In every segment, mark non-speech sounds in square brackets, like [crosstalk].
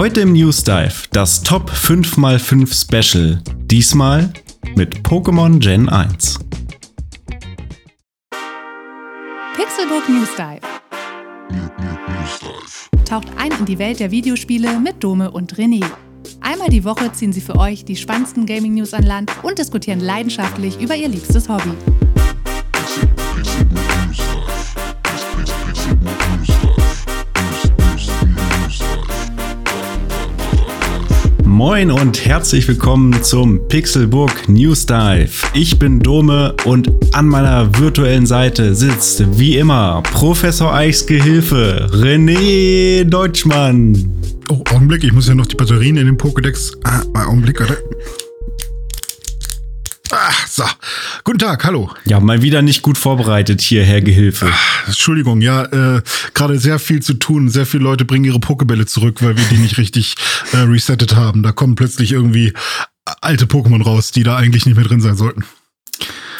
Heute im News Dive das Top 5x5 Special. Diesmal mit Pokémon Gen 1. Pixelbook News Dive. Taucht ein in die Welt der Videospiele mit Dome und René. Einmal die Woche ziehen sie für euch die spannendsten Gaming News an Land und diskutieren leidenschaftlich über ihr liebstes Hobby. Moin und herzlich willkommen zum Pixelbook News Dive. Ich bin Dome und an meiner virtuellen Seite sitzt wie immer Professor Eichs Gehilfe René Deutschmann. Oh, Augenblick, ich muss ja noch die Batterien in den Pokédex. Ah, Augenblick, warte. So. Guten Tag, hallo. Ja, mal wieder nicht gut vorbereitet hier, Herr Gehilfe. Ach, Entschuldigung, ja, äh, gerade sehr viel zu tun. Sehr viele Leute bringen ihre Pokebälle zurück, weil wir die nicht richtig äh, resettet haben. Da kommen plötzlich irgendwie alte Pokémon raus, die da eigentlich nicht mehr drin sein sollten.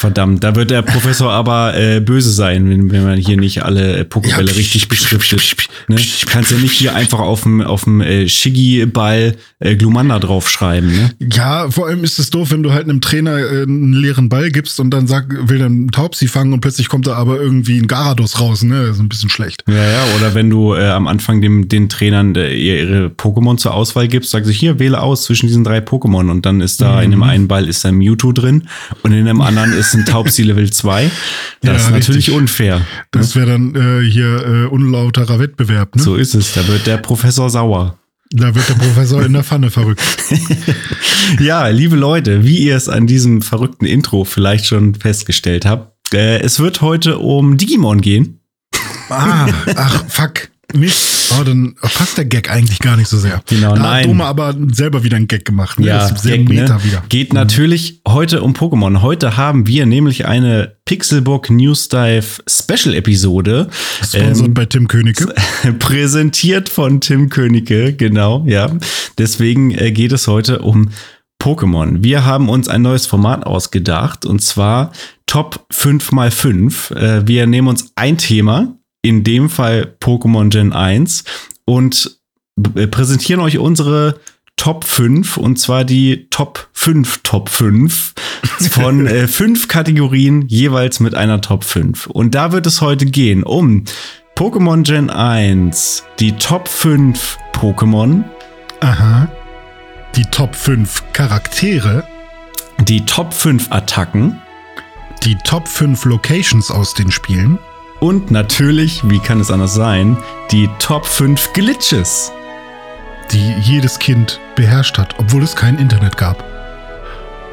Verdammt, da wird der Professor [laughs] aber äh, böse sein, wenn, wenn man hier nicht alle äh, Pokébälle ja, richtig beschriftet. Ne? Kannst ja nicht hier einfach auf dem auf dem äh, Shiggy-Ball äh, Glumanda draufschreiben. Ne? Ja, vor allem ist es doof, wenn du halt einem Trainer äh, einen leeren Ball gibst und dann sagt, will dann Taubsi fangen und plötzlich kommt da aber irgendwie ein Garados raus. Ne, das ist ein bisschen schlecht. Ja, ja. Oder wenn du äh, am Anfang dem den Trainern äh, ihre Pokémon zur Auswahl gibst, sagst du hier wähle aus zwischen diesen drei Pokémon und dann ist da mhm. in dem einen Ball ist da Mewtwo drin und in dem anderen [laughs] ist ist ein Taubsi Level 2. Das ja, ist natürlich richtig. unfair. Das wäre dann äh, hier äh, unlauterer Wettbewerb. Ne? So ist es. Da wird der Professor sauer. Da wird der Professor in der Pfanne verrückt. [laughs] ja, liebe Leute, wie ihr es an diesem verrückten Intro vielleicht schon festgestellt habt, äh, es wird heute um Digimon gehen. Ah, ach, fuck. Mist. Oh, dann passt der Gag eigentlich gar nicht so sehr. Genau, da nein. hat Doma aber selber wieder einen Gag gemacht. Ne? Ja, das Gag, ne? wieder. Geht mhm. natürlich heute um Pokémon. Heute haben wir nämlich eine Pixelbook News Dive Special Episode. Sponsored ähm, bei Tim Königke. [laughs] Präsentiert von Tim Königke, genau, ja. Deswegen äh, geht es heute um Pokémon. Wir haben uns ein neues Format ausgedacht und zwar Top 5 mal 5. Äh, wir nehmen uns ein Thema, in dem Fall Pokémon Gen 1 und präsentieren euch unsere Top 5 und zwar die Top 5 Top 5 [laughs] von äh, fünf Kategorien jeweils mit einer Top 5. Und da wird es heute gehen um Pokémon Gen 1, die Top 5 Pokémon. Aha. Die Top 5 Charaktere. Die Top 5 Attacken. Die Top 5 Locations aus den Spielen. Und natürlich, wie kann es anders sein, die Top 5 Glitches. Die jedes Kind beherrscht hat, obwohl es kein Internet gab.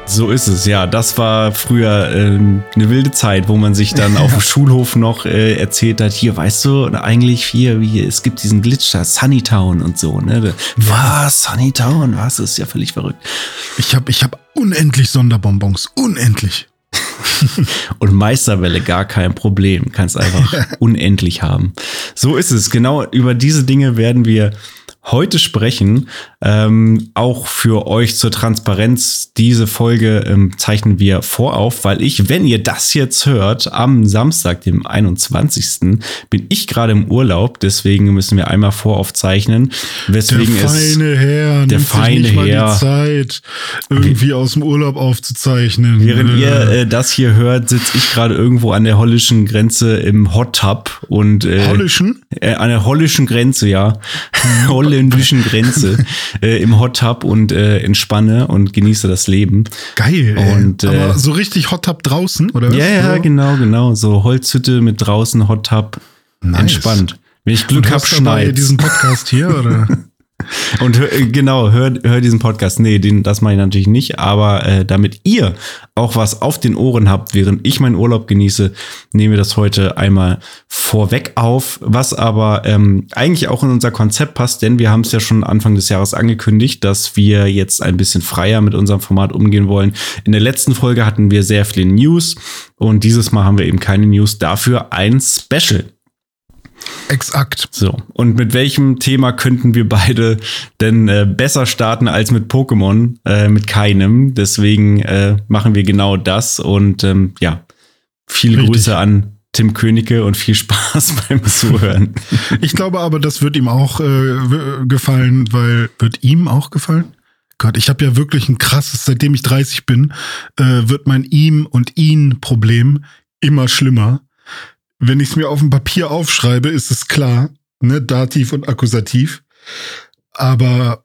So ist es, ja. Das war früher äh, eine wilde Zeit, wo man sich dann [laughs] auf dem Schulhof noch äh, erzählt hat, hier, weißt du, eigentlich hier, wie, es gibt diesen Glitch da, Sunnytown und so, ne? Was, Sunnytown, was? Das ist ja völlig verrückt. Ich habe ich hab unendlich Sonderbonbons, unendlich. [laughs] und Meisterwelle gar kein Problem. Kannst einfach [laughs] unendlich haben. So ist es. Genau über diese Dinge werden wir heute sprechen. Ähm, auch für euch zur Transparenz. Diese Folge ähm, zeichnen wir vorauf, weil ich, wenn ihr das jetzt hört, am Samstag, dem 21. bin ich gerade im Urlaub. Deswegen müssen wir einmal voraufzeichnen. Weswegen der feine Herr der feine Herr die Zeit, irgendwie aus dem Urlaub aufzuzeichnen. Während äh. ihr äh, das hier hört, sitze ich gerade irgendwo an der hollischen Grenze im Hot Tub und äh, hollischen? Äh, an der hollischen Grenze, ja. [laughs] holländischen Grenze [laughs] äh, im Hot Tub und äh, entspanne und genieße das Leben. Geil. Und, äh, Aber so richtig Hot Tub draußen, oder was? Ja, ja, so? genau, genau. So Holzhütte mit draußen Hot Tub. Nice. Entspannt. Wenn ich Glück habe, schneit. diesen Podcast hier, oder? [laughs] Und hör, genau, hör, hör diesen Podcast. Nee, den, das mache ich natürlich nicht. Aber äh, damit ihr auch was auf den Ohren habt, während ich meinen Urlaub genieße, nehmen wir das heute einmal vorweg auf, was aber ähm, eigentlich auch in unser Konzept passt, denn wir haben es ja schon Anfang des Jahres angekündigt, dass wir jetzt ein bisschen freier mit unserem Format umgehen wollen. In der letzten Folge hatten wir sehr viele News und dieses Mal haben wir eben keine News, dafür ein Special. Exakt. So, und mit welchem Thema könnten wir beide denn äh, besser starten als mit Pokémon? Äh, mit keinem. Deswegen äh, machen wir genau das. Und ähm, ja, viele Richtig. Grüße an Tim Königke und viel Spaß [laughs] beim Zuhören. Ich glaube aber, das wird ihm auch äh, gefallen, weil wird ihm auch gefallen? Gott, ich habe ja wirklich ein krasses, seitdem ich 30 bin, äh, wird mein ihm und ihn Problem immer schlimmer. Wenn ich es mir auf dem Papier aufschreibe, ist es klar, ne, Dativ und Akkusativ. Aber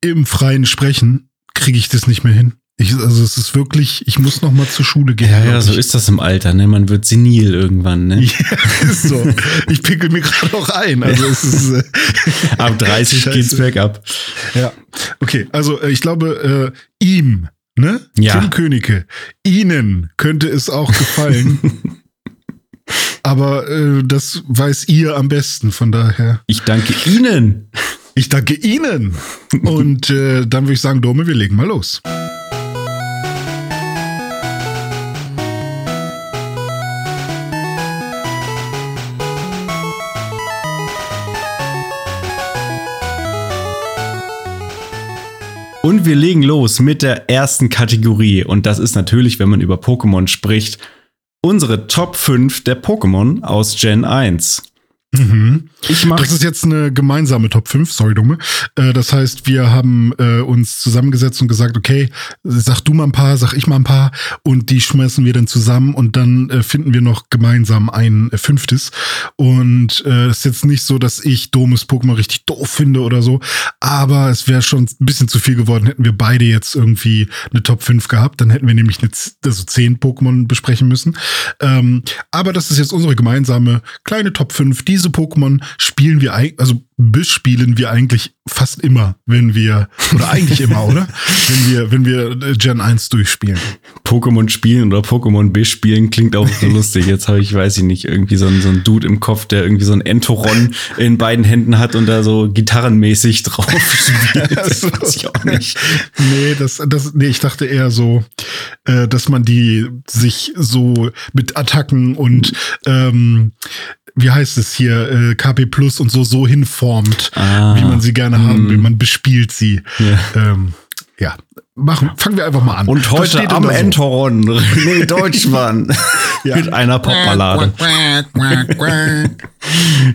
im freien Sprechen kriege ich das nicht mehr hin. Ich, also es ist wirklich, ich muss noch mal zur Schule gehen. Ja, ja, so ist das im Alter, ne? Man wird senil irgendwann, ne? [laughs] Ja, ist so. Ich pickel mir gerade auch ein. Also es ist äh, [laughs] ab 30 Scheiße. geht's bergab. Ja. Okay, also äh, ich glaube, äh, ihm, ne? Ja. Tim Königke, Ihnen könnte es auch gefallen. [laughs] Aber äh, das weiß ihr am besten, von daher. Ich danke Ihnen. Ich danke Ihnen. Und äh, dann würde ich sagen, Dome, wir legen mal los. Und wir legen los mit der ersten Kategorie. Und das ist natürlich, wenn man über Pokémon spricht, unsere Top 5 der Pokémon aus Gen 1. Mhm. Ich mach das ist jetzt eine gemeinsame Top 5, sorry Dumme. Äh, das heißt, wir haben äh, uns zusammengesetzt und gesagt, okay, sag du mal ein paar, sag ich mal ein paar und die schmeißen wir dann zusammen und dann äh, finden wir noch gemeinsam ein äh, fünftes. Und es äh, ist jetzt nicht so, dass ich Domes Pokémon richtig doof finde oder so, aber es wäre schon ein bisschen zu viel geworden, hätten wir beide jetzt irgendwie eine Top 5 gehabt, dann hätten wir nämlich eine, also zehn Pokémon besprechen müssen. Ähm, aber das ist jetzt unsere gemeinsame kleine Top 5, die diese Pokémon spielen wir eigentlich, also bespielen wir eigentlich fast immer, wenn wir, oder eigentlich immer, [laughs] oder? Wenn wir, wenn wir Gen 1 durchspielen. Pokémon spielen oder Pokémon bespielen klingt auch so lustig. Jetzt habe ich, weiß ich nicht, irgendwie so einen, so einen Dude im Kopf, der irgendwie so ein Entoron in beiden Händen hat und da so gitarrenmäßig drauf [laughs] spielt. Das [laughs] weiß ich auch nicht. Nee, das, das, nee, ich dachte eher so, äh, dass man die sich so mit Attacken und ähm, wie heißt es hier, äh, KP Plus und so, so hinformt, ah, wie man sie gerne haben will. Man bespielt sie. Ja. Ähm, ja, machen, fangen wir einfach mal an. Und heute am so? Entoron, [laughs] René Deutschmann [laughs] ja. mit einer Popballade. [laughs]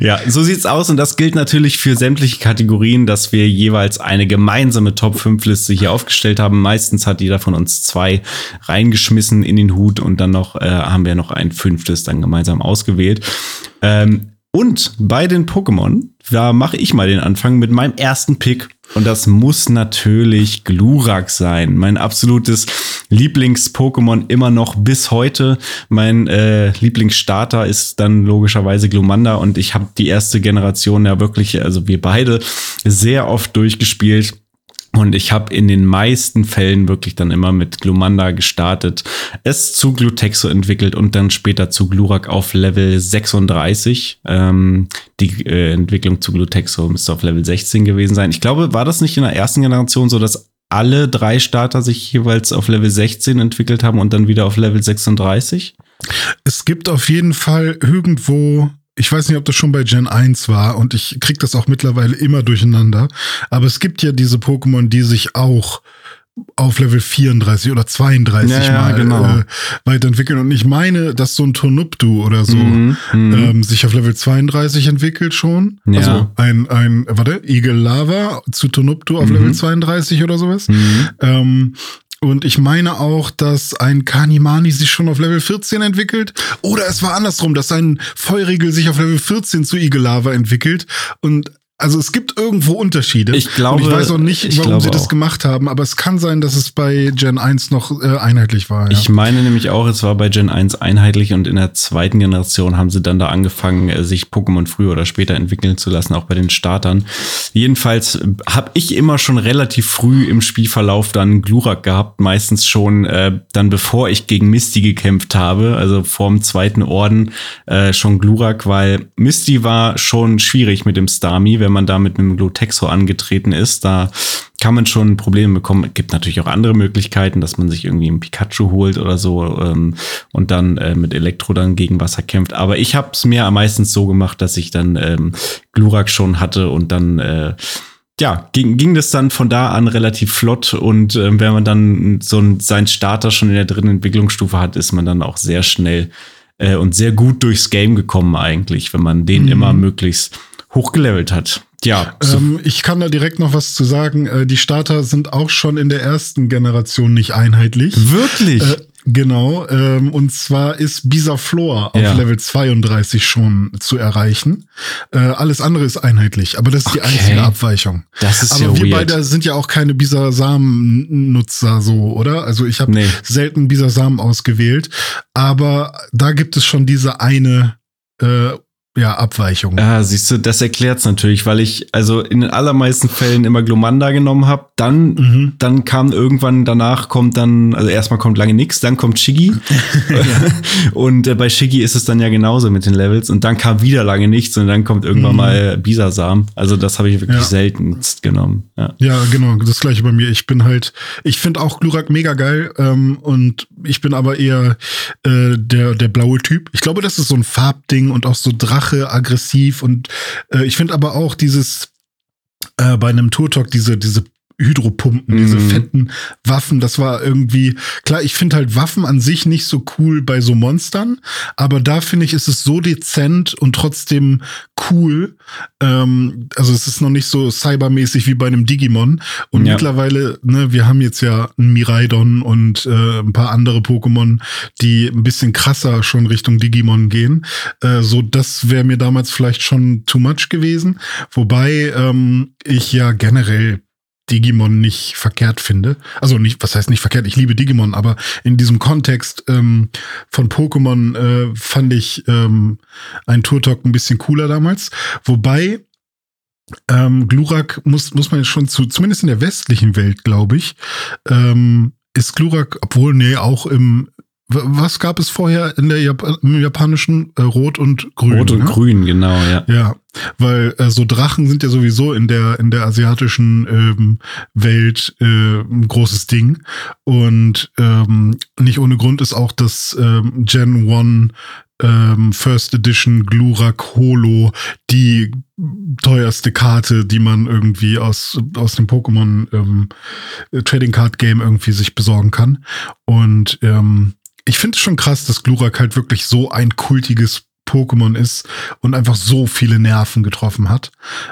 ja, so sieht's aus und das gilt natürlich für sämtliche Kategorien, dass wir jeweils eine gemeinsame Top 5 Liste hier aufgestellt haben. Meistens hat jeder von uns zwei reingeschmissen in den Hut und dann noch äh, haben wir noch ein fünftes dann gemeinsam ausgewählt. Ähm, und bei den Pokémon, da mache ich mal den Anfang mit meinem ersten Pick. Und das muss natürlich Glurak sein. Mein absolutes Lieblings-Pokémon immer noch bis heute. Mein äh, Lieblingsstarter ist dann logischerweise Glumanda und ich habe die erste Generation ja wirklich, also wir beide, sehr oft durchgespielt. Und ich habe in den meisten Fällen wirklich dann immer mit Glumanda gestartet, es zu Glutexo entwickelt und dann später zu Glurak auf Level 36. Ähm, die äh, Entwicklung zu Glutexo müsste auf Level 16 gewesen sein. Ich glaube, war das nicht in der ersten Generation so, dass alle drei Starter sich jeweils auf Level 16 entwickelt haben und dann wieder auf Level 36? Es gibt auf jeden Fall irgendwo ich weiß nicht, ob das schon bei Gen 1 war und ich krieg das auch mittlerweile immer durcheinander. Aber es gibt ja diese Pokémon, die sich auch auf Level 34 oder 32 ja, mal genau. äh, weiterentwickeln. Und ich meine, dass so ein Tonuptu oder so mhm, mhm, ähm, sich auf Level 32 entwickelt schon. Ja. Also ein, ein, warte, Eagle Lava zu Tonuptu auf mhm. Level 32 oder sowas. Mhm. Ähm, und ich meine auch, dass ein Kanimani sich schon auf Level 14 entwickelt. Oder es war andersrum, dass ein Feurigel sich auf Level 14 zu Igelava entwickelt. Und also es gibt irgendwo Unterschiede. Ich glaube, und ich weiß auch nicht, warum sie das auch. gemacht haben, aber es kann sein, dass es bei Gen 1 noch äh, einheitlich war. Ja. Ich meine nämlich auch, es war bei Gen 1 einheitlich und in der zweiten Generation haben sie dann da angefangen, äh, sich Pokémon früher oder später entwickeln zu lassen, auch bei den Startern. Jedenfalls äh, habe ich immer schon relativ früh im Spielverlauf dann Glurak gehabt, meistens schon äh, dann bevor ich gegen Misty gekämpft habe, also vorm zweiten Orden äh, schon Glurak, weil Misty war schon schwierig mit dem Starmie, wenn man da mit einem Glutexo angetreten ist. Da kann man schon Probleme bekommen. Es gibt natürlich auch andere Möglichkeiten, dass man sich irgendwie einen Pikachu holt oder so ähm, und dann äh, mit Elektro dann gegen Wasser kämpft. Aber ich habe es mir meistens so gemacht, dass ich dann ähm, Glurak schon hatte und dann äh, ja, ging, ging das dann von da an relativ flott und äh, wenn man dann so ein, sein Starter schon in der dritten Entwicklungsstufe hat, ist man dann auch sehr schnell äh, und sehr gut durchs Game gekommen eigentlich, wenn man den mhm. immer möglichst hochgelevelt hat. Ja. Ähm, ich kann da direkt noch was zu sagen. Äh, die Starter sind auch schon in der ersten Generation nicht einheitlich. Wirklich? Äh, Genau, ähm, und zwar ist Bisaflor auf ja. Level 32 schon zu erreichen. Äh, alles andere ist einheitlich, aber das ist okay. die einzige Abweichung. Das ist aber ja wir weird. beide sind ja auch keine Bisasam-Nutzer so, oder? Also ich habe nee. selten Bisasam ausgewählt, aber da gibt es schon diese eine äh, ja, Abweichung. Ja, siehst du, das erklärt's natürlich, weil ich also in den allermeisten Fällen immer Glomanda genommen habe. Dann, mhm. dann kam irgendwann danach kommt dann, also erstmal kommt lange nichts, dann kommt Shiggy. [laughs] [laughs] und äh, bei Shiggy ist es dann ja genauso mit den Levels. Und dann kam wieder lange nichts und dann kommt irgendwann mhm. mal Bisasam. Also das habe ich wirklich ja. seltenst genommen. Ja. ja, genau, das gleiche bei mir. Ich bin halt, ich finde auch Glurak mega geil ähm, und ich bin aber eher äh, der, der blaue Typ. Ich glaube, das ist so ein Farbding und auch so Drache Rache, aggressiv und äh, ich finde aber auch dieses äh, bei einem Tour Talk diese diese Hydropumpen, mhm. diese fetten Waffen, das war irgendwie, klar, ich finde halt Waffen an sich nicht so cool bei so Monstern, aber da finde ich, ist es so dezent und trotzdem cool. Ähm, also es ist noch nicht so cybermäßig wie bei einem Digimon. Und ja. mittlerweile, ne, wir haben jetzt ja ein Miraidon und äh, ein paar andere Pokémon, die ein bisschen krasser schon Richtung Digimon gehen. Äh, so, das wäre mir damals vielleicht schon too much gewesen. Wobei ähm, ich ja generell Digimon nicht verkehrt finde. Also nicht, was heißt nicht verkehrt, ich liebe Digimon, aber in diesem Kontext ähm, von Pokémon äh, fand ich ähm, ein Turtok ein bisschen cooler damals. Wobei ähm, Glurak muss, muss man schon zu, zumindest in der westlichen Welt, glaube ich, ähm, ist Glurak, obwohl, nee, auch im, was gab es vorher in der Jap im japanischen äh, Rot und Grün? Rot und ne? Grün, genau, ja. Ja, weil äh, so Drachen sind ja sowieso in der in der asiatischen ähm, Welt äh, ein großes Ding und ähm, nicht ohne Grund ist auch das ähm, Gen 1 ähm, First Edition Glurak Holo die teuerste Karte, die man irgendwie aus, aus dem Pokémon ähm, Trading Card Game irgendwie sich besorgen kann. Und ähm, ich finde es schon krass, dass Glurak halt wirklich so ein kultiges Pokémon ist und einfach so viele Nerven getroffen hat.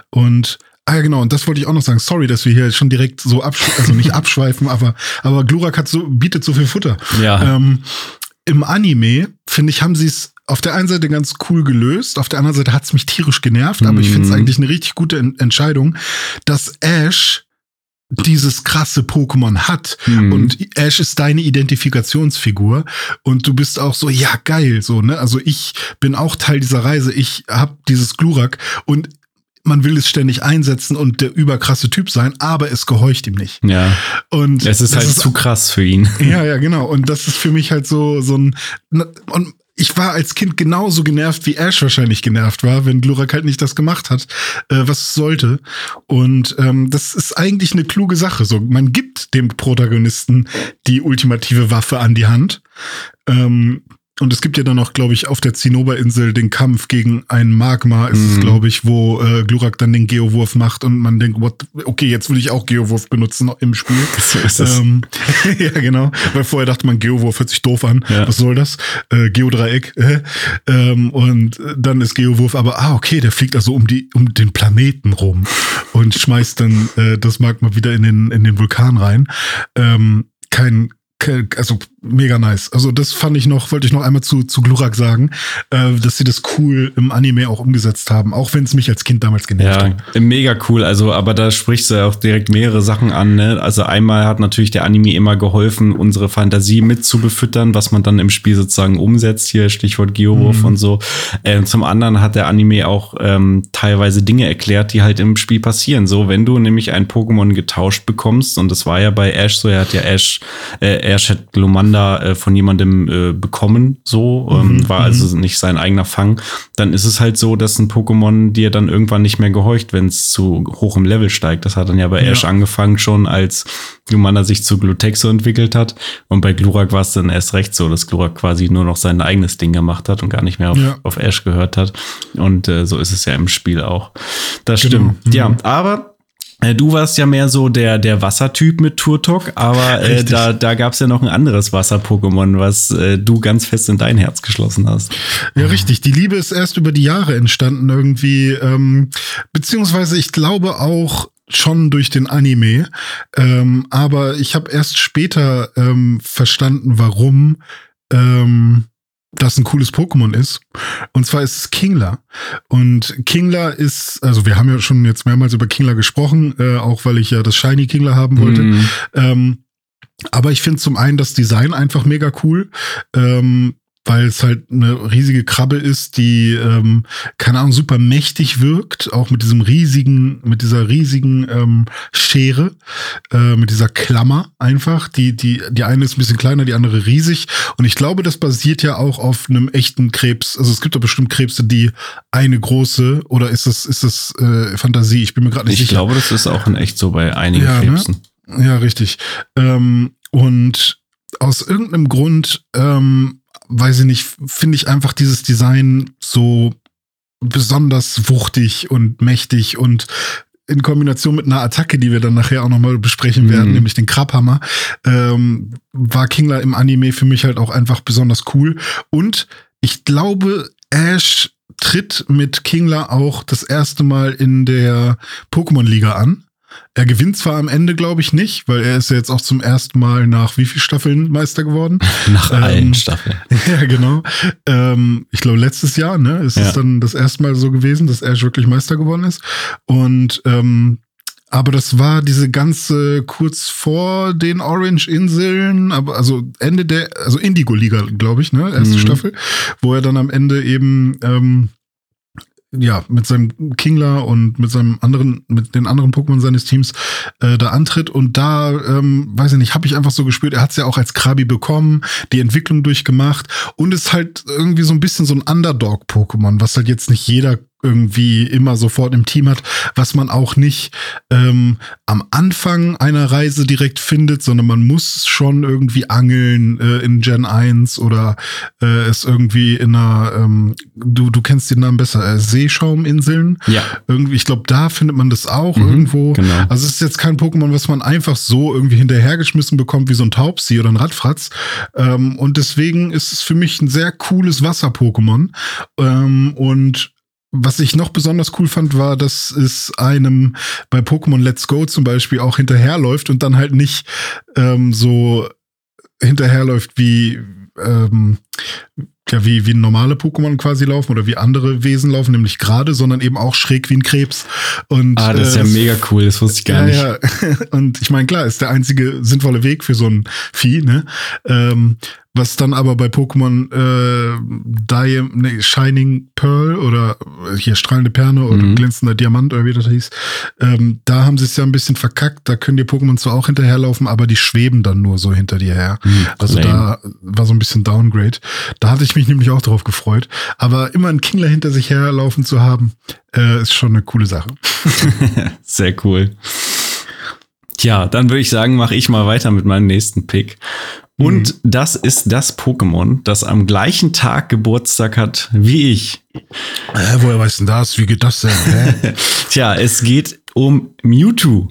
Und Ah ja, genau, und das wollte ich auch noch sagen. Sorry, dass wir hier schon direkt so abschweifen, also nicht [laughs] abschweifen, aber, aber Glurak hat so, bietet so viel Futter. Ja. Ähm, Im Anime, finde ich, haben sie es auf der einen Seite ganz cool gelöst, auf der anderen Seite hat es mich tierisch genervt, aber ich finde es mhm. eigentlich eine richtig gute Entscheidung, dass Ash dieses krasse Pokémon hat mhm. und Ash ist deine Identifikationsfigur und du bist auch so ja geil so ne also ich bin auch Teil dieser Reise ich habe dieses Glurak und man will es ständig einsetzen und der überkrasse Typ sein, aber es gehorcht ihm nicht. Ja. Und es ist halt ist, zu krass für ihn. Ja, ja, genau. Und das ist für mich halt so, so ein, und ich war als Kind genauso genervt, wie Ash wahrscheinlich genervt war, wenn Glurak halt nicht das gemacht hat, äh, was es sollte. Und ähm, das ist eigentlich eine kluge Sache. So, man gibt dem Protagonisten die ultimative Waffe an die Hand. Ähm, und es gibt ja dann auch, glaube ich, auf der Zinnoberinsel den Kampf gegen ein Magma, ist es, glaube ich, wo äh, Glurak dann den Geowurf macht und man denkt, what, okay, jetzt will ich auch Geowurf benutzen im Spiel. [laughs] So ist es. Ähm, [laughs] ja, genau. Weil vorher dachte man, Geowurf hört sich doof an. Ja. Was soll das? Äh, Geodreieck. Äh, ähm, und dann ist Geowurf aber, ah, okay, der fliegt also um die, um den Planeten rum und schmeißt dann äh, das Magma wieder in den, in den Vulkan rein. Ähm, kein, also mega nice. Also das fand ich noch, wollte ich noch einmal zu, zu Glurak sagen, äh, dass sie das cool im Anime auch umgesetzt haben, auch wenn es mich als Kind damals genervt ja, hat. Mega cool, also aber da sprichst du ja auch direkt mehrere Sachen an. Ne? Also einmal hat natürlich der Anime immer geholfen, unsere Fantasie mit zu befüttern, was man dann im Spiel sozusagen umsetzt, hier Stichwort Geowurf mhm. und so. Äh, zum anderen hat der Anime auch ähm, teilweise Dinge erklärt, die halt im Spiel passieren. So, wenn du nämlich ein Pokémon getauscht bekommst, und das war ja bei Ash so, er hat ja Ash, äh, Ash hat Glomanda da äh, von jemandem äh, bekommen, so, ähm, mhm. war also mhm. nicht sein eigener Fang, dann ist es halt so, dass ein Pokémon dir dann irgendwann nicht mehr gehorcht, wenn es zu hoch im Level steigt. Das hat dann ja bei ja. Ash angefangen schon, als Glumanda sich zu Glutexo entwickelt hat. Und bei Glurak war es dann erst recht so, dass Glurak quasi nur noch sein eigenes Ding gemacht hat und gar nicht mehr auf, ja. auf Ash gehört hat. Und äh, so ist es ja im Spiel auch. Das genau. stimmt. Mhm. Ja, aber du warst ja mehr so der, der Wassertyp mit Turtok, aber äh, da, da gab es ja noch ein anderes Wasser-Pokémon, was äh, du ganz fest in dein Herz geschlossen hast. Ja, richtig. Die Liebe ist erst über die Jahre entstanden irgendwie, ähm, beziehungsweise ich glaube auch schon durch den Anime, ähm, aber ich habe erst später ähm, verstanden, warum ähm, das ein cooles Pokémon ist. Und zwar ist es Kingler. Und Kingler ist, also wir haben ja schon jetzt mehrmals über Kingler gesprochen, äh, auch weil ich ja das Shiny Kingler haben wollte. Mm. Ähm, aber ich finde zum einen das Design einfach mega cool. Ähm, weil es halt eine riesige Krabbe ist, die, ähm, keine Ahnung, super mächtig wirkt, auch mit diesem riesigen, mit dieser riesigen ähm, Schere, äh, mit dieser Klammer einfach. Die, die, die eine ist ein bisschen kleiner, die andere riesig. Und ich glaube, das basiert ja auch auf einem echten Krebs. Also es gibt doch bestimmt Krebse, die eine große, oder ist das, ist das äh, Fantasie? Ich bin mir gerade nicht ich sicher. Ich glaube, das ist auch in echt so bei einigen ja, ne? Krebsen. Ne? Ja, richtig. Ähm, und aus irgendeinem Grund ähm, weiß ich nicht, finde ich einfach dieses Design so besonders wuchtig und mächtig und in Kombination mit einer Attacke, die wir dann nachher auch nochmal besprechen werden, mhm. nämlich den Krabhammer, ähm, war Kingler im Anime für mich halt auch einfach besonders cool. Und ich glaube, Ash tritt mit Kingler auch das erste Mal in der Pokémon-Liga an. Er gewinnt zwar am Ende, glaube ich, nicht, weil er ist ja jetzt auch zum ersten Mal nach wie viel Staffeln Meister geworden? [laughs] Nach ähm, allen Staffeln. [laughs] Ja, genau. Ähm, ich glaube, letztes Jahr, ne, ist ja. es dann das erste Mal so gewesen, dass Ash wirklich Meister geworden ist. Und ähm, aber das war diese ganze kurz vor den Orange-Inseln, aber also Ende der, also Indigo-Liga, glaube ich, ne, erste mhm. Staffel, wo er dann am Ende eben ähm, ja, mit seinem Kingler und mit seinem anderen, mit den anderen Pokémon seines Teams äh, da antritt. Und da, ähm, weiß ich nicht, habe ich einfach so gespürt, er hat es ja auch als Krabi bekommen, die Entwicklung durchgemacht und ist halt irgendwie so ein bisschen so ein Underdog-Pokémon, was halt jetzt nicht jeder irgendwie immer sofort im Team hat, was man auch nicht ähm, am Anfang einer Reise direkt findet, sondern man muss schon irgendwie angeln äh, in Gen 1 oder äh, es irgendwie in einer, ähm, du, du kennst den Namen besser, äh, Seeschauminseln. Ja. Irgendwie, ich glaube, da findet man das auch mhm, irgendwo. Genau. Also es ist jetzt kein Pokémon, was man einfach so irgendwie hinterhergeschmissen bekommt, wie so ein Taubsi oder ein Radfratz. Ähm, und deswegen ist es für mich ein sehr cooles Wasser-Pokémon. Ähm, und was ich noch besonders cool fand, war, dass es einem bei Pokémon Let's Go zum Beispiel auch hinterherläuft und dann halt nicht ähm, so hinterherläuft wie ähm, ja, wie, wie normale Pokémon quasi laufen oder wie andere Wesen laufen, nämlich gerade, sondern eben auch schräg wie ein Krebs. Und, ah, das ist ja äh, mega cool, das wusste ich gar ja, nicht. Ja. [laughs] Und ich meine, klar, ist der einzige sinnvolle Weg für so ein Vieh, ne? Ähm, was dann aber bei Pokémon äh, Diam nee, Shining Pearl oder äh, hier strahlende Perle oder mhm. glänzender Diamant oder wie das hieß, ähm, da haben sie es ja ein bisschen verkackt. Da können die Pokémon zwar auch hinterherlaufen, aber die schweben dann nur so hinter dir her. Mhm, also da war so ein bisschen Downgrade. Da hatte ich mich nämlich auch drauf gefreut. Aber immer einen Kingler hinter sich herlaufen zu haben, äh, ist schon eine coole Sache. [laughs] Sehr cool. Tja, dann würde ich sagen, mache ich mal weiter mit meinem nächsten Pick. Und mhm. das ist das Pokémon, das am gleichen Tag Geburtstag hat wie ich. Äh, woher weißt du das? Wie geht das denn? [laughs] Tja, es geht um Mewtwo.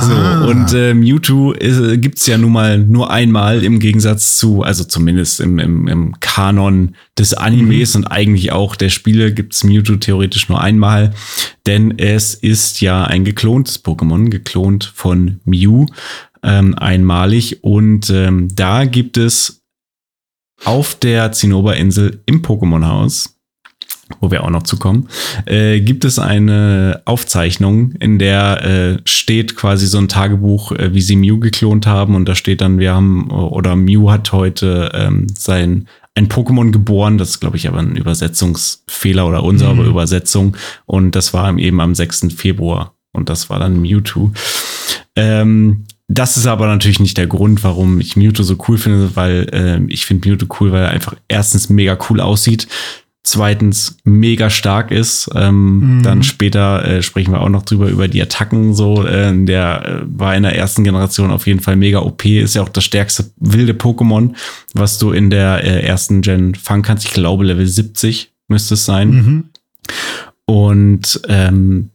So, ah. und äh, Mewtwo äh, gibt's ja nun mal nur einmal im Gegensatz zu, also zumindest im, im, im Kanon des Animes mhm. und eigentlich auch der Spiele gibt's Mewtwo theoretisch nur einmal, denn es ist ja ein geklontes Pokémon, geklont von Mew, ähm, einmalig. Und ähm, da gibt es auf der Zinnoberinsel im Pokémon-Haus, wo wir auch noch zukommen, äh, gibt es eine Aufzeichnung, in der äh, steht quasi so ein Tagebuch, äh, wie sie Mew geklont haben. Und da steht dann, wir haben, oder Mew hat heute ähm, sein ein Pokémon geboren. Das ist, glaube ich, aber ein Übersetzungsfehler oder unsere mhm. Übersetzung. Und das war eben am 6. Februar. Und das war dann Mewtwo. Ähm, das ist aber natürlich nicht der Grund, warum ich Mewtwo so cool finde, weil äh, ich finde Mewtwo cool, weil er einfach erstens mega cool aussieht, zweitens mega stark ist. Ähm, mhm. Dann später äh, sprechen wir auch noch drüber über die Attacken. So, äh, der äh, war in der ersten Generation auf jeden Fall mega OP. Ist ja auch das stärkste wilde Pokémon, was du in der äh, ersten Gen fangen kannst. Ich glaube Level 70 müsste es sein. Mhm. Und ähm,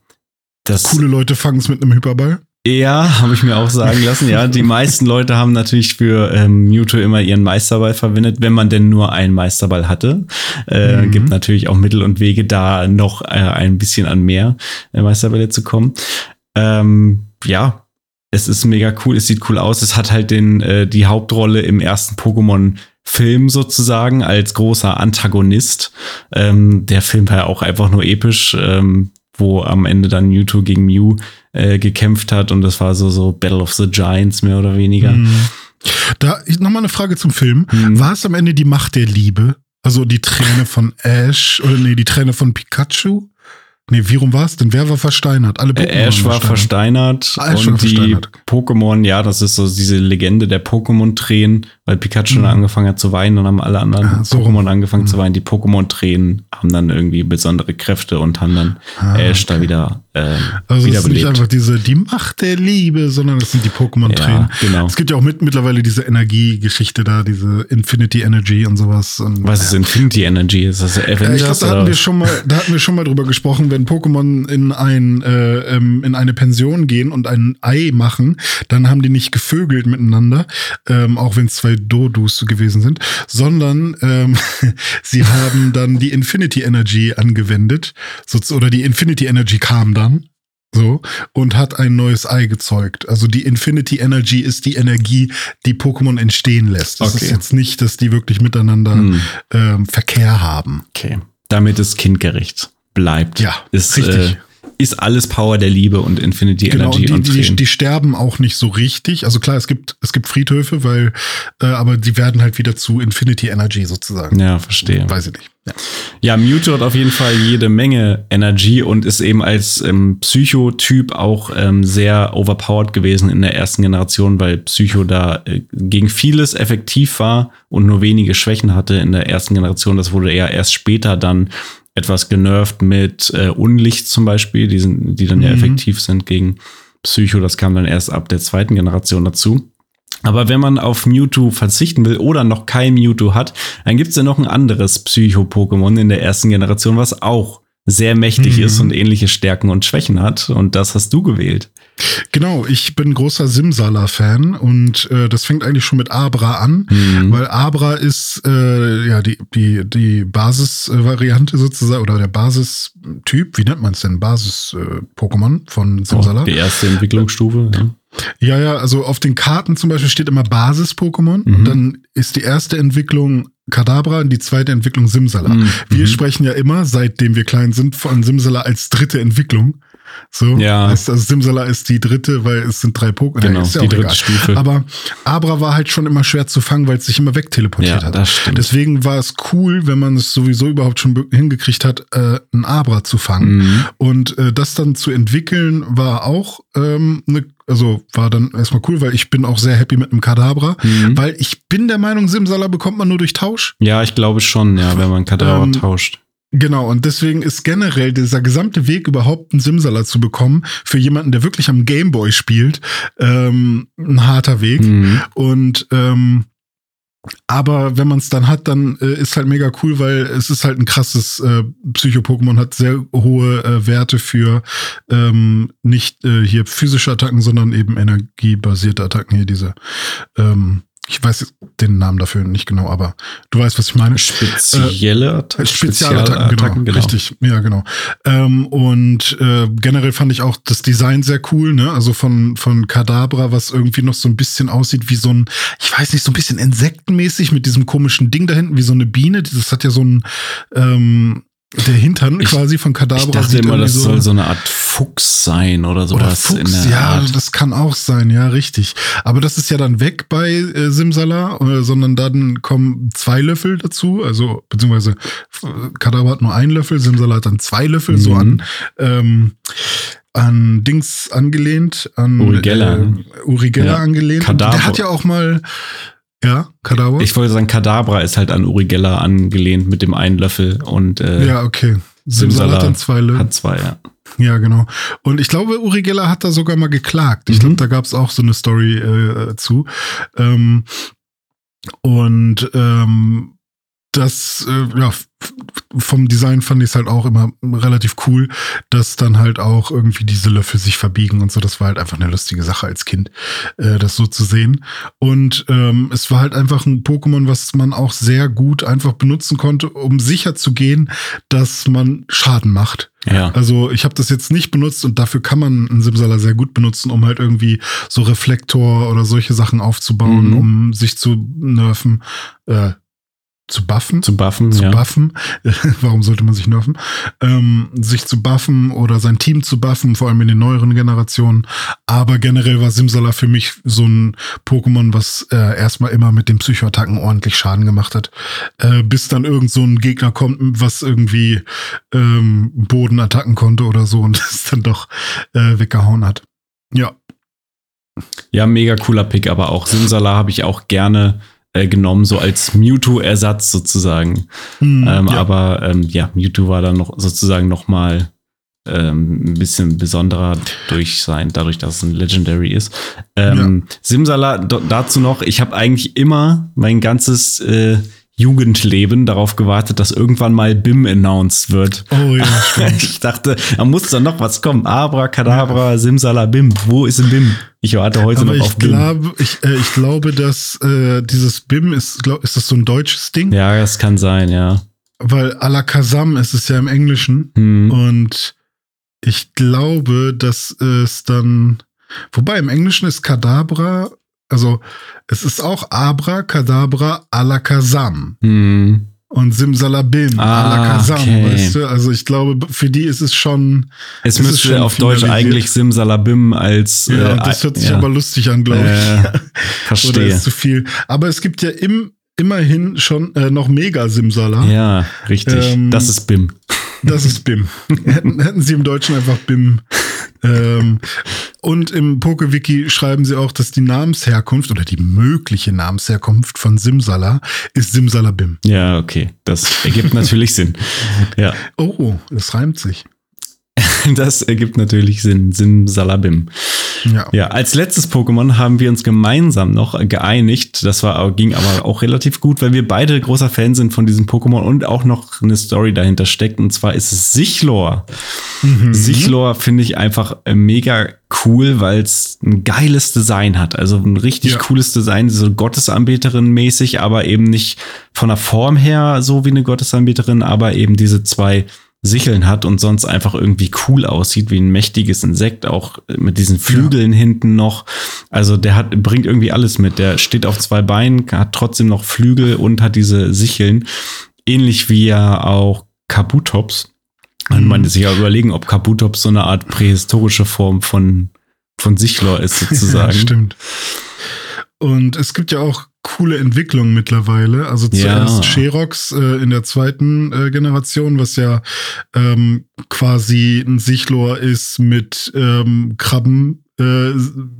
Das Coole Leute fangen es mit einem Hyperball. Ja, habe ich mir auch sagen lassen. Ja, die [laughs] meisten Leute haben natürlich für ähm, Mewtwo immer ihren Meisterball verwendet, wenn man denn nur einen Meisterball hatte. Äh, Mhm. Gibt natürlich auch Mittel und Wege, da noch äh, ein bisschen an mehr äh, Meisterbälle zu kommen. Ähm, ja, es ist mega cool, es sieht cool aus. Es hat halt den, äh, die Hauptrolle im ersten Pokémon-Film sozusagen als großer Antagonist. Ähm, der Film war ja auch einfach nur episch, ähm, wo am Ende dann Mewtwo gegen Mew äh, gekämpft hat und das war so, so Battle of the Giants mehr oder weniger. Mhm. Da nochmal eine Frage zum Film. Mhm. War es am Ende die Macht der Liebe? Also die Träne von Ash oder nee, die Träne von Pikachu? Nee, wie rum war es denn? Wer war versteinert? Alle Äh, Ash waren war versteinert Ah, Ash und war die versteinert. Pokémon, ja, das ist so diese Legende der Pokémon-Tränen, weil Pikachu Mhm. dann angefangen hat zu weinen und haben alle anderen Ah, so Pokémon angefangen Mhm. zu weinen. Die Pokémon-Tränen haben dann irgendwie besondere Kräfte und haben dann Ah, Ash da okay. wieder, ähm, Also es ist nicht einfach diese die Macht der Liebe, sondern es sind die Pokémon-Tränen. Ja, genau. Es gibt ja auch mit, mittlerweile diese Energiegeschichte da, diese Infinity Energy und sowas. Und, Was ist Infinity Energy? Ist das Äh, ich Avengers? glaube, da hatten wir schon mal, da hatten wir schon mal drüber gesprochen, wenn Pokémon in ein äh, ähm, in eine Pension gehen und ein Ei machen, dann haben die nicht gevögelt miteinander, ähm, auch wenn es zwei Dodus gewesen sind, sondern ähm, [laughs] sie haben dann die Infinity Energy angewendet, so, oder die Infinity Energy kam dann. So, und hat ein neues Ei gezeugt. Also die Infinity Energy ist die Energie, die Pokémon entstehen lässt. Das Okay. ist jetzt nicht, dass die wirklich miteinander Hm. ähm, Verkehr haben. Okay. Damit es kindgerecht bleibt. Ja, ist, richtig. Äh, ist alles Power der Liebe und Infinity Genau, Energy und die, und die, die sterben auch nicht so richtig. Also klar, es gibt, es gibt Friedhöfe, weil, äh, aber die werden halt wieder zu Infinity Energy sozusagen. ja, verstehe. Weiß ich nicht. Ja. Ja, Mewtwo hat auf jeden Fall jede Menge Energie und ist eben als ähm, Psychotyp auch ähm, sehr overpowered gewesen in der ersten Generation, weil Psycho da äh, gegen vieles effektiv war und nur wenige Schwächen hatte in der ersten Generation. Das wurde eher erst später dann etwas genervt mit äh, Unlicht zum Beispiel, die, sind, die dann ja Mhm. effektiv sind gegen Psycho. Das kam dann erst ab der zweiten Generation dazu. Aber wenn man auf Mewtwo verzichten will oder noch kein Mewtwo hat, dann gibt's ja noch ein anderes Psycho-Pokémon in der ersten Generation, was auch sehr mächtig Mhm. ist und ähnliche Stärken und Schwächen hat. Und das hast du gewählt. Genau, ich bin großer Simsala-Fan und äh, das fängt eigentlich schon mit Abra an, Mhm. weil Abra ist äh, ja die, die, die Basis-Variante sozusagen oder der Basistyp, wie nennt man es denn? Basis-Pokémon von Simsala. Oh, die erste Entwicklungsstufe. Ja. Ja, ja, also auf den Karten zum Beispiel steht immer Basis-Pokémon. Mhm. Dann ist die erste Entwicklung Kadabra und die zweite Entwicklung Simsala. Mhm. Wir Mhm. sprechen ja immer, seitdem wir klein sind, von Simsala als dritte Entwicklung. So, Ja. heißt, also Simsala ist die dritte, weil es sind drei Pokémon. Genau, ist ja die dritte egal. Stufe. Aber Abra war halt schon immer schwer zu fangen, weil es sich immer wegteleportiert Ja, hat. das stimmt. Deswegen war es cool, wenn man es sowieso überhaupt schon hingekriegt hat, äh, ein Abra zu fangen. Mhm. Und äh, das dann zu entwickeln war auch, ähm, ne, also war dann erstmal cool, weil ich bin auch sehr happy mit einem Kadabra, Mhm. weil ich bin der Meinung, Simsala bekommt man nur durch Tausch. Ja, ich glaube schon, ja, wenn man Kadabra Ähm, tauscht. Genau, und deswegen ist generell dieser gesamte Weg überhaupt einen Simsala zu bekommen, für jemanden, der wirklich am Gameboy spielt, ähm, ein harter Weg. Mhm. Und ähm, aber wenn man es dann hat, dann äh, ist halt mega cool, weil es ist halt ein krasses äh, Psycho-Pokémon, hat sehr hohe äh, Werte für ähm, nicht äh, hier physische Attacken, sondern eben energiebasierte Attacken. Hier diese, ähm, ich weiß den Namen dafür nicht genau, aber du weißt, was ich meine. Spezielle Attacken. Äh, Spezialattacken, genau, Richtig, ja, genau. Ähm, und äh, generell fand ich auch das Design sehr cool, ne? Also von, von Kadabra, was irgendwie noch so ein bisschen aussieht wie so ein, ich weiß nicht, so ein bisschen insektenmäßig mit diesem komischen Ding da hinten, wie so eine Biene. Das hat ja so ein, ähm, der Hintern Ich- quasi von Kadabra. Ich dachte immer, das soll so eine Art Fuchs sein oder sowas. oder Fuchs, in der ja, Art. das kann auch sein, ja, richtig. Aber das ist ja dann weg bei äh, Simsala, äh, sondern dann kommen zwei Löffel dazu, also beziehungsweise äh, Kadabra hat nur einen Löffel, Simsala hat dann zwei Löffel, so Mhm. an ähm, an Dings angelehnt, an Uri Geller. äh, Uri Geller Ja, angelehnt. Kadabra. Der hat ja auch mal, ja, Kadabra. Ich wollte sagen, Kadabra ist halt an Uri Geller angelehnt mit dem einen Löffel und äh, ja, okay. Simsala hat dann zwei Löffel. hat zwei, ja. Ja, genau. Und ich glaube, Uri Geller hat da sogar mal geklagt. Ich Mhm. glaube, da gab es auch so eine Story äh, zu. Ähm, und ähm, das, äh, ja, vom Design fand ich es halt auch immer relativ cool, dass dann halt auch irgendwie diese Löffel sich verbiegen und so. Das war halt einfach eine lustige Sache als Kind, äh, das so zu sehen. Und ähm, es war halt einfach ein Pokémon, was man auch sehr gut einfach benutzen konnte, um sicher zu gehen, dass man Schaden macht. Ja. Also ich habe das jetzt nicht benutzt und dafür kann man einen Simsala sehr gut benutzen, um halt irgendwie so Reflektor oder solche Sachen aufzubauen, Mhm. um sich zu nerven, äh, zu buffen Zu buffen, zu ja. buffen. [laughs] Warum sollte man sich nerven? Ähm, sich zu buffen oder sein Team zu buffen, vor allem in den neueren Generationen. Aber generell war Simsala für mich so ein Pokémon, was äh, erstmal immer mit den Psychoattacken ordentlich Schaden gemacht hat. Äh, bis dann irgend so ein Gegner kommt, was irgendwie ähm, Bodenattacken konnte oder so und [laughs] es dann doch äh, weggehauen hat. Ja. Ja, mega cooler Pick, aber auch Simsala habe ich auch gerne äh, genommen, so als Mewtwo-Ersatz sozusagen. Hm, ähm, ja. Aber ähm, ja, Mewtwo war dann noch sozusagen noch mal ähm, ein bisschen besonderer durch sein, dadurch, dass es ein Legendary ist. Ähm, Simsala do- dazu noch, ich habe eigentlich immer mein ganzes äh, Jugendleben darauf gewartet, dass irgendwann mal BIM announced wird. Oh ja, [laughs] stimmt. ich dachte, da muss doch noch was kommen. Abracadabra, Simsalabim. Wo ist ein BIM? Ich warte heute Aber noch ich auf BIM. ich, äh, ich glaube, dass äh, dieses BIM ist, glaub, ist das so ein deutsches Ding? Ja, das kann sein, ja. Weil Alakazam ist es ja im Englischen. Hm. Und ich glaube, dass es dann. Wobei im Englischen ist Kadabra, also es ist auch Abra, Kadabra, Alakazam. Hm. Und Simsalabim, Ah, Alakazam, okay. weißt du? Also ich glaube, für die ist es schon. Es Es müsste schon auf Deutsch eigentlich Simsalabim als. Ja, äh, und das hört sich ja. aber lustig an, glaube ich. Äh, [laughs] Oder verstehe. ist zu viel. Aber es gibt ja im, immerhin schon äh, noch Mega-Simsala. Ja, richtig. Ähm, das ist BIM. Das ist BIM. [laughs] hätten, hätten sie im Deutschen einfach BIM. [laughs] Ähm, und im PokeWiki schreiben sie auch, dass die Namensherkunft oder die mögliche Namensherkunft von Simsala ist Simsalabim. Ja, okay. Das ergibt natürlich [laughs] Sinn. Ja, Oh, das reimt sich. [laughs] das ergibt natürlich Sinn. Simsalabim. Ja. Ja, als letztes Pokémon haben wir uns gemeinsam noch geeinigt. Das war, ging aber auch relativ gut, weil wir beide großer Fan sind von diesem Pokémon und auch noch eine Story dahinter steckt. Und zwar ist es Sichlor. Mhm. Sichlor finde ich einfach äh, mega cool, weil es ein geiles Design hat. Also ein richtig Ja. cooles Design, so Gottesanbeterin mäßig, aber eben nicht von der Form her so wie eine Gottesanbeterin, aber eben diese zwei Sicheln hat und sonst einfach irgendwie cool aussieht, wie ein mächtiges Insekt, auch mit diesen Flügeln hinten noch. Also der hat, bringt irgendwie alles mit. Der steht auf zwei Beinen, hat trotzdem noch Flügel und hat diese Sicheln. Ähnlich wie ja auch Kabutops. Man Mhm. man sich ja überlegen, ob Kabutops so eine Art prähistorische Form von, von Sichlor ist, [laughs] Ja, sozusagen. stimmt. Und es gibt ja auch coole Entwicklungen mittlerweile. Also zuerst Ja. Sherox äh, in der zweiten äh, Generation, was ja ähm, quasi ein Sichlor ist mit ähm, Krabben. Äh,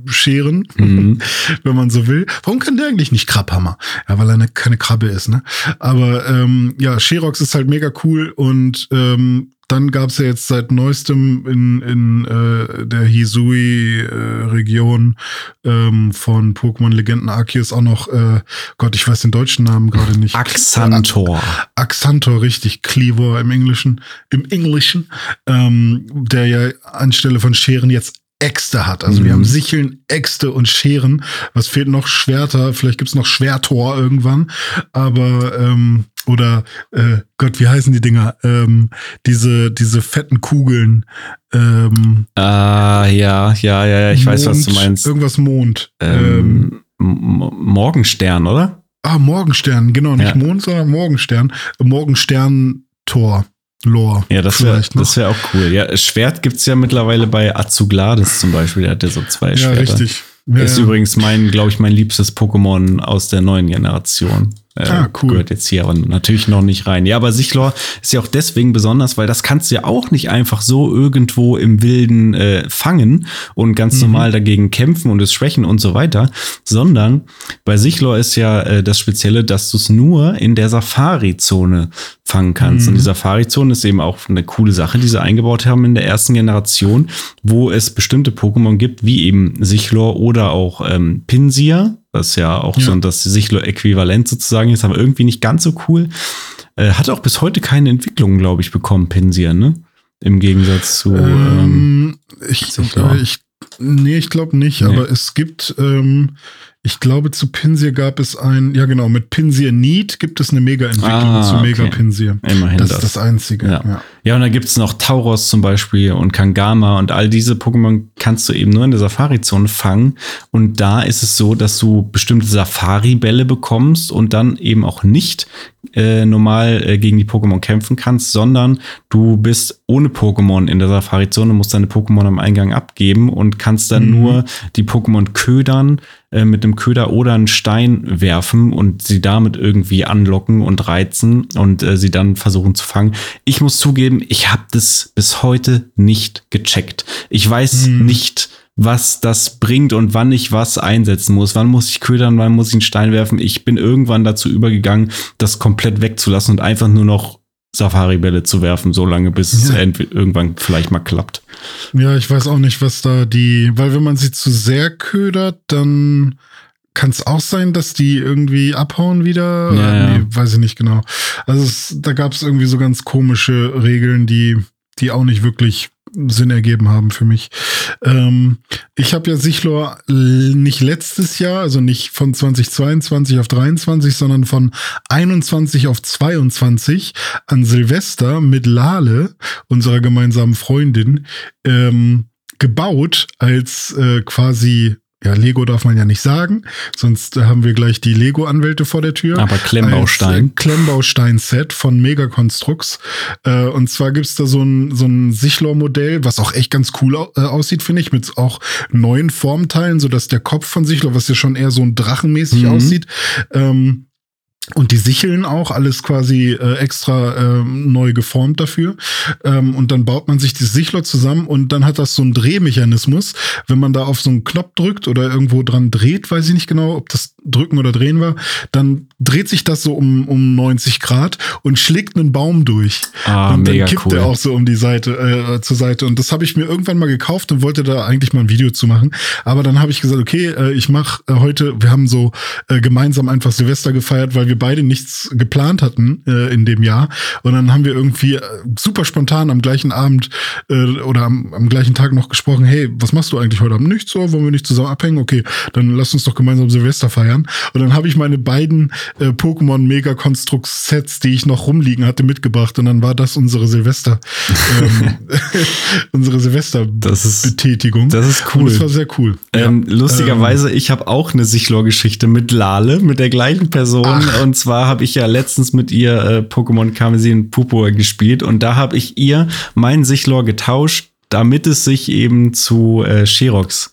Scheren, Mhm. [laughs] wenn man so will. Warum kann der eigentlich nicht Krabhammer? Ja, weil er eine, keine Krabbe ist, ne? Aber ähm, ja, Sherox ist halt mega cool und ähm, dann gab's ja jetzt seit neuestem in, in äh, der Hisui-Region ähm, von Pokémon Legenden Arceus auch noch, äh, Gott, ich weiß den deutschen Namen gerade nicht. Axantor. Axantor, richtig, Cleavor im Englischen, im Englischen, ähm, der ja anstelle von Scheren jetzt Äxte hat. Also wir Mhm. haben Sicheln, Äxte und Scheren. Was fehlt noch? Schwerter. Vielleicht gibt's noch Schwertor irgendwann. Aber, ähm, oder, äh, Gott, wie heißen die Dinger? Ähm, diese, diese fetten Kugeln. Ähm, Ah, ja, ja, ja, ja, ich weiß, was du Mond- meinst. Irgendwas Mond. Ähm, Ähm, Morgenstern, oder? ah, Morgenstern, genau, nicht Ja. Mond, sondern Morgenstern. Morgenstern-Tor. Lore. Ja, das wäre wär auch cool. Ja, Schwert gibt's ja mittlerweile bei Azugladis zum Beispiel. Der hat ja so zwei Ja, Schwerter. richtig. Ja, ist ja. übrigens mein, glaube ich, mein liebstes Pokémon aus der neuen Generation. Äh, Ah, cool. Gehört jetzt hier aber natürlich noch nicht rein. Ja, aber Sichlor ist ja auch deswegen besonders, weil das kannst du ja auch nicht einfach so irgendwo im Wilden äh, fangen und ganz Mhm. normal dagegen kämpfen und es schwächen und so weiter, sondern bei Sichlor ist ja äh, das Spezielle, dass du es nur in der Safari-Zone fangen kannst. Mhm. Und die Safari-Zone ist eben auch eine coole Sache, die sie eingebaut haben in der ersten Generation, wo es bestimmte Pokémon gibt, wie eben Sichlor oder auch ähm, Pinsir, was ja auch ja. so das Sichlo-Äquivalent sozusagen ist, aber irgendwie nicht ganz so cool. Äh, hat auch bis heute keine Entwicklung, glaube ich, bekommen, Pinsier, ne? Im Gegensatz zu. Ähm, ähm, ich, ich, nee, ich glaube nicht, nee. aber es gibt ähm, ich glaube, zu Pinsir gab es ein, ja genau, mit Pinsir Need gibt es eine Mega-Entwicklung ah, zu Mega okay. Pinsir. Immerhin das, das ist das Einzige. Ja, ja. ja und da gibt es noch Tauros zum Beispiel und Kangama und all diese Pokémon kannst du eben nur in der Safari-Zone fangen. Und da ist es so, dass du bestimmte Safari-Bälle bekommst und dann eben auch nicht äh, normal äh, gegen die Pokémon kämpfen kannst, sondern du bist ohne Pokémon in der Safari-Zone, musst deine Pokémon am Eingang abgeben und kannst dann mhm. nur die Pokémon ködern äh, mit einem Köder oder einen Stein werfen und sie damit irgendwie anlocken und reizen und äh, sie dann versuchen zu fangen. Ich muss zugeben, ich habe das bis heute nicht gecheckt. Ich weiß hm. nicht, was das bringt und wann ich was einsetzen muss. Wann muss ich ködern, wann muss ich einen Stein werfen. Ich bin irgendwann dazu übergegangen, das komplett wegzulassen und einfach nur noch Safari-Bälle zu werfen, so lange, bis ja. es irgendwann vielleicht mal klappt. Ja, ich weiß auch nicht, was da die, weil wenn man sie zu sehr ködert, dann kann es auch sein, dass die irgendwie abhauen wieder. Ja, ja. Nee, weiß ich nicht genau. Also es, da gab es irgendwie so ganz komische Regeln, die, die auch nicht wirklich Sinn ergeben haben für mich. Ähm, ich habe ja Sichlor nicht letztes Jahr, also nicht von 2022 auf 23, sondern von 21 auf 22 an Silvester mit Lale, unserer gemeinsamen Freundin, ähm, gebaut als äh, quasi ja, Lego darf man ja nicht sagen, sonst haben wir gleich die Lego-Anwälte vor der Tür. Aber Klemmbaustein. Äh, Klemmbaustein-Set von Megaconstrux. Äh, und zwar gibt's da so ein, so ein Sichlor-Modell, was auch echt ganz cool äh, aussieht, finde ich, mit auch neuen Formteilen, sodass der Kopf von Sichlor, was ja schon eher so ein Drachenmäßig mhm. aussieht, ähm, und die Sicheln auch, alles quasi äh, extra äh, neu geformt dafür. Ähm, und dann baut man sich die Sichler zusammen und dann hat das so einen Drehmechanismus. Wenn man da auf so einen Knopf drückt oder irgendwo dran dreht, weiß ich nicht genau, ob das drücken oder drehen war, dann dreht sich das so um, um 90 Grad und schlägt einen Baum durch. Ah, und dann kippt cool. er auch so um die Seite, äh, zur Seite. Und das habe ich mir irgendwann mal gekauft und wollte da eigentlich mal ein Video zu machen. Aber dann habe ich gesagt, okay, äh, ich mache äh, heute, wir haben so äh, gemeinsam einfach Silvester gefeiert, weil wir beide nichts geplant hatten äh, in dem Jahr. Und dann haben wir irgendwie äh, super spontan am gleichen Abend äh, oder am, am gleichen Tag noch gesprochen, hey, was machst du eigentlich heute Abend? Nichts so, wollen wir nicht zusammen abhängen? Okay, dann lass uns doch gemeinsam Silvester feiern. Und dann habe ich meine beiden äh, Pokémon Mega Construct Sets, die ich noch rumliegen hatte, mitgebracht. Und dann war das unsere Silvester, ähm, [laughs] [laughs] unsere Silvester-Betätigung. Das ist cool. Und das war sehr cool. Ähm, ja. Lustigerweise, ähm, ich habe auch eine Sichlor-Geschichte mit Lale, mit der gleichen Person. Ach. [laughs] Und zwar habe ich ja letztens mit ihr äh, Pokémon Karmesin Pupo gespielt und da habe ich ihr meinen Sichlor getauscht, damit es sich eben zu äh, Sherox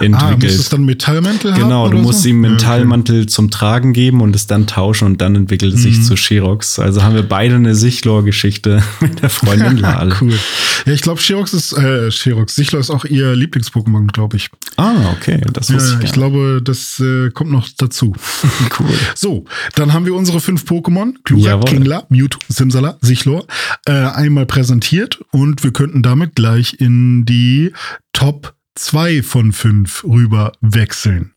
entwickelt. Ah, muss es dann Metallmantel haben? Genau, du musst so? ihm Metallmantel okay. zum Tragen geben und es dann tauschen und dann entwickelt es sich mhm. zu Sherox. Also haben wir beide eine Sichlor-Geschichte [laughs] mit der Freundin [laughs] Lale. cool. Ja, ich glaube, Sherox ist, äh, Sherox, Sichlor ist auch ihr Lieblings-Pokémon, glaube ich. Ah, okay, das wusste ja, ich. Ich glaube, das äh, kommt noch dazu. [laughs] cool. So, dann haben wir unsere fünf Pokémon, Glurak, Kingler, Mewtwo, Simsala, Sichlor, äh, einmal präsentiert und wir könnten damit gleich in die Top zwei von fünf rüber wechseln.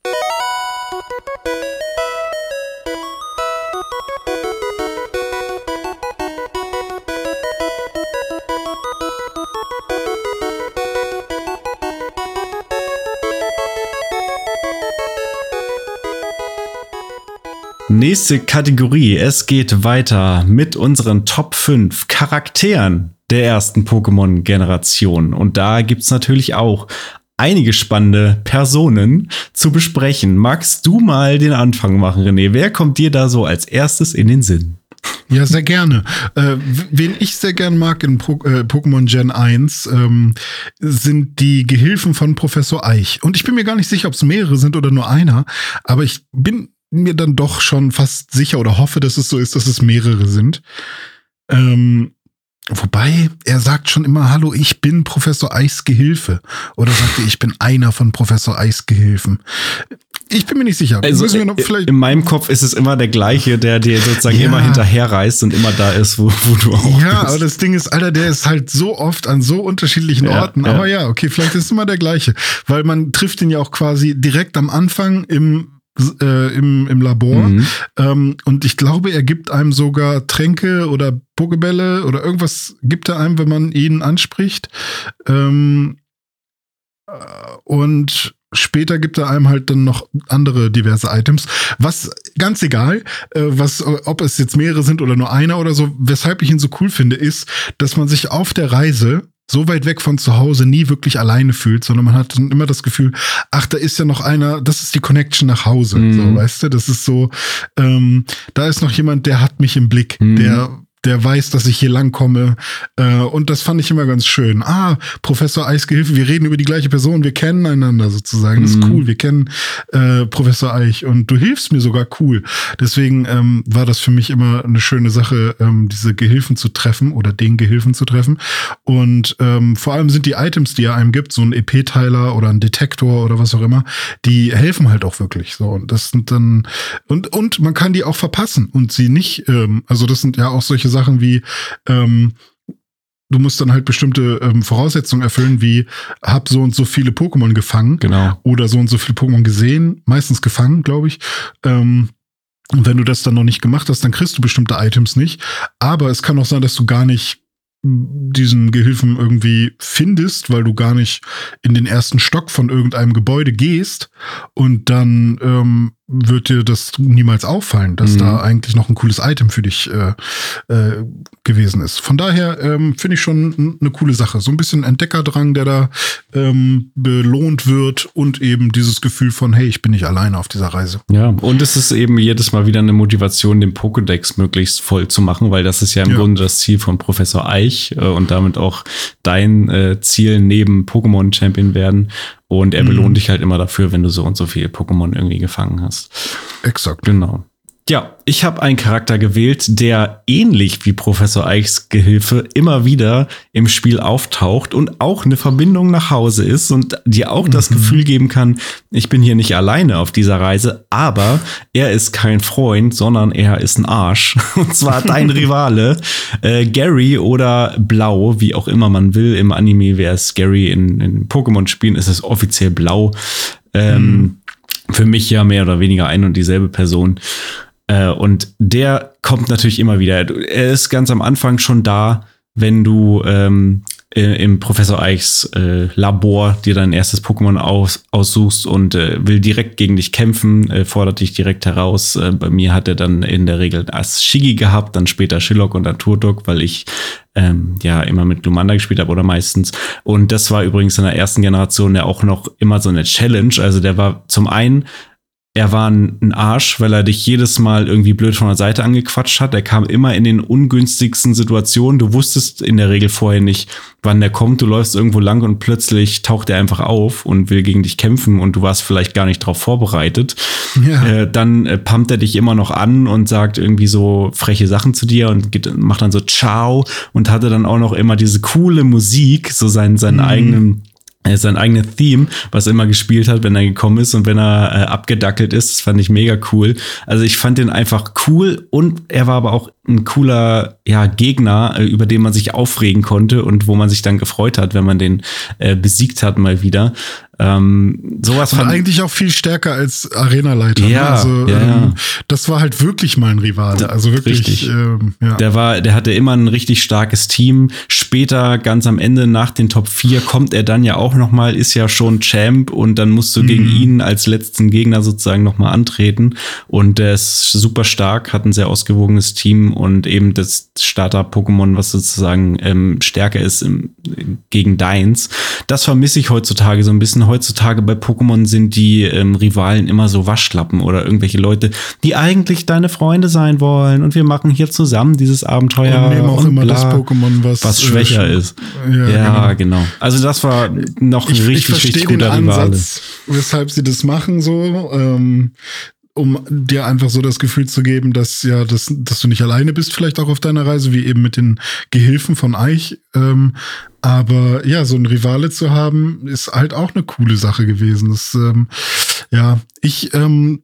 Nächste Kategorie. Es geht weiter mit unseren Top 5 Charakteren der ersten Pokémon-Generation. Und da gibt's natürlich auch einige spannende Personen zu besprechen. Magst du mal den Anfang machen, René? Wer kommt dir da so als erstes in den Sinn? Ja, sehr gerne. Äh, wen ich sehr gern mag in po äh, Pokémon Gen 1 ähm, sind die Gehilfen von Professor Eich. Und ich bin mir gar nicht sicher, ob es mehrere sind oder nur einer, aber ich bin mir dann doch schon fast sicher oder hoffe, dass es so ist, dass es mehrere sind. Ähm, Wobei, er sagt schon immer, hallo, ich bin Professor Eichs Gehilfe. Oder sagt er, ich bin einer von Professor Eichs Gehilfen. Ich bin mir nicht sicher. Also, in meinem Kopf ist es immer der gleiche, der dir sozusagen ja. immer hinterherreist und immer da ist, wo, wo du auch Ja, bist. aber das Ding ist, Alter, der ist halt so oft an so unterschiedlichen ja, Orten. Ja. Aber ja, okay, vielleicht ist es immer der gleiche. Weil man trifft ihn ja auch quasi direkt am Anfang im äh, im, im Labor. Mhm. Ähm, und ich glaube, er gibt einem sogar Tränke oder Pokebälle oder irgendwas gibt er einem, wenn man ihn anspricht. Ähm, äh, und später gibt er einem halt dann noch andere diverse Items. Was ganz egal, äh, was, ob es jetzt mehrere sind oder nur einer oder so, weshalb ich ihn so cool finde, ist, dass man sich auf der Reise so weit weg von zu Hause nie wirklich alleine fühlt, sondern man hat dann immer das Gefühl, ach, da ist ja noch einer, das ist die Connection nach Hause, mhm. so, weißt du, das ist so, ähm, da ist noch jemand, der hat mich im Blick, mhm. der der weiß, dass ich hier lang komme. Äh, und das fand ich immer ganz schön. Ah, Professor Eichgehilfe, wir reden über die gleiche Person, wir kennen einander sozusagen. Das ist mhm. cool, wir kennen äh, Professor Eich und du hilfst mir sogar cool. Deswegen ähm, war das für mich immer eine schöne Sache, ähm, diese Gehilfen zu treffen oder den Gehilfen zu treffen. Und ähm, vor allem sind die Items, die er einem gibt, so ein EP-Teiler oder ein Detektor oder was auch immer, die helfen halt auch wirklich. So, und das sind dann, und, und man kann die auch verpassen und sie nicht, ähm, also das sind ja auch solche Sachen, Sachen wie, ähm, du musst dann halt bestimmte ähm, Voraussetzungen erfüllen, wie hab so und so viele Pokémon gefangen. Genau. Oder so und so viele Pokémon gesehen, meistens gefangen, glaube ich. Ähm, und wenn du das dann noch nicht gemacht hast, dann kriegst du bestimmte Items nicht. Aber es kann auch sein, dass du gar nicht diesen Gehilfen irgendwie findest, weil du gar nicht in den ersten Stock von irgendeinem Gebäude gehst und dann ähm, wird dir das niemals auffallen, dass mhm. da eigentlich noch ein cooles Item für dich äh, äh, gewesen ist. Von daher ähm, finde ich schon eine coole Sache. So ein bisschen Entdeckerdrang, der da ähm, belohnt wird und eben dieses Gefühl von, hey, ich bin nicht alleine auf dieser Reise. Ja, und es ist eben jedes Mal wieder eine Motivation, den Pokédex möglichst voll zu machen, weil das ist ja im ja. Grunde das Ziel von Professor Eich äh, und damit auch dein äh, Ziel neben Pokémon-Champion werden. Und er mhm. belohnt dich halt immer dafür, wenn du so und so viele Pokémon irgendwie gefangen hast. Exakt. Genau. Ja, ich habe einen Charakter gewählt, der ähnlich wie Professor Eichs Gehilfe immer wieder im Spiel auftaucht und auch eine Verbindung nach Hause ist und dir auch mhm. das Gefühl geben kann, ich bin hier nicht alleine auf dieser Reise, aber er ist kein Freund, sondern er ist ein Arsch. [laughs] Und zwar dein [laughs] Rivale, äh, Gary oder Blau, wie auch immer man will. Im Anime wäre es Gary, in, in Pokémon-Spielen ist es offiziell Blau. Ähm, mhm. Für mich ja mehr oder weniger ein und dieselbe Person. Äh, und der kommt natürlich immer wieder. Er ist ganz am Anfang schon da, wenn du ähm, im Professor Eichs äh, Labor dir dein erstes Pokémon aus, aussuchst und äh, will direkt gegen dich kämpfen, äh, fordert dich direkt heraus. Äh, bei mir hat er dann in der Regel Shigi gehabt, dann später Shillock und dann Turtok, weil ich ähm, ja immer mit Glumanda gespielt habe oder meistens. Und das war übrigens in der ersten Generation ja auch noch immer so eine Challenge. Also der war zum einen er war ein Arsch, weil er dich jedes Mal irgendwie blöd von der Seite angequatscht hat. Er kam immer in den ungünstigsten Situationen. Du wusstest in der Regel vorher nicht, wann der kommt. Du läufst irgendwo lang und plötzlich taucht er einfach auf und will gegen dich kämpfen und du warst vielleicht gar nicht darauf vorbereitet. Ja. Äh, dann äh, pumpt er dich immer noch an und sagt irgendwie so freche Sachen zu dir und geht, macht dann so Ciao und hatte dann auch noch immer diese coole Musik, so seinen, seinen mhm. eigenen sein eigenes Theme, was er immer gespielt hat, wenn er gekommen ist und wenn er äh, abgedackelt ist. Das fand ich mega cool. Also ich fand den einfach cool und er war aber auch ein cooler ja, Gegner, äh, über den man sich aufregen konnte und wo man sich dann gefreut hat, wenn man den äh, besiegt hat mal wieder. Ähm, sowas fand eigentlich auch viel stärker als Arenaleiter. Ne? Ja, also ja, ähm, das war halt wirklich mein Rivale. Also wirklich. Ähm, ja. Der war, der hatte immer ein richtig starkes Team. Später, ganz am Ende nach den Top 4, kommt er dann ja auch noch mal, ist ja schon Champ und dann musst du mhm. gegen ihn als letzten Gegner sozusagen noch mal antreten. Und der ist super stark, hat ein sehr ausgewogenes Team und eben das Starter-Pokémon, was sozusagen ähm, stärker ist im, gegen deins. Das vermisse ich heutzutage so ein bisschen. Heutzutage bei Pokémon sind die ähm, Rivalen immer so Waschlappen oder irgendwelche Leute, die eigentlich deine Freunde sein wollen und wir machen hier zusammen dieses Abenteuer. Und nehmen auch und immer bla, das Pokémon, was, was schwächer äh, ist. Ja, ja genau. genau. Also das war noch ein ich, richtig, ich richtig guter den Ansatz, Rivale. Weshalb sie das machen so. Ähm, um dir einfach so das Gefühl zu geben, dass ja, dass, dass du nicht alleine bist, vielleicht auch auf deiner Reise, wie eben mit den Gehilfen von Eich. Ähm, aber ja, so ein Rivale zu haben, ist halt auch eine coole Sache gewesen. Das, ähm, ja, ich, ähm,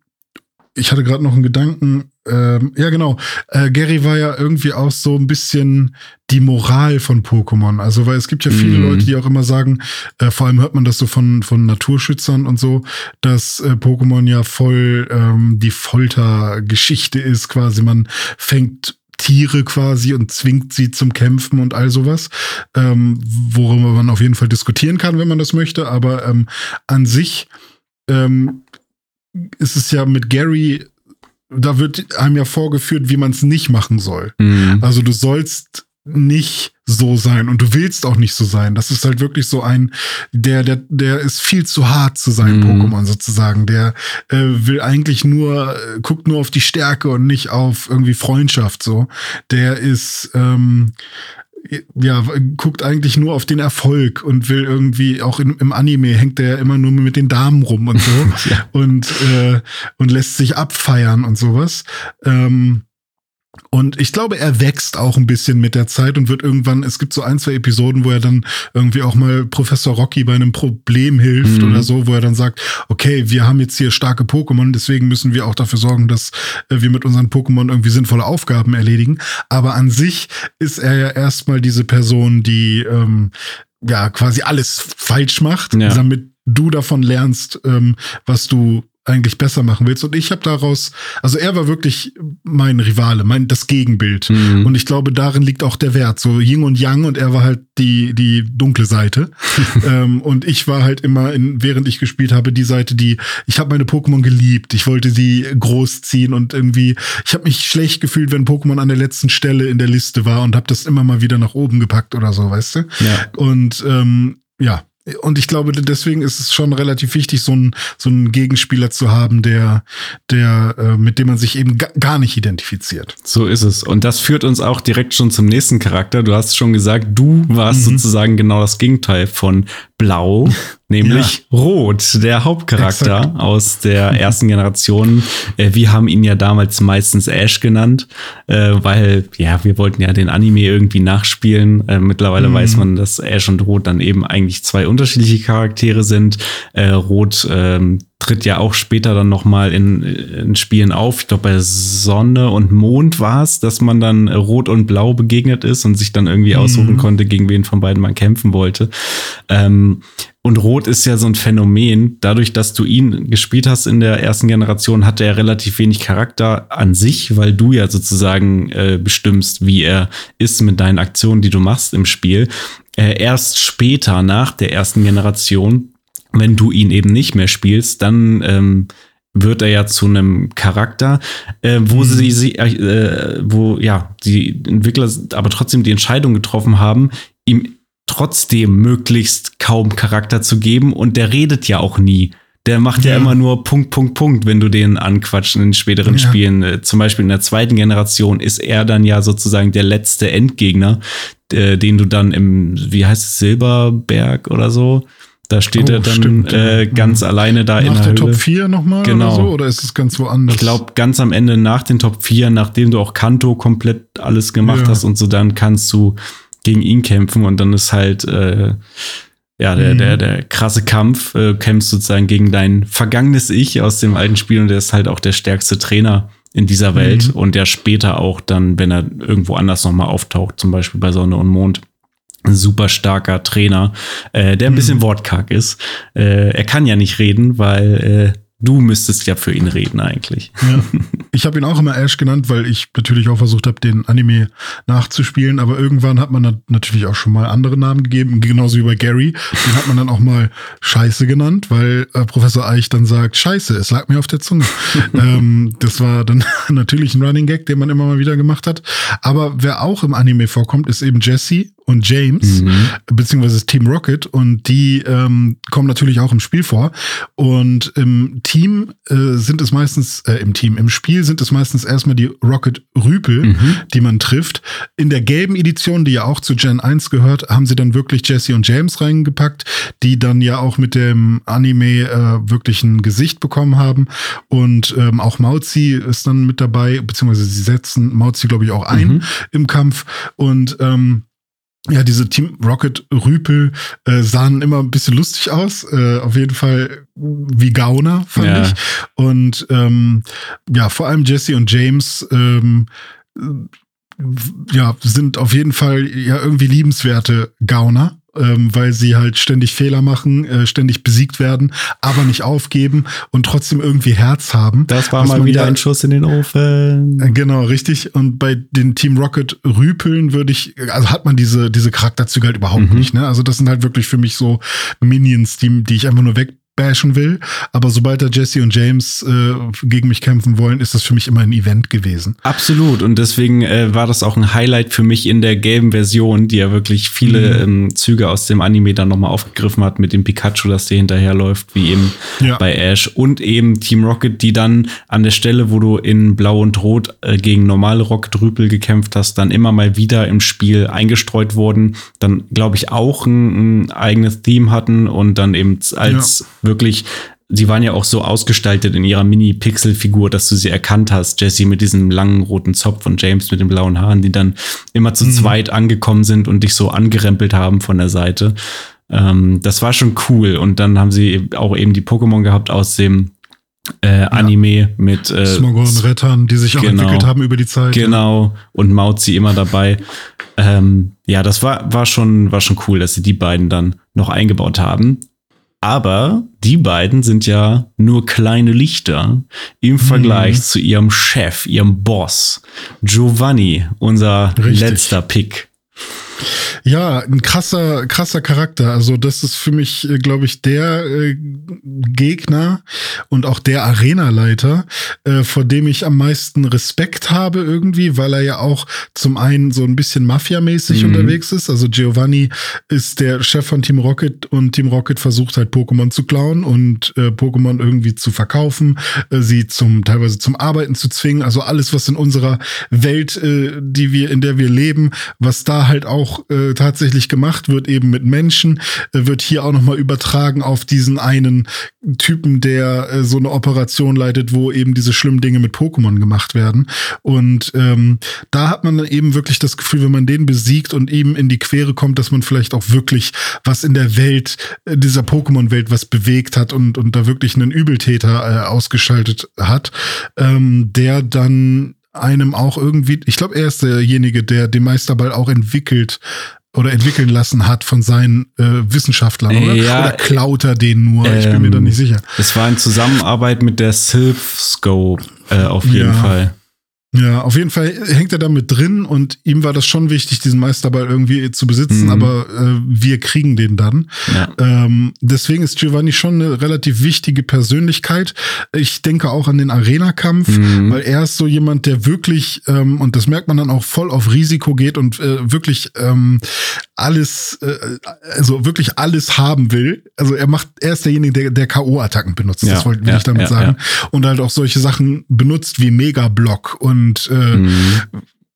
ich hatte gerade noch einen Gedanken, ähm, ja, genau. Äh, Gary war ja irgendwie auch so ein bisschen die Moral von Pokémon. Also, weil es gibt ja viele Mhm. Leute, die auch immer sagen, äh, vor allem hört man das so von, von Naturschützern und so, dass äh, Pokémon ja voll ähm, die Foltergeschichte ist, quasi. Man fängt Tiere quasi und zwingt sie zum Kämpfen und all sowas, ähm, worüber man auf jeden Fall diskutieren kann, wenn man das möchte. Aber ähm, an sich ähm, ist es ja mit Gary, da wird einem ja vorgeführt, wie man es nicht machen soll. Mhm. Also du sollst nicht so sein und du willst auch nicht so sein. Das ist halt wirklich so ein, der, der, der ist viel zu hart zu sein, Mhm. Pokémon sozusagen. Der äh, will eigentlich nur, äh, guckt nur auf die Stärke und nicht auf irgendwie Freundschaft so. Der ist, ähm, ja, guckt eigentlich nur auf den Erfolg und will irgendwie, auch in, im Anime hängt der ja immer nur mit den Damen rum und so [laughs] Ja. und, äh, und lässt sich abfeiern und sowas. Ähm, und ich glaube, er wächst auch ein bisschen mit der Zeit und wird irgendwann, es gibt so ein, zwei Episoden, wo er dann irgendwie auch mal Professor Rocky bei einem Problem hilft Mhm. oder so, wo er dann sagt, okay, wir haben jetzt hier starke Pokémon, deswegen müssen wir auch dafür sorgen, dass äh, wir mit unseren Pokémon irgendwie sinnvolle Aufgaben erledigen. Aber an sich ist er ja erstmal diese Person, die ähm, ja quasi alles falsch macht, Ja. damit du davon lernst, ähm, was du eigentlich besser machen willst. Und ich habe daraus, also er war wirklich mein Rivale, mein das Gegenbild. Mhm. Und ich glaube, darin liegt auch der Wert. So Yin und Yang und er war halt die, die dunkle Seite. [laughs] ähm, und ich war halt immer, in, während ich gespielt habe, die Seite, die, ich habe meine Pokémon geliebt. Ich wollte sie großziehen und irgendwie, ich habe mich schlecht gefühlt, wenn Pokémon an der letzten Stelle in der Liste war und habe das immer mal wieder nach oben gepackt oder so, weißt du? ja. Und ähm, ja, und ich glaube, deswegen ist es schon relativ wichtig, so einen so einen Gegenspieler zu haben, der, der, äh, mit dem man sich eben ga gar nicht identifiziert. So ist es. Und das führt uns auch direkt schon zum nächsten Charakter. Du hast schon gesagt, du warst Mhm. sozusagen genau das Gegenteil von Blau, [laughs] nämlich Rot, der Hauptcharakter Exakt. aus der ersten Generation. Äh, wir haben ihn ja damals meistens Ash genannt, äh, weil ja, wir wollten ja den Anime irgendwie nachspielen. Äh, mittlerweile Mhm. weiß man, dass Ash und Rot dann eben eigentlich zwei unterschiedliche Charaktere sind. Rot ähm, tritt ja auch später dann noch mal in, in Spielen auf. Ich glaube, bei Sonne und Mond war es, dass man dann Rot und Blau begegnet ist und sich dann irgendwie aussuchen konnte, gegen wen von beiden man kämpfen wollte. Ähm, und Rot ist ja so ein Phänomen. Dadurch, dass du ihn gespielt hast in der ersten Generation, hatte er relativ wenig Charakter an sich, weil du ja sozusagen äh, bestimmst, wie er ist mit deinen Aktionen, die du machst im Spiel. Äh, erst später, nach der ersten Generation, wenn du ihn eben nicht mehr spielst, dann ähm, wird er ja zu einem Charakter, äh, wo Mhm. sie, sie äh, wo ja die Entwickler aber trotzdem die Entscheidung getroffen haben, ihm trotzdem möglichst kaum Charakter zu geben und der redet ja auch nie. Der macht ja, Ja. immer nur Punkt, Punkt, Punkt, wenn du den anquatscht in späteren Ja. Spielen. Äh, Zum Beispiel in der zweiten Generation ist er dann ja sozusagen der letzte Endgegner, äh, den du dann im, wie heißt es, Silberberg oder so? Da steht Oh, er dann stimmt, äh, ganz Mhm. alleine da in Nach der, der Höhle. Top 4 nochmal Genau. oder so? Oder ist es ganz woanders? Ich glaube, ganz am Ende nach den Top 4, nachdem du auch Kanto komplett alles gemacht Ja. hast und so, dann kannst du gegen ihn kämpfen und dann ist halt äh, ja der, Mhm. der, der krasse Kampf, äh, kämpfst sozusagen gegen dein vergangenes Ich aus dem alten Spiel und der ist halt auch der stärkste Trainer in dieser Welt Mhm. und der später auch dann, wenn er irgendwo anders nochmal auftaucht, zum Beispiel bei Sonne und Mond, super starker Trainer, äh, der ein Mhm. bisschen wortkarg ist. Äh, er kann ja nicht reden, weil äh, du müsstest ja für ihn reden eigentlich. Ja. [laughs] Ich habe ihn auch immer Ash genannt, weil ich natürlich auch versucht habe, den Anime nachzuspielen. Aber irgendwann hat man dann natürlich auch schon mal andere Namen gegeben, genauso wie bei Gary. Den hat man dann auch mal Scheiße genannt, weil äh, Professor Eich dann sagt, Scheiße, es lag mir auf der Zunge. [laughs] ähm, das war dann [laughs] natürlich ein Running Gag, den man immer mal wieder gemacht hat. Aber wer auch im Anime vorkommt, ist eben Jesse und James, Mhm. beziehungsweise Team Rocket. Und die ähm, kommen natürlich auch im Spiel vor. Und im Team äh, sind es meistens, äh, im Team, im Spiel sind es meistens erstmal die Rocket Rüpel, Mhm. die man trifft. In der gelben Edition, die ja auch zu Gen 1 gehört, haben sie dann wirklich Jesse und James reingepackt, die dann ja auch mit dem Anime äh, wirklich ein Gesicht bekommen haben. Und ähm, auch Mauzi ist dann mit dabei, beziehungsweise sie setzen Mauzi, glaube ich, auch ein Mhm. im Kampf. Und ähm, ja, diese Team Rocket Rüpel äh, sahen immer ein bisschen lustig aus. Äh, auf jeden Fall wie Gauner, fand Ja. ich. Und ähm, ja, vor allem Jesse und James ähm, ja, sind auf jeden Fall ja irgendwie liebenswerte Gauner. Ähm, weil sie halt ständig Fehler machen, äh, ständig besiegt werden, aber nicht aufgeben und trotzdem irgendwie Herz haben. Das war mal wieder ja- ein Schuss in den Ofen. Äh, Genau, richtig. Und bei den Team Rocket Rüpeln würde ich, also hat man diese, diese Charakterzüge halt überhaupt Mhm. nicht, ne? Also das sind halt wirklich für mich so Minions, die, die ich einfach nur wegbashen will. Aber sobald da Jesse und James äh, gegen mich kämpfen wollen, ist das für mich immer ein Event gewesen. Absolut. Und deswegen äh, war das auch ein Highlight für mich in der gelben Version, die ja wirklich viele ähm, Züge aus dem Anime dann nochmal aufgegriffen hat mit dem Pikachu, das dir hinterherläuft, wie eben Ja. bei Ash. Und eben Team Rocket, die dann an der Stelle, wo du in Blau und Rot äh, gegen normale Rocket-Rüpel gekämpft hast, dann immer mal wieder im Spiel eingestreut wurden. Dann, glaube ich, auch ein, ein eigenes Theme hatten und dann eben als wirklich Sie waren ja auch so ausgestaltet in ihrer Mini-Pixel-Figur, dass du sie erkannt hast. Jessie mit diesem langen roten Zopf und James mit den blauen Haaren, die dann immer zu zweit angekommen sind und dich so angerempelt haben von der Seite. Ähm, das war schon cool. Und dann haben sie auch eben die Pokémon gehabt aus dem äh, Anime mit äh, Smogor und Rettern, die sich auch genau. entwickelt haben über die Zeit. Genau, und Mauzi immer dabei. Ähm, ja, das war, war, schon, war schon cool, dass sie die beiden dann noch eingebaut haben. Aber die beiden sind ja nur kleine Lichter im Vergleich zu ihrem Chef, ihrem Boss, Giovanni, unser Richtig. letzter Pick. Ja, ein krasser, krasser Charakter. Also das ist für mich, glaube ich, der äh, Gegner und auch der Arenaleiter, äh, vor dem ich am meisten Respekt habe irgendwie, weil er ja auch zum einen so ein bisschen Mafia-mäßig Mhm. unterwegs ist. Also Giovanni ist der Chef von Team Rocket und Team Rocket versucht halt Pokémon zu klauen und äh, Pokémon irgendwie zu verkaufen, äh, sie zum teilweise zum Arbeiten zu zwingen. Also alles, was in unserer Welt, äh, die wir, in der wir leben, was da halt auch äh, tatsächlich gemacht wird, eben mit Menschen, äh, wird hier auch nochmal übertragen auf diesen einen Typen, der äh, so eine Operation leitet, wo eben diese schlimmen Dinge mit Pokémon gemacht werden. Und ähm, da hat man dann eben wirklich das Gefühl, wenn man den besiegt und eben in die Quere kommt, dass man vielleicht auch wirklich was in der Welt, äh, dieser Pokémon-Welt, was bewegt hat und, und da wirklich einen Übeltäter äh, ausgeschaltet hat, ähm, der dann einem auch irgendwie, ich glaube, er ist derjenige, der den Meisterball auch entwickelt oder entwickeln lassen hat von seinen äh, Wissenschaftlern, oder? Ja, oder klaut er den nur? ich bin mir da ähm, nicht sicher. Es war in Zusammenarbeit mit der Sylph Scope äh, auf jeden Ja. Fall. Ja, auf jeden Fall hängt er da mit drin und ihm war das schon wichtig, diesen Meisterball irgendwie zu besitzen, Mhm. aber äh, wir kriegen den dann. Ja. Ähm, deswegen ist Giovanni schon eine relativ wichtige Persönlichkeit. Ich denke auch an den Arena-Kampf, Mhm. weil er ist so jemand, der wirklich, ähm, und das merkt man dann auch voll auf Risiko geht und äh, wirklich ähm, alles, äh, also wirklich alles haben will. Also er macht, er ist derjenige, der, der K.O.-Attacken benutzt. Ja, das wollte ja, ich damit sagen. Und halt auch solche Sachen benutzt wie Mega-Block und äh, Mhm.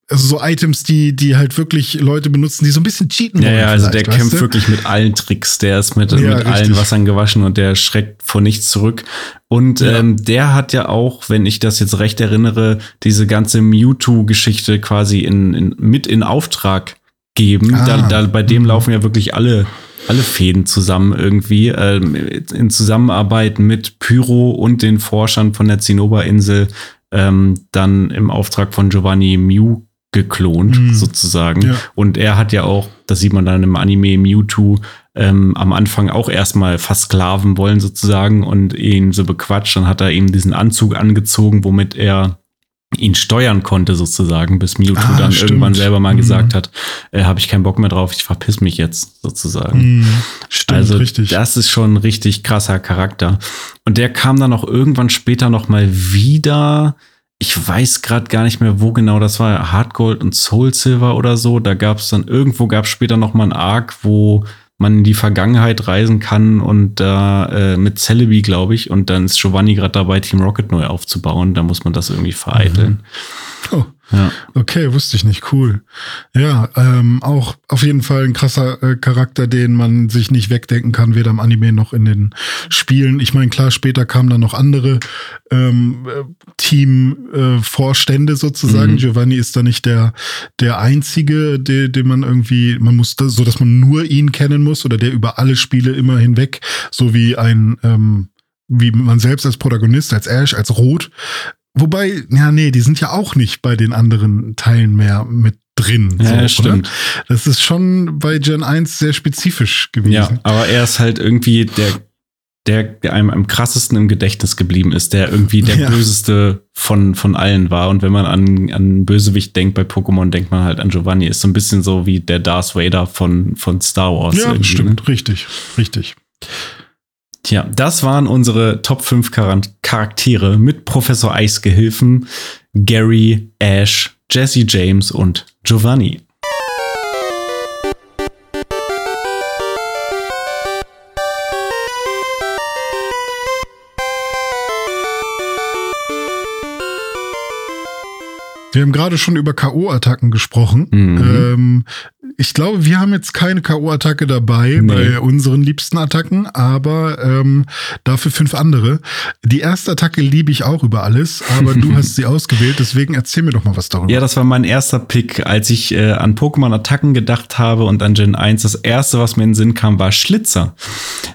also so Items, die, die halt wirklich Leute benutzen, die so ein bisschen cheaten Ja, wollen. ja, also der kämpft du? wirklich mit allen Tricks. Der ist mit, Ja, mit allen. Wassern gewaschen und der schreckt vor nichts zurück. Und Ja. ähm, der hat ja auch, wenn ich das jetzt recht erinnere, diese ganze Mewtwo-Geschichte quasi in, in, mit in Auftrag geben. Ah. Da, da, bei dem Mhm. laufen ja wirklich alle alle Fäden zusammen irgendwie ähm, in Zusammenarbeit mit Pyro und den Forschern von der Zinnoberinsel ähm, dann im Auftrag von Giovanni Mew geklont Mhm. sozusagen. Ja. Und er hat ja auch, das sieht man dann im Anime Mewtwo, ähm, am Anfang auch erstmal versklaven wollen sozusagen und ihn so bequatscht. Dann hat er ihm diesen Anzug angezogen, womit er ihn steuern konnte sozusagen, bis Mewtwo Ah, dann stimmt. irgendwann selber mal Mhm. gesagt hat, äh, habe ich keinen Bock mehr drauf, ich verpiss mich jetzt sozusagen. Mhm. Stimmt, also richtig. das ist schon ein richtig krasser Charakter. Und der kam dann auch irgendwann später noch mal wieder. Ich weiß gerade gar nicht mehr, wo genau das war. Hardgold und Soul Silver oder so. Da gab es dann irgendwo gab es später noch mal einen Arc, wo man in die Vergangenheit reisen kann und da äh, mit Celebi, glaube ich, und dann ist Giovanni gerade dabei, Team Rocket neu aufzubauen. Da muss man das irgendwie vereiteln. Oh. Ja. Okay, wusste ich nicht. Cool. Ja, ähm, auch auf jeden Fall ein krasser äh, Charakter, den man sich nicht wegdenken kann, weder im Anime noch in den Spielen. Ich meine, klar, später kamen dann noch andere ähm, äh, Team-Vorstände äh, sozusagen. Mhm. Giovanni ist da nicht der, der einzige, der, den man irgendwie, man muss da, so, dass man nur ihn kennen muss oder der über alle Spiele immer hinweg, so wie ein, ähm, wie man selbst als Protagonist, als Ash, als Rot, Wobei, ja, nee, die sind ja auch nicht bei den anderen Teilen mehr mit drin. Ja, so, stimmt. Oder? Das ist schon bei Gen 1 sehr spezifisch gewesen. Ja, aber er ist halt irgendwie der, der, der einem am krassesten im Gedächtnis geblieben ist, der irgendwie der [laughs] ja. böseste von, von allen war. Und wenn man an, an Bösewicht denkt bei Pokémon, denkt man halt an Giovanni. Ist so ein bisschen so wie der Darth Vader von, von Star Wars. Ja, stimmt. Ne? Richtig, richtig. Tja, das waren unsere Top 5 Charaktere mit Professor Eisgehilfen, Gary, Ash, Jesse James und Giovanni. Wir haben gerade schon über K.O.-Attacken gesprochen. Mhm. Ähm, ich glaube, wir haben jetzt keine K.O.-Attacke dabei nee. bei unseren liebsten Attacken, aber ähm, dafür fünf andere. Die erste Attacke liebe ich auch über alles, aber du [laughs] hast sie ausgewählt, deswegen erzähl mir doch mal was darüber. Ja, das war mein erster Pick, als ich äh, an Pokémon-Attacken gedacht habe und an Gen 1. Das erste, was mir in den Sinn kam, war Schlitzer.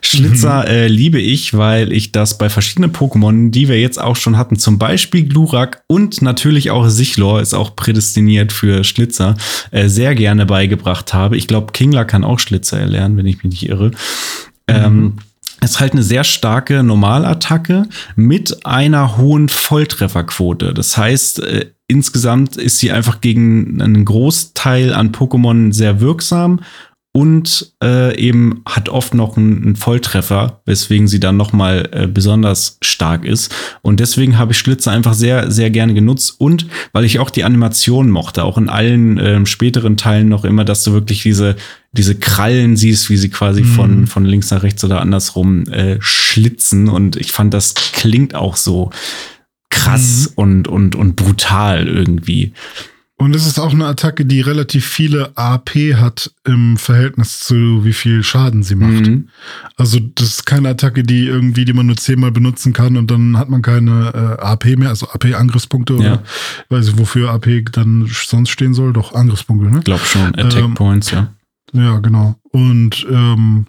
Schlitzer mhm. äh, liebe ich, weil ich das bei verschiedenen Pokémon, die wir jetzt auch schon hatten, zum Beispiel Glurak und natürlich auch Sichlor ist auch prädestiniert für Schlitzer, äh, sehr gerne beigebracht beigebracht habe. Ich glaube, Kingler kann auch Schlitzer erlernen, wenn ich mich nicht irre. Mhm. Ähm, ist halt eine sehr starke Normalattacke mit einer hohen Volltrefferquote. Das heißt, äh, insgesamt ist sie einfach gegen einen Großteil an Pokémon sehr wirksam und äh, eben hat oft noch einen, einen, Volltreffer, weswegen sie dann noch mal äh, besonders stark ist. Und deswegen habe ich Schlitze einfach sehr, sehr gerne genutzt und weil ich auch die Animation mochte, auch in allen äh, späteren Teilen noch immer, dass du wirklich diese diese Krallen siehst, wie sie quasi mhm. von von links nach rechts oder andersrum äh, schlitzen. Und ich fand, das klingt auch so krass mhm. und und und brutal irgendwie. Und es ist auch eine Attacke, die relativ viele AP hat im Verhältnis zu wie viel Schaden sie macht. Mhm. Also das ist keine Attacke, die irgendwie, die man nur zehnmal benutzen kann und dann hat man keine äh, AP mehr, also AP-Angriffspunkte oder ja. weiß ich, wofür AP dann sonst stehen soll. Doch Angriffspunkte, ne? Glaub schon, Attack ähm, Points, ja. Ja, genau. Und ähm,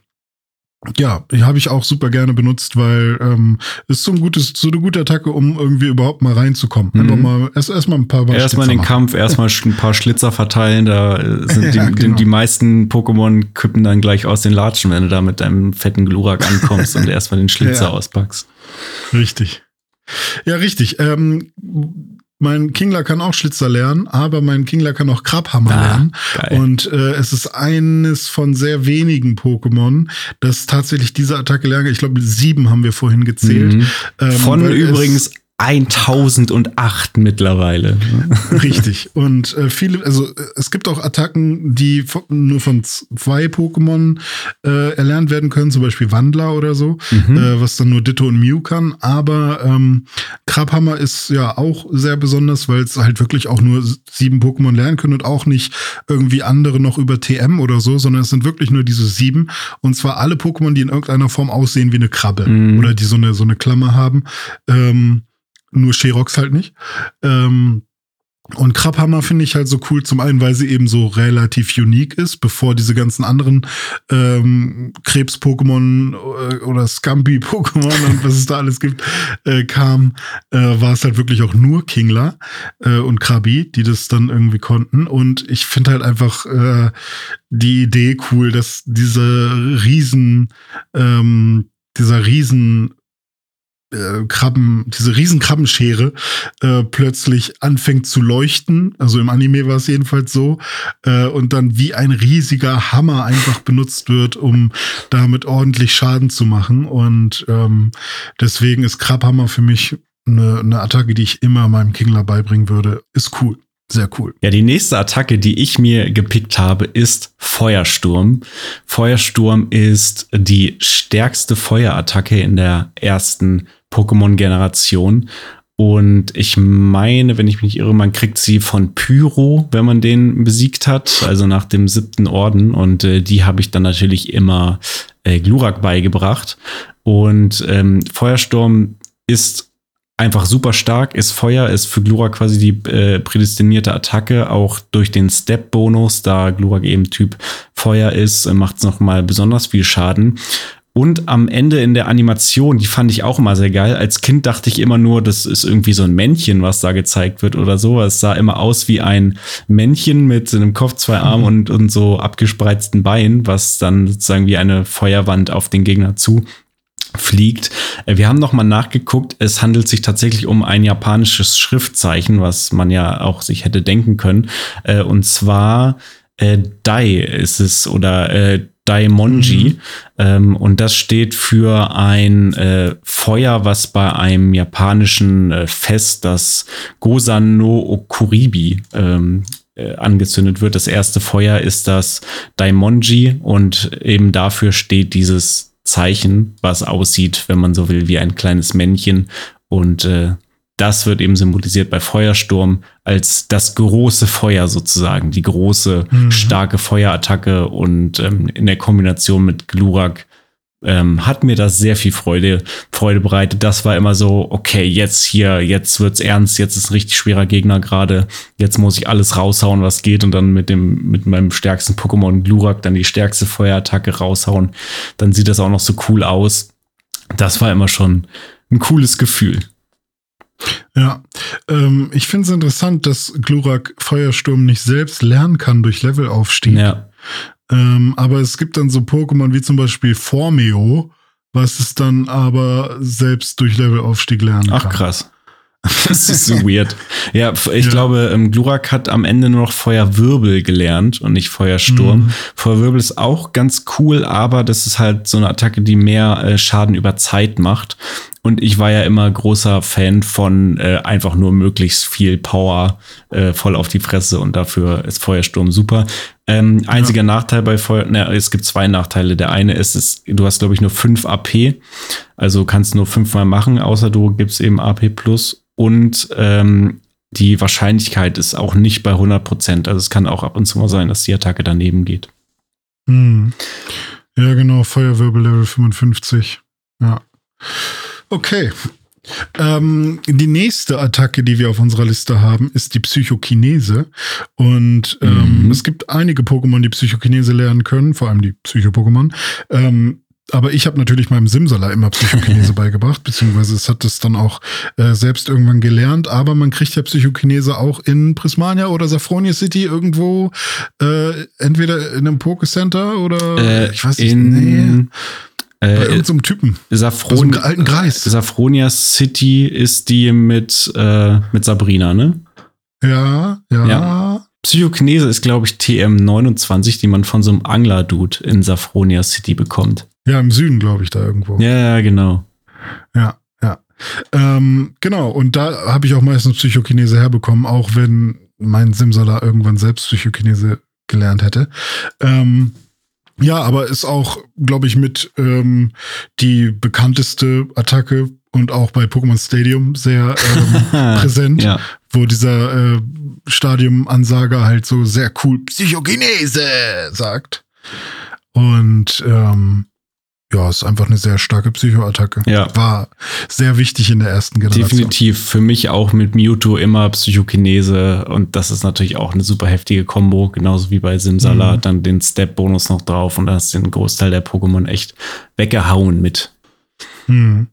ja, habe ich auch super gerne benutzt, weil ähm, ist so ein gutes, so eine gute Attacke, um irgendwie überhaupt mal reinzukommen. Mhm. Einfach mal erst erstmal ein paar Erstmal den machen. Kampf, [laughs] erstmal ein paar Schlitzer verteilen. Da äh, sind [laughs] ja, die, genau. die, meisten Pokémon küppen dann gleich aus den Latschen, wenn du da mit deinem fetten Glurak ankommst und erstmal den Schlitzer [laughs] ja. auspackst. Richtig. Ja, richtig. Ähm, mein Kingler kann auch Schlitzer lernen, aber mein Kingler kann auch Krabhammer ah, lernen. Geil. Und äh, es ist eines von sehr wenigen Pokémon, das tatsächlich diese Attacke lernen. Ich glaube, sieben haben wir vorhin gezählt. Mhm. Ähm, von übrigens 1008 mittlerweile. Richtig. Und äh, viele, also äh, es gibt auch Attacken, die von, nur von zwei Pokémon äh, erlernt werden können, zum Beispiel Wandler oder so, mhm. äh, was dann nur Ditto und Mew kann. Aber ähm, Krabhammer ist ja auch sehr besonders, weil es halt wirklich auch nur sieben Pokémon lernen können und auch nicht irgendwie andere noch über TM oder so, sondern es sind wirklich nur diese sieben. Und zwar alle Pokémon, die in irgendeiner Form aussehen wie eine Krabbe mhm. oder die so eine, so eine Klammer haben. Ähm, nur Sherox halt nicht. Ähm, und Krabhammer finde ich halt so cool, zum einen, weil sie eben so relativ unique ist, bevor diese ganzen anderen ähm, Krebs-Pokémon äh, oder Scampi-Pokémon und was es da alles gibt, äh, kam, äh, war es halt wirklich auch nur Kingler äh, und Krabi, die das dann irgendwie konnten. Und ich finde halt einfach äh, die Idee cool, dass diese riesen, ähm, dieser riesen äh, Krabben, diese Riesenkrabbenschere äh, plötzlich anfängt zu leuchten. Also im Anime war es jedenfalls so. Äh, und dann wie ein riesiger Hammer einfach benutzt wird, um damit ordentlich Schaden zu machen. Und ähm, deswegen ist Krabhammer für mich eine, eine Attacke, die ich immer meinem Kingler beibringen würde. Ist cool. Sehr cool. Ja, die nächste Attacke, die ich mir gepickt habe, ist Feuersturm. Feuersturm ist die stärkste Feuerattacke in der ersten Pokémon-Generation. Und ich meine, wenn ich mich irre, man kriegt sie von Pyro, wenn man den besiegt hat, also nach dem siebten Orden. Und äh, die habe ich dann natürlich immer äh, Glurak beigebracht. Und ähm, Feuersturm ist einfach super stark, ist Feuer, ist für Glurak quasi die äh, prädestinierte Attacke, auch durch den Step-Bonus, da Glurak eben Typ Feuer ist, äh, macht es nochmal besonders viel Schaden. Und am Ende in der Animation, die fand ich auch immer sehr geil. Als Kind dachte ich immer nur, das ist irgendwie so ein Männchen, was da gezeigt wird oder so. Es sah immer aus wie ein Männchen mit einem Kopf, zwei Armen mhm. und, und so abgespreizten Beinen, was dann sozusagen wie eine Feuerwand auf den Gegner zu fliegt. Äh, wir haben nochmal nachgeguckt. Es handelt sich tatsächlich um ein japanisches Schriftzeichen, was man ja auch sich hätte denken können. Äh, und zwar äh, Dai ist es oder äh, Daimonji. Mhm. Ähm, und das steht für ein äh, Feuer, was bei einem japanischen äh, Fest, das Gosan no Okuribi, ähm, äh, angezündet wird. Das erste Feuer ist das Daimonji und eben dafür steht dieses Zeichen, was aussieht, wenn man so will, wie ein kleines Männchen. Und äh, das wird eben symbolisiert bei Feuersturm als das große Feuer sozusagen, die große, mhm. starke Feuerattacke und ähm, in der Kombination mit Glurak ähm, hat mir das sehr viel Freude, Freude bereitet. Das war immer so, okay, jetzt hier, jetzt wird's ernst, jetzt ist ein richtig schwerer Gegner gerade, jetzt muss ich alles raushauen, was geht und dann mit dem, mit meinem stärksten Pokémon Glurak dann die stärkste Feuerattacke raushauen. Dann sieht das auch noch so cool aus. Das war immer schon ein cooles Gefühl. Ja, ähm, ich finde es interessant, dass Glurak Feuersturm nicht selbst lernen kann durch Levelaufstieg. Ja. Ähm, aber es gibt dann so Pokémon wie zum Beispiel Formio, was es dann aber selbst durch Levelaufstieg lernen Ach, kann. Ach krass. [laughs] Das ist so weird. Ja, ich ja. glaube, ähm, Glurak hat am Ende nur noch Feuerwirbel gelernt und nicht Feuersturm. Mhm. Feuerwirbel ist auch ganz cool, aber das ist halt so eine Attacke, die mehr äh, Schaden über Zeit macht. Und ich war ja immer großer Fan von äh, einfach nur möglichst viel Power äh, voll auf die Fresse und dafür ist Feuersturm super. Ähm, einziger ja. Nachteil bei Feuer, na, es gibt zwei Nachteile. Der eine ist, ist du hast, glaube ich, nur 5 AP, also kannst nur fünfmal machen, außer du gibst eben AP plus und ähm, die Wahrscheinlichkeit ist auch nicht bei 100 Prozent. Also es kann auch ab und zu mal sein, dass die Attacke daneben geht. Hm. Ja, genau, Feuerwirbel Level 55. Ja. Okay. Ähm, die nächste Attacke, die wir auf unserer Liste haben, ist die Psychokinese. Und ähm, mhm. es gibt einige Pokémon, die Psychokinese lernen können, vor allem die Psycho-Pokémon. Ähm, aber ich habe natürlich meinem Simsala immer Psychokinese [laughs] beigebracht, beziehungsweise es hat es dann auch äh, selbst irgendwann gelernt. Aber man kriegt ja Psychokinese auch in Prismania oder Safronia City irgendwo, äh, entweder in einem Pokécenter oder äh, ich weiß nicht. In nee. Bei äh, irgendeinem Typen. Safron so alten Kreis. Safronia City ist die mit, äh, mit Sabrina, ne? Ja, ja. ja. Psychokinese ist, glaube ich, TM29, die man von so einem Angler-Dude in Safronia City bekommt. Ja, im Süden, glaube ich, da irgendwo. Ja, ja, genau. Ja, ja. Ähm, genau, und da habe ich auch meistens Psychokinese herbekommen, auch wenn mein Simsala irgendwann selbst Psychokinese gelernt hätte. Ähm, ja, aber ist auch, glaube ich, mit ähm, die bekannteste Attacke und auch bei Pokémon Stadium sehr ähm, [laughs] präsent, ja. wo dieser äh, Stadium-Ansager halt so sehr cool Psychokinese sagt. Und ähm, ja, ist einfach eine sehr starke Psychoattacke. Ja. War sehr wichtig in der ersten Generation. Definitiv. Für mich auch mit Mewtwo immer Psychokinese. Und das ist natürlich auch eine super heftige Kombo. Genauso wie bei Simsala. Mhm. Dann den Step-Bonus noch drauf. Und da hast du den Großteil der Pokémon echt weggehauen mit. Mhm.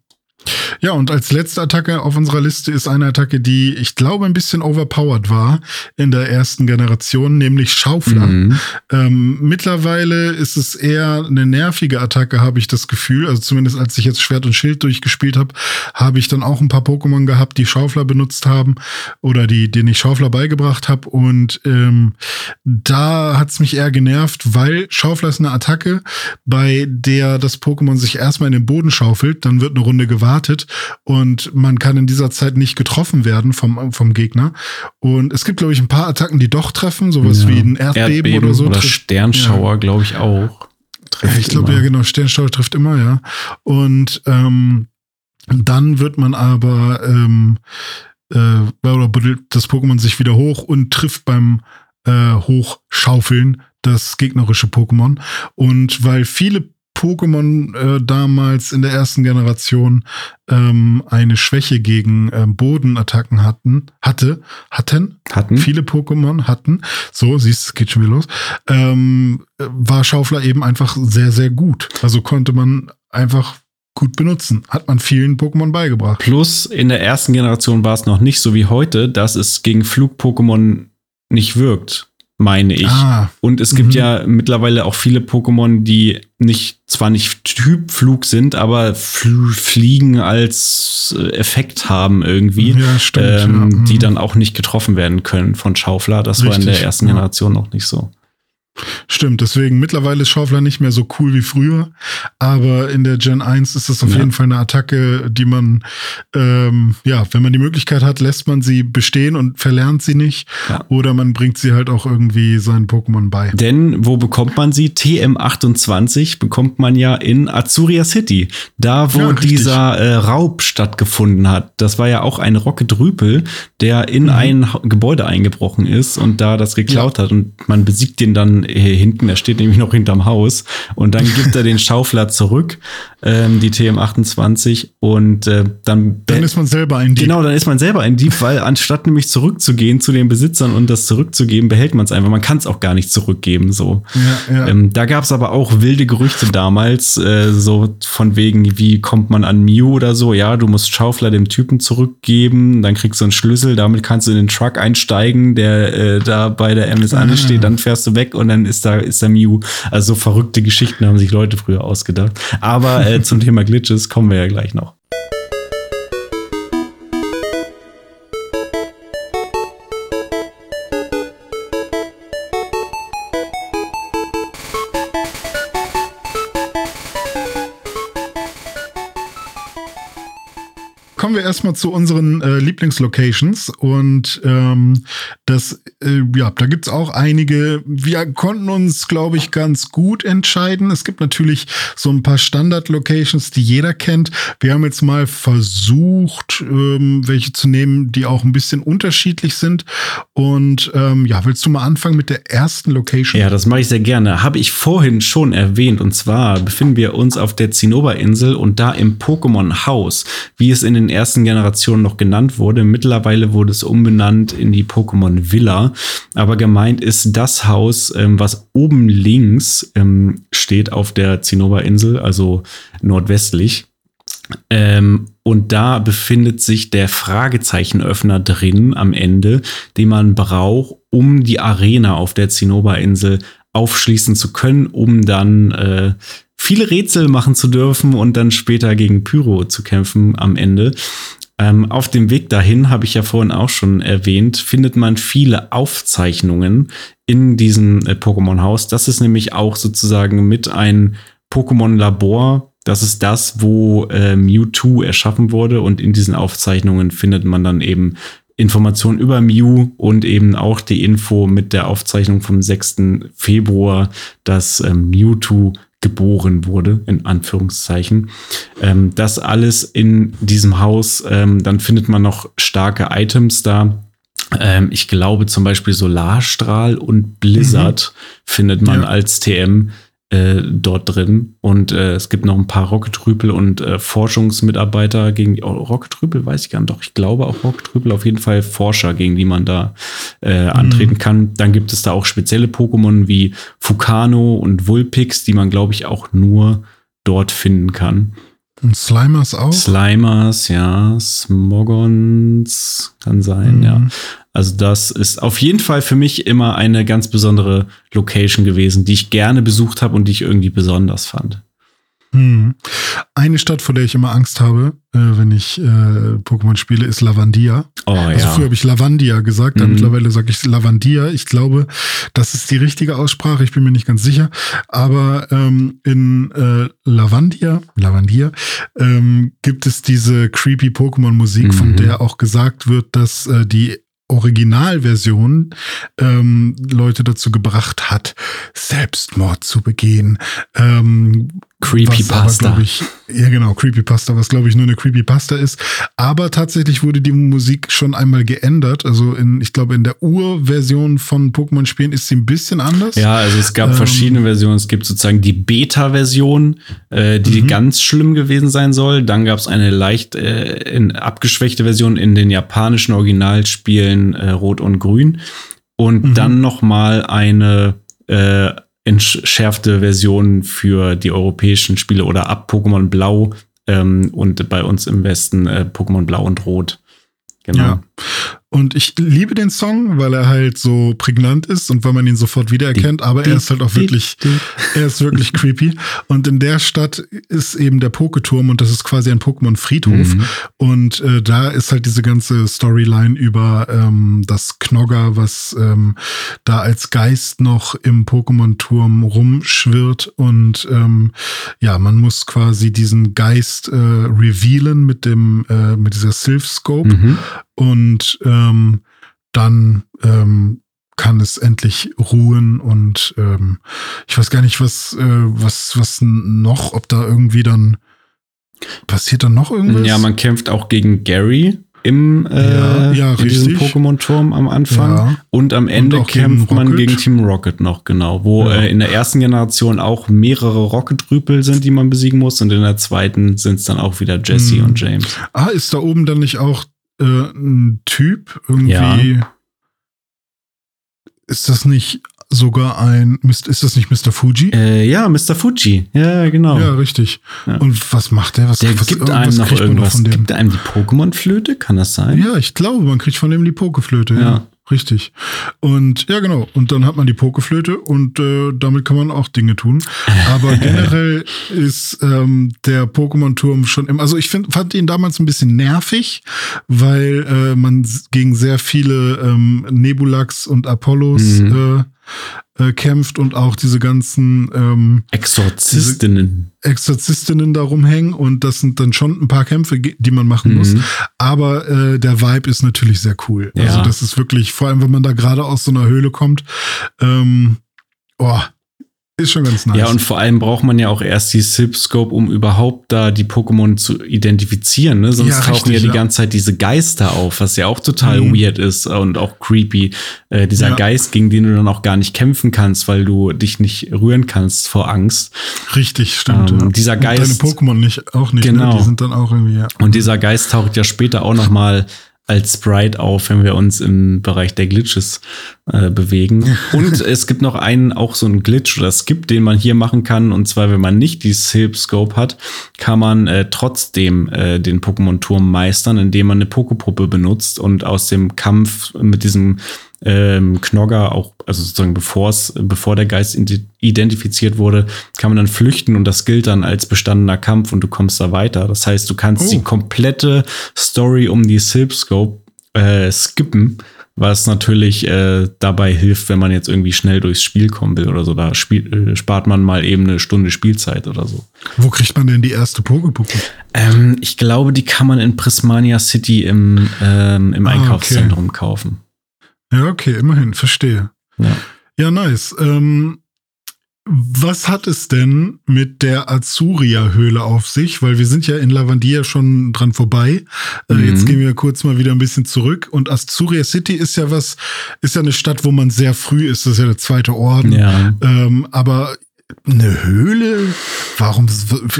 Ja, und als letzte Attacke auf unserer Liste ist eine Attacke, die ich glaube ein bisschen overpowered war in der ersten Generation, nämlich Schaufler. Mhm. Ähm, mittlerweile ist es eher eine nervige Attacke, habe ich das Gefühl. Also zumindest als ich jetzt Schwert und Schild durchgespielt habe, habe ich dann auch ein paar Pokémon gehabt, die Schaufler benutzt haben oder die, denen ich Schaufler beigebracht habe. Und ähm, da hat es mich eher genervt, weil Schaufler ist eine Attacke, bei der das Pokémon sich erstmal in den Boden schaufelt, dann wird eine Runde gewartet gewartet und man kann in dieser Zeit nicht getroffen werden vom, vom Gegner. Und es gibt, glaube ich, ein paar Attacken, die doch treffen, sowas ja. wie ein Erdbeben, Erdbeben, oder so. Oder Sternschauer, ja. glaube ich, auch. ich glaube, ja, genau, Sternschauer trifft immer, ja. Und ähm, Dann wird man aber ähm, äh, oder buddelt das Pokémon sich wieder hoch und trifft beim äh, Hochschaufeln das gegnerische Pokémon. Und weil viele Pokémon äh, damals in der ersten Generation ähm, eine Schwäche gegen ähm, Bodenattacken hatten, hatte, hatten, Hatten. viele Pokémon hatten, so, siehst es geht schon wieder los, ähm, war Schaufler eben einfach sehr, sehr gut. Also konnte man einfach gut benutzen. Hat man vielen Pokémon beigebracht. Plus in der ersten Generation war es noch nicht so wie heute, dass es gegen Flug-Pokémon nicht wirkt, meine ich. Ah, Und es gibt ja mittlerweile auch viele Pokémon, die nicht, zwar nicht Typflug sind, aber fl Fliegen als äh, Effekt haben irgendwie, ja, stimmt. ähm, ja. die Mhm. dann auch nicht getroffen werden können von Schaufler. Das war in der Richtig, ersten ja. Generation noch nicht so. Stimmt, deswegen mittlerweile ist Schaufler nicht mehr so cool wie früher, aber in der Gen 1 ist das auf Ja. jeden Fall eine Attacke, die man, ähm, ja, wenn man die Möglichkeit hat, lässt man sie bestehen und verlernt sie nicht Ja. oder man bringt sie halt auch irgendwie seinen Pokémon bei. Denn wo bekommt man sie? TM28 bekommt man ja in Azuria City, da wo Ja, dieser äh, Raub stattgefunden hat. Das war ja auch ein Rocket Rüpel, der in Mhm. ein Gebäude eingebrochen ist und da das geklaut hat und man besiegt den dann äh, hinten, er steht nämlich noch hinterm Haus und dann gibt er den [laughs] Schaufler zurück, ähm, die TM28 und äh, dann, Dann ist man selber ein Dieb. Genau, dann ist man selber ein Dieb, weil anstatt nämlich zurückzugehen zu den Besitzern und das zurückzugeben, behält man es einfach. Man kann es auch gar nicht zurückgeben. So. Ja, ja. Ähm, da gab es aber auch wilde Gerüchte damals, äh, so von wegen, wie kommt man an Mew oder so. Ja, du musst Schaufler dem Typen zurückgeben, dann kriegst du einen Schlüssel, damit kannst du in den Truck einsteigen, der äh, da bei der MS Ah. steht, dann fährst du weg und dann ist da, ist da Mew. Also so verrückte Geschichten haben sich Leute früher ausgedacht. Aber äh, zum Thema Glitches kommen wir ja gleich noch. Wir erstmal zu unseren äh, Lieblingslocations und ähm, das, äh, ja, da gibt's auch einige. Wir konnten uns, glaube ich, ganz gut entscheiden. Es gibt natürlich so ein paar Standard-Locations, die jeder kennt. Wir haben jetzt mal versucht, ähm, welche zu nehmen, die auch ein bisschen unterschiedlich sind. Und ähm, ja, willst du mal anfangen mit der ersten Location? Ja, das mache ich sehr gerne. Habe ich vorhin schon erwähnt. Und zwar befinden wir uns auf der Zinnoberinsel und da im Pokémon-Haus, wie es in den ersten Generationen noch genannt wurde. Mittlerweile wurde es umbenannt in die Pokémon Villa. Aber gemeint ist das Haus, ähm, was oben links ähm, steht auf der Zinnoberinsel, also nordwestlich. Ähm, und da befindet sich der Fragezeichenöffner drin am Ende, den man braucht, um die Arena auf der Zinnoberinsel aufschließen zu können, um dann äh, viele Rätsel machen zu dürfen und dann später gegen Pyro zu kämpfen am Ende. Ähm, auf dem Weg dahin, habe ich ja vorhin auch schon erwähnt, findet man viele Aufzeichnungen in diesem äh, Pokémon-Haus. Das ist nämlich auch sozusagen mit ein Pokémon-Labor. Das ist das, wo äh, Mewtwo erschaffen wurde und in diesen Aufzeichnungen findet man dann eben Informationen über Mew und eben auch die Info mit der Aufzeichnung vom 6. Februar, dass ähm, Mewtwo geboren wurde, in Anführungszeichen. Ähm, das alles in diesem Haus. Ähm, dann findet man noch starke Items da. Ähm, ich glaube zum Beispiel Solarstrahl und Blizzard findet man Ja. als TM äh, dort drin. Und äh, es gibt noch ein paar Rocketrüpel und äh, Forschungsmitarbeiter gegen die, oh, Rocketrüpel weiß ich gar nicht, doch ich glaube auch Rocketrüpel, auf jeden Fall Forscher, gegen die man da äh, antreten kann. Dann gibt es da auch spezielle Pokémon wie Fukano und Vulpix, die man glaube ich auch nur dort finden kann. Und Slimers auch? Slimers, ja, Smogons, kann sein, Mhm. ja. Also das ist auf jeden Fall für mich immer eine ganz besondere Location gewesen, die ich gerne besucht habe und die ich irgendwie besonders fand. Hm. Eine Stadt, vor der ich immer Angst habe, äh, wenn ich äh, Pokémon spiele, ist Lavandia. Oh Also ja. früher habe ich Lavandia gesagt, Mhm. mittlerweile sage ich Lavandia. Ich glaube, das ist die richtige Aussprache, ich bin mir nicht ganz sicher. Aber ähm, in äh, Lavandia, Lavandia ähm, gibt es diese creepy Pokémon-Musik, von Mhm. der auch gesagt wird, dass äh, die Originalversion ähm, Leute dazu gebracht hat, Selbstmord zu begehen. Ähm, Creepypasta. Ja, genau, Creepypasta, was glaube ich nur eine Creepypasta ist. Aber tatsächlich wurde die Musik schon einmal geändert. Also in, ich glaube, in der Urversion von Pokémon-Spielen ist sie ein bisschen anders. Ja, also es gab ähm, verschiedene Versionen. Es gibt sozusagen die Beta-Version, äh, die mhm. ganz schlimm gewesen sein soll. Dann gab es eine leicht äh, in, abgeschwächte Version in den japanischen Originalspielen äh, Rot und Grün. Und mhm. dann noch mal eine äh, entschärfte Version für die europäischen Spiele oder ab Pokémon Blau ähm, und bei uns im Westen äh, Pokémon Blau und Rot. Genau. Ja. Und ich liebe den Song, weil er halt so prägnant ist und weil man ihn sofort wiedererkennt, aber er ist halt auch wirklich, er ist wirklich [laughs] creepy. Und in der Stadt ist eben der Poketurm und das ist quasi ein Pokémon-Friedhof. Mhm. Und äh, da ist halt diese ganze Storyline über ähm, das Knogger, was ähm, da als Geist noch im Pokémon-Turm rumschwirrt. Und ähm, ja, man muss quasi diesen Geist äh, revealen mit dem, äh, mit dieser Sylph-Scope. Mhm. Und ähm, dann ähm, kann es endlich ruhen und ähm, ich weiß gar nicht, was, äh, was, was noch, ob da irgendwie dann passiert dann noch irgendwas? Ja, man kämpft auch gegen Gary im äh, ja, ja, in diesem Pokémon-Turm am Anfang. Ja. Und am Ende und kämpft man gegen Team Rocket noch, genau. Wo äh, in der ersten Generation auch mehrere Rocket-Rüpel sind, die man besiegen muss. Und in der zweiten sind es dann auch wieder Jesse hm. und James. Ah, ist da oben dann nicht auch äh, ein Typ irgendwie. Ja. Ist das nicht sogar ein, ist das nicht Mr. Fuji? Äh, ja, Mr. Fuji. Ja, genau. Ja, richtig. Ja. Und was macht der? Was, der was, gibt einem noch irgendwas. Noch gibt einem die Pokémon-Flöte? Kann das sein? Ja, ich glaube, man kriegt von dem die Pokeflöte. Ja. ja. Richtig. Und ja, genau. Und dann hat man die Pokeflöte und äh, damit kann man auch Dinge tun. [laughs] Aber generell ist ähm, der Pokémon-Turm schon im. Also ich find, fand ihn damals ein bisschen nervig, weil äh, man gegen sehr viele ähm, Nebulax und Apollos mhm. äh, äh, kämpft und auch diese ganzen ähm, Exorzistinnen. Diese Exorzistinnen da rumhängen und das sind dann schon ein paar Kämpfe, die man machen mhm. muss. Aber äh, der Vibe ist natürlich sehr cool. Also ja. Also das ist wirklich, vor allem wenn man da gerade aus so einer Höhle kommt, ähm, oh, ist schon ganz nice. Ja, und vor allem braucht man ja auch erst die Silpscope, um überhaupt da die Pokémon zu identifizieren. Ne? Sonst ja, tauchen richtig, ja die ja. ganze Zeit diese Geister auf, was ja auch total mhm. weird ist und auch creepy. Äh, dieser ja. Geist, gegen den du dann auch gar nicht kämpfen kannst, weil du dich nicht rühren kannst vor Angst. Richtig, stimmt. Ähm, dieser Geist. Und deine Pokémon nicht, auch nicht. Genau. Ne? Die sind dann auch irgendwie, ja. Und dieser Geist taucht ja später auch noch mal als Sprite auf, wenn wir uns im Bereich der Glitches äh, bewegen. [laughs] Und es gibt noch einen, auch so einen Glitch oder Skip, den man hier machen kann. Und zwar, wenn man nicht die Silp Scope hat, kann man äh, trotzdem äh, den Pokémon-Turm meistern, indem man eine Pokepuppe benutzt und aus dem Kampf mit diesem ähm, Knogger auch, also sozusagen bevor es, bevor der Geist identifiziert wurde, kann man dann flüchten und das gilt dann als bestandener Kampf und du kommst da weiter. Das heißt, du kannst oh. die komplette Story um die Silpscope äh, skippen, was natürlich äh, dabei hilft, wenn man jetzt irgendwie schnell durchs Spiel kommen will oder so. Da spiel, äh, spart man mal eben eine Stunde Spielzeit oder so. Wo kriegt man denn die erste Pokepuppe? Ähm, ich glaube, die kann man in Prismania City im, ähm, im ah, Einkaufszentrum okay. kaufen. Ja, okay, immerhin, verstehe. Ja, ja nice. Ähm, was hat es denn mit der Azuria-Höhle auf sich? Weil wir sind ja in Lavandia schon dran vorbei. Äh, mhm. Jetzt gehen wir kurz mal wieder ein bisschen zurück. Und Azuria City ist ja was, ist ja eine Stadt, wo man sehr früh ist. Das ist ja der zweite Orden. Ja. Ähm, aber eine Höhle? Warum?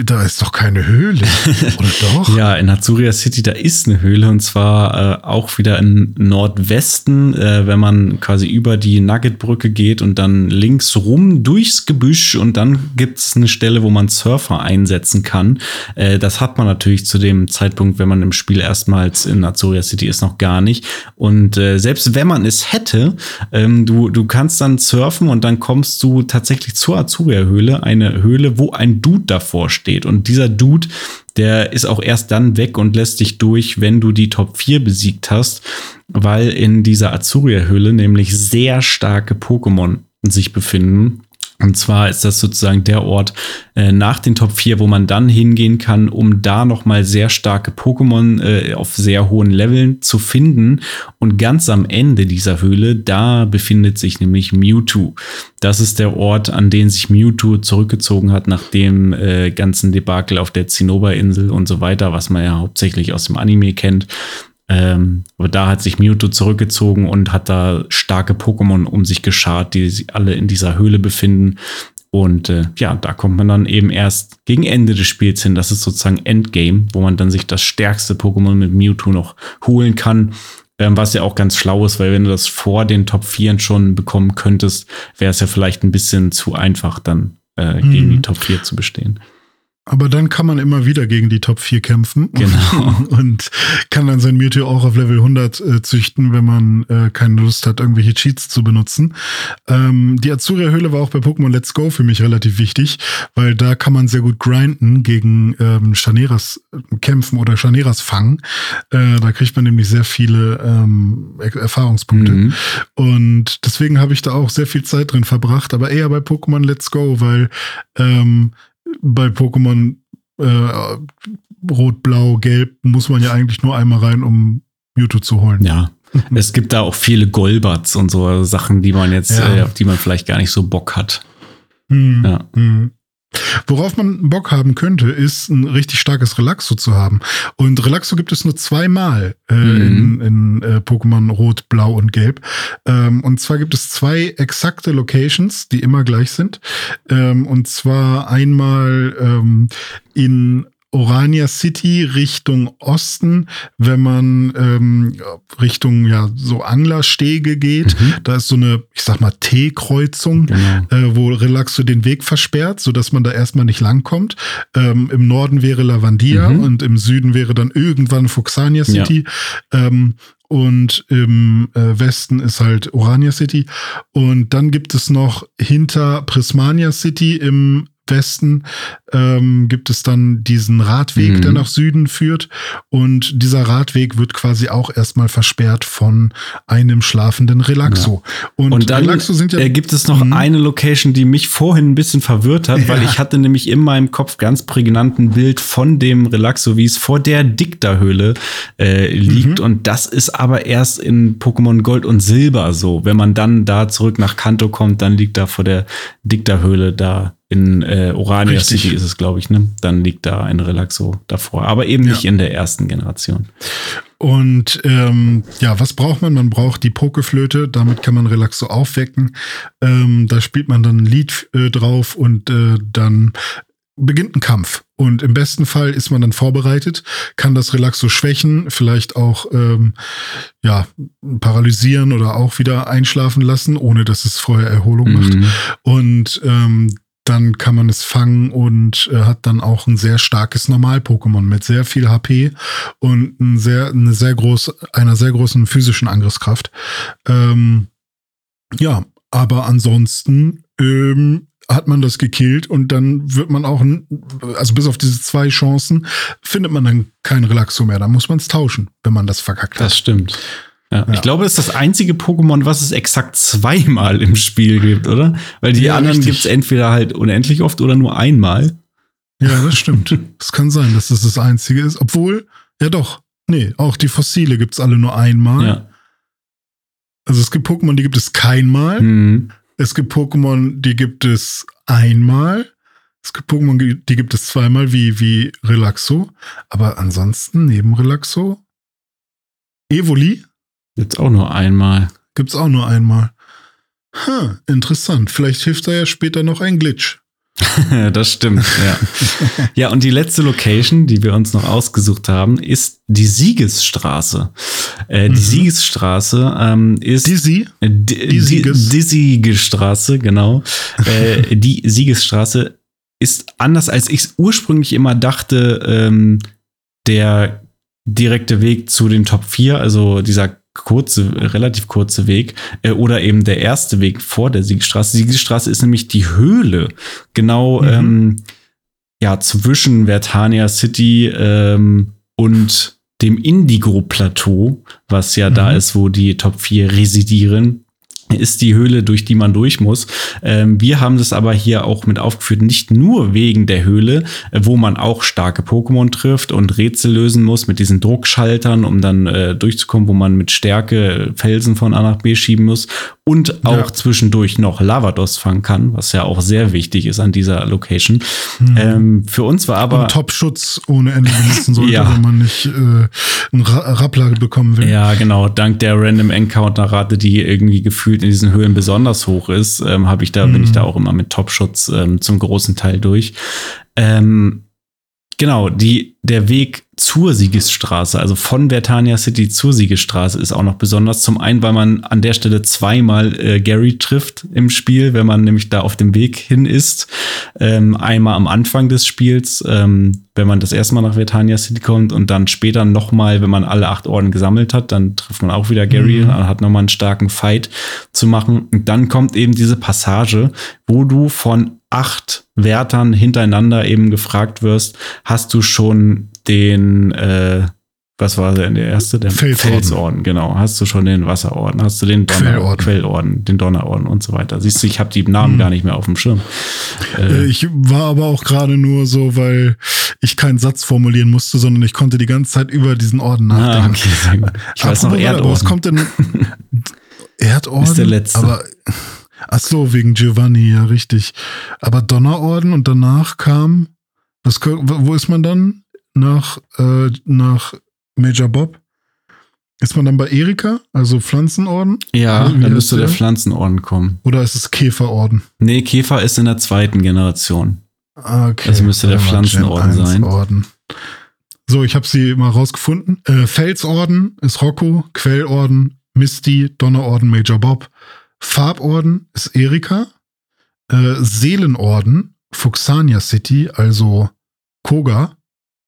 Da ist doch keine Höhle. [laughs] Oder doch? ja, in Azuria City, da ist eine Höhle und zwar äh, auch wieder im Nordwesten, äh, wenn man quasi über die Nuggetbrücke geht und dann links rum durchs Gebüsch und dann gibt es eine Stelle, wo man Surfer einsetzen kann. Äh, das hat man natürlich zu dem Zeitpunkt, wenn man im Spiel erstmals in Azuria City ist, noch gar nicht. Und äh, selbst wenn man es hätte, ähm, du, du kannst dann surfen und dann kommst du tatsächlich zur Azuria Höhle, eine Höhle, wo ein Dude davor steht. Und dieser Dude, der ist auch erst dann weg und lässt dich durch, wenn du die Top 4 besiegt hast, weil in dieser Azuria-Höhle nämlich sehr starke Pokémon sich befinden Und zwar ist das sozusagen der Ort äh, nach den Top 4, wo man dann hingehen kann, um da nochmal sehr starke Pokémon äh, auf sehr hohen Leveln zu finden. Und ganz am Ende dieser Höhle, da befindet sich nämlich Mewtwo. Das ist der Ort, an den sich Mewtwo zurückgezogen hat nach dem äh, ganzen Debakel auf der Zinnober-Insel und so weiter, was man ja hauptsächlich aus dem Anime kennt. Ähm, aber da hat sich Mewtwo zurückgezogen und hat da starke Pokémon um sich geschart, die sich alle in dieser Höhle befinden. Und äh, ja, da kommt man dann eben erst gegen Ende des Spiels hin. Das ist sozusagen Endgame, wo man dann sich das stärkste Pokémon mit Mewtwo noch holen kann. Ähm, was ja auch ganz schlau ist, weil wenn du das vor den Top 4 schon bekommen könntest, wäre es ja vielleicht ein bisschen zu einfach, dann äh, gegen Mhm. die Top 4 zu bestehen. Aber dann kann man immer wieder gegen die Top 4 kämpfen. Genau. [laughs] Und kann dann sein Mewtwo auch auf Level 100 äh, züchten, wenn man äh, keine Lust hat, irgendwelche Cheats zu benutzen. Ähm, die Azuria-Höhle war auch bei Pokémon Let's Go für mich relativ wichtig, weil da kann man sehr gut grinden gegen ähm, Chaneras äh, kämpfen oder Chaneras fangen. Äh, da kriegt man nämlich sehr viele ähm, Er- Erfahrungspunkte. Mhm. Und deswegen habe ich da auch sehr viel Zeit drin verbracht, aber eher bei Pokémon Let's Go, weil ähm, bei Pokémon äh, Rot, Blau, Gelb muss man ja eigentlich nur einmal rein, um Mewtwo zu holen. Ja. [laughs] Es gibt da auch viele Golbats und so Sachen, die man jetzt, Ja. äh, auf die man vielleicht gar nicht so Bock hat. Hm, Ja. hm. Worauf man Bock haben könnte, ist ein richtig starkes Relaxo zu haben. Und Relaxo gibt es nur zweimal äh, Mhm. in, in äh, Pokémon Rot, Blau und Gelb. Ähm, und zwar gibt es zwei exakte Locations, die immer gleich sind. Ähm, und zwar einmal ähm, in Orania City Richtung Osten, wenn man ähm, Richtung ja so Anglerstege geht. Mhm. Da ist so eine, ich sag mal, T-Kreuzung Genau. äh, wo Relaxo den Weg versperrt, sodass man da erstmal nicht langkommt. Ähm, Im Norden wäre Lavandia Mhm. und im Süden wäre dann irgendwann Fuxania City. Ähm, und im äh, Westen ist halt Orania City. Und dann gibt es noch hinter Prismania City im Westen ähm, gibt es dann diesen Radweg, Mhm. der nach Süden führt. Und dieser Radweg wird quasi auch erstmal versperrt von einem schlafenden Relaxo. Und, Und dann Relaxo sind ja äh, gibt es noch Mhm. eine Location, die mich vorhin ein bisschen verwirrt hat, weil Ja. ich hatte nämlich in meinem Kopf ganz prägnant ein Bild von dem Relaxo, wie es vor der Dicta-Höhle äh, liegt. Mhm. Und das ist aber erst in Pokémon Gold und Silber so. Wenn man dann da zurück nach Kanto kommt, dann liegt da vor der Dicta-Höhle da in äh, Orania Richtig. City ist es, glaube ich, ne? Dann liegt da ein Relaxo davor. Aber eben Ja. nicht in der ersten Generation. Und ähm, ja, was braucht man? Man braucht die Pokeflöte, damit kann man Relaxo aufwecken. Ähm, da spielt man dann ein Lied äh, drauf und äh, dann beginnt ein Kampf. Und im besten Fall ist man dann vorbereitet, kann das Relaxo schwächen, vielleicht auch ähm, ja, paralysieren oder auch wieder einschlafen lassen, ohne dass es vorher Erholung macht. Mhm. Und ähm, dann kann man es fangen und äh, hat dann auch ein sehr starkes Normal-Pokémon mit sehr viel HP und ein sehr, eine sehr groß, einer sehr großen physischen Angriffskraft. Ähm, ja, aber ansonsten ähm, hat man das gekillt und dann wird man auch, also bis auf diese zwei Chancen, findet man dann kein Relaxo mehr. Da muss man es tauschen, wenn man das verkackt Das hat. stimmt. Ja, Ja. Ich glaube, es ist das einzige Pokémon, was es exakt zweimal im Spiel gibt, oder? Weil die Ja, anderen gibt es entweder halt unendlich oft oder nur einmal. Ja, das stimmt. [laughs] Es kann sein, dass das das Einzige ist. Obwohl, ja doch, nee, auch die Fossile gibt's alle nur einmal. Also es gibt Pokémon, die gibt es keinmal. Mhm. Es gibt Pokémon, die gibt es einmal. Es gibt Pokémon, die gibt es zweimal, wie, wie Relaxo. Aber ansonsten, neben Relaxo, Evoli Jetzt auch nur einmal. gibt's auch nur einmal. Hm, interessant. Vielleicht hilft da ja später noch ein Glitch. [laughs] das stimmt, ja. [laughs] ja, und die letzte Location, die wir uns noch ausgesucht haben, ist die Siegesstraße. Äh, die Mhm. Siegesstraße ähm, ist. Dizzy? Äh, Sieges. die Siegesstraße, genau. [laughs] äh, die Siegesstraße ist anders, als ich es ursprünglich immer dachte, ähm, der direkte Weg zu den Top 4, also dieser kurze, relativ kurze Weg, äh, oder eben der erste Weg vor der Siegesstraße. Siegesstraße ist nämlich die Höhle, genau Mhm. ähm, ja, zwischen Vertania City ähm, und dem Indigo-Plateau, was ja da Mhm. ist, wo die Top 4 residieren. Ist die Höhle, durch die man durch muss. Ähm, wir haben das aber hier auch mit aufgeführt, nicht nur wegen der Höhle, äh, wo man auch starke Pokémon trifft und Rätsel lösen muss mit diesen Druckschaltern, um dann äh, durchzukommen, wo man mit Stärke Felsen von A nach B schieben muss und auch ja. zwischendurch noch Lavados fangen kann, was ja auch sehr wichtig ist an dieser Location. Mhm. Ähm, für uns war aber Top-Schutz ohne Ende benutzen sollte, [laughs] ja. wenn man nicht äh, einen Rappler bekommen will. Ja, genau. Dank der Random Encounter-Rate, die irgendwie gefühlt in diesen Höhlen besonders hoch ist, ähm, habe ich da mhm. bin ich da auch immer mit Top-Schutz ähm, zum großen Teil durch. Ähm, Genau, die, der Weg zur Siegesstraße, also von Vertania City zur Siegesstraße, ist auch noch besonders. Zum einen, weil man an der Stelle zweimal äh, Gary trifft im Spiel, wenn man nämlich da auf dem Weg hin ist. Ähm, einmal am Anfang des Spiels, ähm, wenn man das erste Mal nach Vertania City kommt und dann später nochmal, wenn man alle acht Orden gesammelt hat, dann trifft man auch wieder Gary mhm. und hat nochmal einen starken Fight zu machen. Und dann kommt eben diese Passage, wo du von acht Wärtern hintereinander eben gefragt wirst, hast du schon den, äh, was war denn der erste? Der Felsorden. Felsorden, genau. Hast du schon den Wasserorden? Hast du den Donner Quellorden, Quellorden den Donnerorden und so weiter? Siehst du, ich habe die Namen hm. gar nicht mehr auf dem Schirm. Äh, ich war aber auch gerade nur so, weil ich keinen Satz formulieren musste, sondern ich konnte die ganze Zeit über diesen Orden ah, nachdenken. Ah, okay. Ich weiß noch Erdorden. Was kommt denn? [laughs] Erdorden? Ist der letzte. Aber Ach so, wegen Giovanni, ja, richtig. Aber Donnerorden und danach kam, was, wo ist man dann? Nach, äh, nach Major Bob? Ist man dann bei Erika, also Pflanzenorden? Ja, dann müsste der? der Pflanzenorden kommen. Oder ist es Käferorden? Nee, Käfer ist in der zweiten Generation. Okay. Das müsste der Pflanzenorden sein. Orden. So, ich habe sie mal rausgefunden. Äh, Felsorden ist Rocco, Quellorden, Misty, Donnerorden, Major Bob, Farborden ist Erika. Äh, Seelenorden, Fuxania City, also Koga.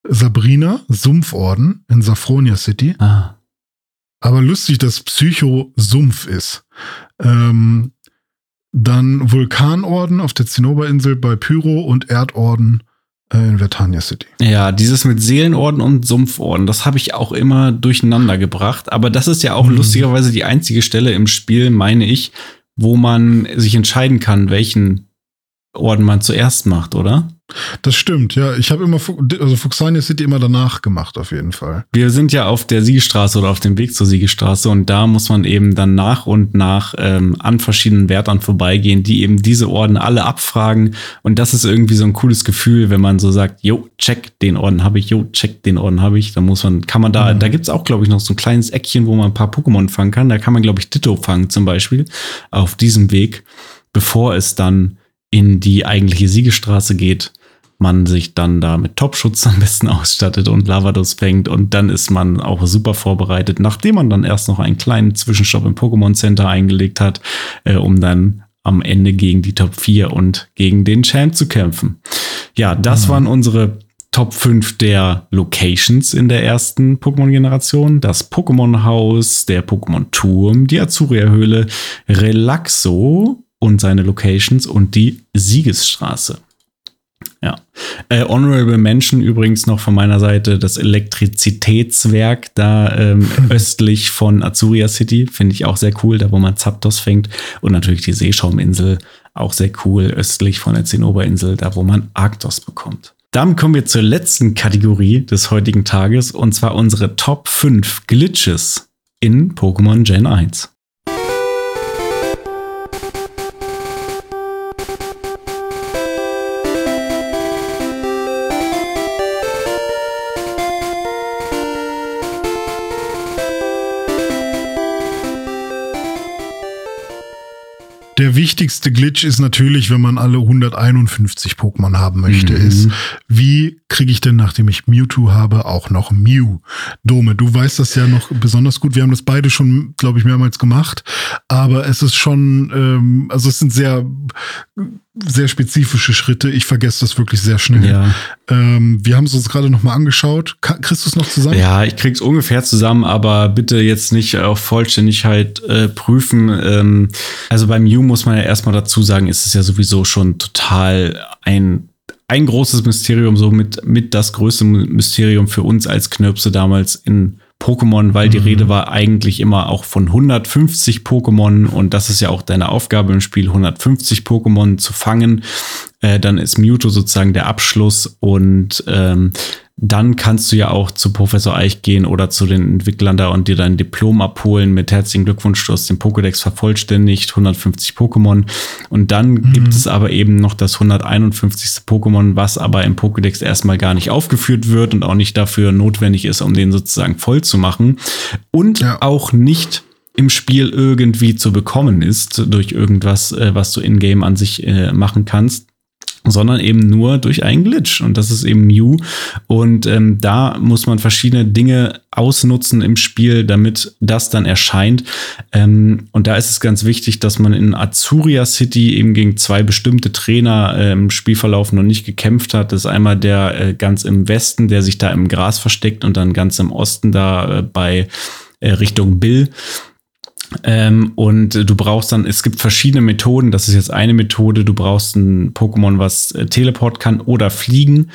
Sabrina, Sumpforden in Safronia City. Ah. Aber lustig, dass Psycho Sumpf ist. Ähm, dann Vulkanorden auf der Zinnoberinsel bei Pyro und Erdorden in Vertania City. Ja, dieses mit Seelenorden und Sumpforden, das habe ich auch immer durcheinander gebracht. Aber das ist ja auch mhm. lustigerweise die einzige Stelle im Spiel, meine ich, wo man sich entscheiden kann, welchen Orden man zuerst macht, oder? Das stimmt, ja. Ich habe immer, also Fuxania City immer danach gemacht, auf jeden Fall. Wir sind ja auf der Siegestraße oder auf dem Weg zur Siegestraße und da muss man eben dann nach und nach ähm, an verschiedenen Wärtern vorbeigehen, die eben diese Orden alle abfragen. Und das ist irgendwie so ein cooles Gefühl, wenn man so sagt, jo, check, den Orden habe ich, jo, check, den Orden habe ich. Da muss man, kann man da, mhm. da gibt's auch, glaube ich, noch so ein kleines Eckchen, wo man ein paar Pokémon fangen kann. Da kann man, glaube ich, Ditto fangen zum Beispiel auf diesem Weg, bevor es dann in die eigentliche Siegestraße geht man sich dann da mit Topschutz am besten [laughs] ausstattet und Lavados fängt und dann ist man auch super vorbereitet, nachdem man dann erst noch einen kleinen Zwischenstopp im Pokémon Center eingelegt hat, äh, um dann am Ende gegen die Top 4 und gegen den Champ zu kämpfen. Ja, das mhm. waren unsere Top 5 der Locations in der ersten Pokémon-Generation. Das Pokémon-Haus, der Pokémon-Turm, die Azuria-Höhle, Relaxo und seine Locations und die Siegesstraße. Ja. Äh, Honorable Mention übrigens noch von meiner Seite das Elektrizitätswerk da ähm, [laughs] östlich von Azuria City. Finde ich auch sehr cool, da wo man Zapdos fängt. Und natürlich die Seeschauminsel, auch sehr cool, östlich von der Zinnoberinsel, da wo man Arktos bekommt. Dann kommen wir zur letzten Kategorie des heutigen Tages und zwar unsere Top 5 Glitches in Pokémon Gen 1. Der wichtigste Glitch ist natürlich, wenn man alle 151 Pokémon haben möchte, mhm. ist, wie kriege ich denn, nachdem ich Mewtwo habe, auch noch Mew? Dome, du weißt das ja noch besonders gut. Wir haben das beide schon, glaube ich, mehrmals gemacht. Aber es ist schon, ähm, also es sind sehr sehr spezifische Schritte. Ich vergesse das wirklich sehr schnell. Ja. Ähm, wir haben es uns gerade noch mal angeschaut. kriegst du es noch zusammen? Ja, ich krieg's ungefähr zusammen, aber bitte jetzt nicht auf Vollständigkeit äh, prüfen. Ähm, also beim Mew muss man ja erstmal dazu sagen, ist es ja sowieso schon total ein ein großes Mysterium, so mit, mit das größte Mysterium für uns als Knirpse damals in Pokémon, weil die mhm. Rede war eigentlich immer auch von 150 Pokémon und das ist ja auch deine Aufgabe im Spiel, 150 Pokémon zu fangen. Äh, dann ist Mewtwo sozusagen der Abschluss und ähm, dann kannst du ja auch zu Professor Eich gehen oder zu den Entwicklern da und dir dein Diplom abholen mit herzlichen Glückwunsch, du hast den Pokédex vervollständigt, 150 Pokémon. Und dann mhm. gibt es aber eben noch das 151. Pokémon, was aber im Pokédex erstmal gar nicht aufgeführt wird und auch nicht dafür notwendig ist, um den sozusagen voll zu machen. Und ja. auch nicht im Spiel irgendwie zu bekommen ist durch irgendwas, äh, was du in-game an sich äh, machen kannst sondern eben nur durch einen Glitch. Und das ist eben Mew. Und ähm, da muss man verschiedene Dinge ausnutzen im Spiel, damit das dann erscheint. Ähm, und da ist es ganz wichtig, dass man in Azuria City eben gegen zwei bestimmte Trainer äh, im Spielverlauf noch nicht gekämpft hat. Das ist einmal der äh, ganz im Westen, der sich da im Gras versteckt und dann ganz im Osten da äh, bei äh, Richtung Bill. Ähm, und du brauchst dann, es gibt verschiedene Methoden. Das ist jetzt eine Methode. Du brauchst ein Pokémon, was äh, Teleport kann oder fliegen.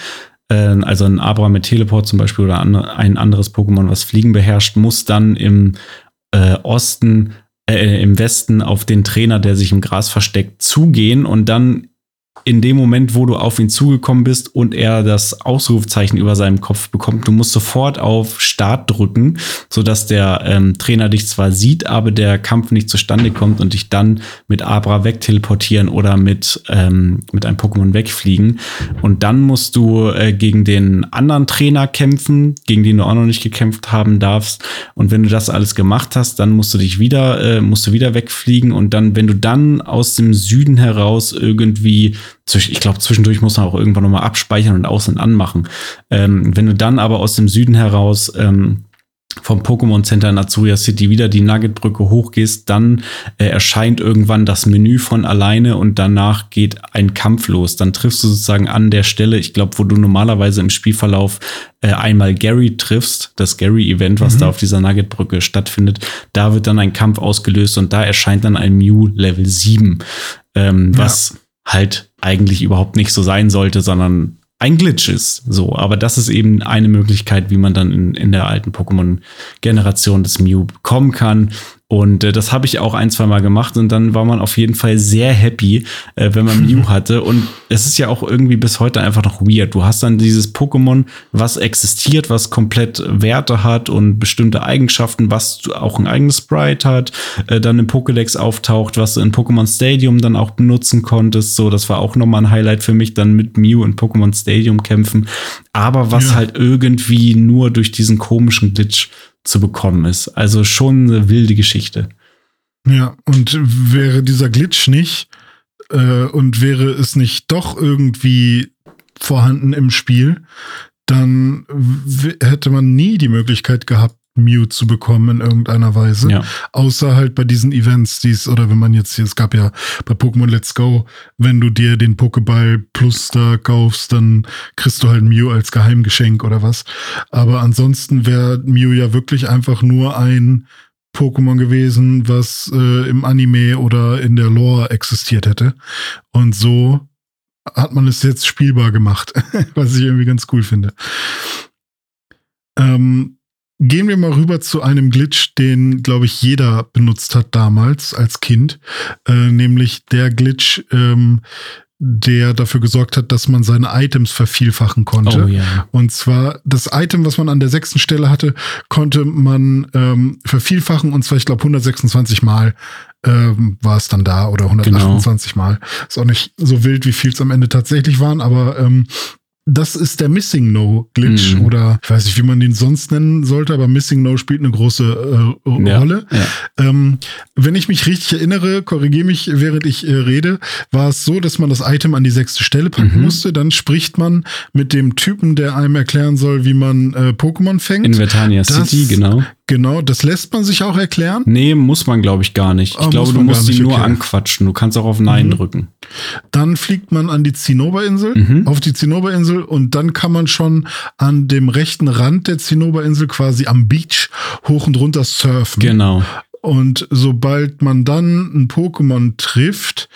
Äh, also ein Abra mit Teleport zum Beispiel oder andre, ein anderes Pokémon, was Fliegen beherrscht, muss dann im äh, Osten, äh, im Westen auf den Trainer, der sich im Gras versteckt, zugehen und dann in dem Moment, wo du auf ihn zugekommen bist und er das Ausrufzeichen über seinem Kopf bekommt, du musst sofort auf Start drücken, sodass der ähm, Trainer dich zwar sieht, aber der Kampf nicht zustande kommt und dich dann mit Abra wegteleportieren oder mit, ähm, mit einem Pokémon wegfliegen. Und dann musst du äh, gegen den anderen Trainer kämpfen, gegen den du auch noch nicht gekämpft haben darfst. Und wenn du das alles gemacht hast, dann musst du dich wieder, äh, musst du wieder wegfliegen und dann, wenn du dann aus dem Süden heraus irgendwie ich glaube, zwischendurch muss man auch irgendwann nochmal abspeichern und aus- und anmachen. Ähm, wenn du dann aber aus dem Süden heraus ähm, vom Pokémon Center in Azuria City wieder die Nuggetbrücke hochgehst, dann äh, erscheint irgendwann das Menü von alleine und danach geht ein Kampf los. Dann triffst du sozusagen an der Stelle, ich glaube, wo du normalerweise im Spielverlauf äh, einmal Gary triffst, das Gary-Event, was mhm. da auf dieser Nuggetbrücke stattfindet, da wird dann ein Kampf ausgelöst und da erscheint dann ein Mew Level 7, ähm, ja. was halt eigentlich überhaupt nicht so sein sollte, sondern ein Glitch ist. So, aber das ist eben eine Möglichkeit, wie man dann in, in der alten Pokémon-Generation des Mew kommen kann. Und äh, das habe ich auch ein, zwei Mal gemacht und dann war man auf jeden Fall sehr happy, äh, wenn man Mew [laughs] hatte. Und es ist ja auch irgendwie bis heute einfach noch weird. Du hast dann dieses Pokémon, was existiert, was komplett Werte hat und bestimmte Eigenschaften, was auch ein eigenes Sprite hat, äh, dann im Pokédex auftaucht, was du in Pokémon Stadium dann auch benutzen konntest. So, das war auch nochmal ein Highlight für mich, dann mit Mew in Pokémon Stadium kämpfen. Aber was ja. halt irgendwie nur durch diesen komischen Glitch zu bekommen ist. Also schon eine wilde Geschichte. Ja, und wäre dieser Glitch nicht äh, und wäre es nicht doch irgendwie vorhanden im Spiel, dann hätte man nie die Möglichkeit gehabt, Mew zu bekommen in irgendeiner Weise. Ja. Außer halt bei diesen Events, die es, oder wenn man jetzt hier, es gab ja bei Pokémon Let's Go, wenn du dir den Pokéball Plus da kaufst, dann kriegst du halt Mew als Geheimgeschenk oder was. Aber ansonsten wäre Mew ja wirklich einfach nur ein Pokémon gewesen, was äh, im Anime oder in der Lore existiert hätte. Und so hat man es jetzt spielbar gemacht, [laughs] was ich irgendwie ganz cool finde. Ähm, Gehen wir mal rüber zu einem Glitch, den, glaube ich, jeder benutzt hat damals als Kind, äh, nämlich der Glitch, ähm, der dafür gesorgt hat, dass man seine Items vervielfachen konnte. Oh, yeah. Und zwar das Item, was man an der sechsten Stelle hatte, konnte man ähm, vervielfachen und zwar, ich glaube, 126 Mal ähm, war es dann da oder 128 genau. Mal. Ist auch nicht so wild, wie viel es am Ende tatsächlich waren, aber ähm, das ist der Missing No Glitch mhm. oder ich weiß nicht, wie man den sonst nennen sollte, aber Missing No spielt eine große äh, ja, Rolle. Ja. Ähm, wenn ich mich richtig erinnere, korrigiere mich, während ich äh, rede, war es so, dass man das Item an die sechste Stelle packen mhm. musste. Dann spricht man mit dem Typen, der einem erklären soll, wie man äh, Pokémon fängt. In Vertania City, genau. Genau, das lässt man sich auch erklären? Nee, muss man, glaube ich, gar nicht. Ich oh, glaube, du musst sie nur okay. anquatschen. Du kannst auch auf Nein mhm. drücken. Dann fliegt man an die Zinnoberinsel, mhm. auf die Zinnoberinsel und dann kann man schon an dem rechten Rand der Zinnoberinsel quasi am Beach hoch und runter surfen. Genau. Und sobald man dann ein Pokémon trifft,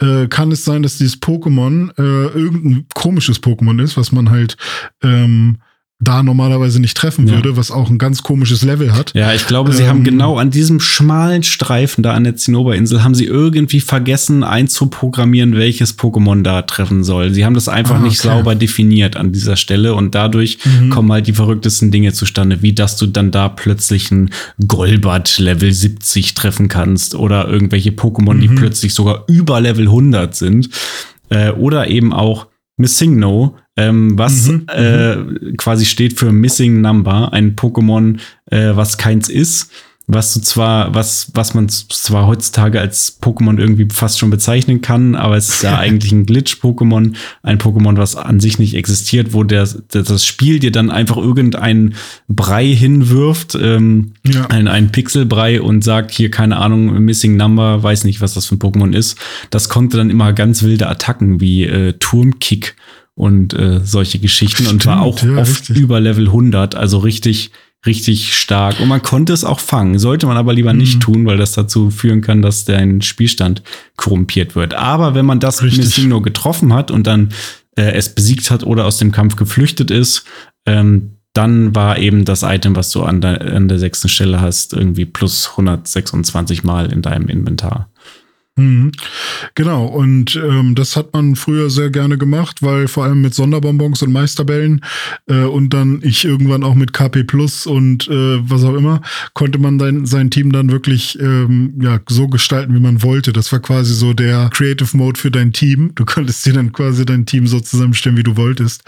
äh, kann es sein, dass dieses Pokémon äh, irgendein komisches Pokémon ist, was man halt ähm, da normalerweise nicht treffen Ja. würde, was auch ein ganz komisches Level hat. Ja, ich glaube, sie Ähm, haben genau an diesem schmalen Streifen da an der Zinnoberinsel haben sie irgendwie vergessen einzuprogrammieren, welches Pokémon da treffen soll. Sie haben das einfach Ah, nicht okay. sauber definiert an dieser Stelle und dadurch Mhm. kommen halt die verrücktesten Dinge zustande, wie dass du dann da plötzlich ein Golbat Level 70 treffen kannst oder irgendwelche Pokémon, Mhm. die plötzlich sogar über Level 100 sind. Äh, oder eben auch Missingno, ähm, was Mhm, äh, quasi steht für Missing Number, ein Pokémon, äh, was keins ist, was du zwar, was, was man zwar heutzutage als Pokémon irgendwie fast schon bezeichnen kann, aber es ist ja [laughs] eigentlich ein Glitch-Pokémon, ein Pokémon, was an sich nicht existiert, wo der, der, das Spiel dir dann einfach irgendeinen Brei hinwirft, ähm, Ja. ein, ein Pixelbrei und sagt hier, keine Ahnung, Missing Number, weiß nicht, was das für ein Pokémon ist. Das konnte dann immer ganz wilde Attacken wie äh, Turmkick und äh, solche Geschichten und war auch Stimmt, ja, oft richtig. über Level 100, also richtig, richtig stark. Und man konnte es auch fangen, sollte man aber lieber nicht Mhm. tun, weil das dazu führen kann, dass dein Spielstand korrumpiert wird. Aber wenn man das Richtig. Missingno getroffen hat und dann äh, es besiegt hat oder aus dem Kampf geflüchtet ist, ähm, dann war eben das Item, was du an der, an der sechsten Stelle hast, irgendwie plus 126 Mal in deinem Inventar. Mhm. Genau, und ähm, das hat man früher sehr gerne gemacht, weil vor allem mit Sonderbonbons und Meisterbällen äh, und dann ich irgendwann auch mit KP Plus und äh, was auch immer, konnte man dein, sein Team dann wirklich ähm, ja, so gestalten, wie man wollte. Das war quasi so der Creative Mode für dein Team. Du konntest dir dann quasi dein Team so zusammenstellen, wie du wolltest.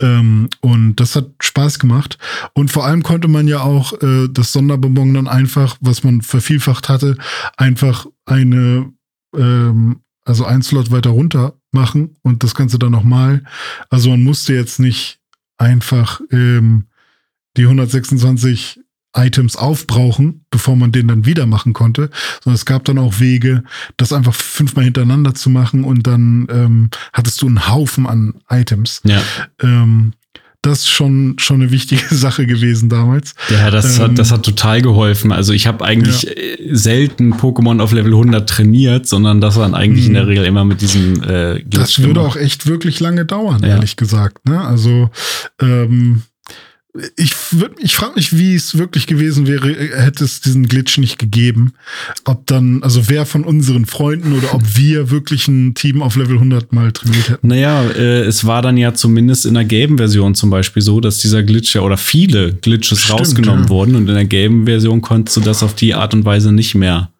Ähm, und das hat Spaß gemacht. Und vor allem konnte man ja auch äh, das Sonderbonbon dann einfach, was man vervielfacht hatte, einfach eine ähm, also ein Slot weiter runter machen und das Ganze dann nochmal. Also man musste jetzt nicht einfach ähm, die 126 Items aufbrauchen, bevor man den dann wieder machen konnte, sondern es gab dann auch Wege, das einfach fünfmal hintereinander zu machen und dann ähm, hattest du einen Haufen an Items. Ja, Ähm, das ist schon, schon eine wichtige [laughs] Sache gewesen damals. ja das, Ähm, hat, das hat total geholfen. Also ich habe eigentlich äh, selten Pokémon auf Level 100 trainiert, sondern das waren eigentlich in der Mhm. Regel immer mit diesem äh, Glitch Das würde gemacht. auch echt wirklich lange dauern, Ja. ehrlich gesagt. Ne? Also ähm, ich, würd- ich frage mich, wie es wirklich gewesen wäre, hätte es diesen Glitch nicht gegeben. Ob dann, also wer von unseren Freunden oder ob wir wirklich ein Team auf Level 100 mal trainiert hätten. Naja, äh, es war dann ja zumindest in der gelben Version zum Beispiel so, dass dieser Glitch ja oder viele Glitches Stimmt, rausgenommen ja. wurden und in der gelben Version konntest du das auf die Art und Weise nicht mehr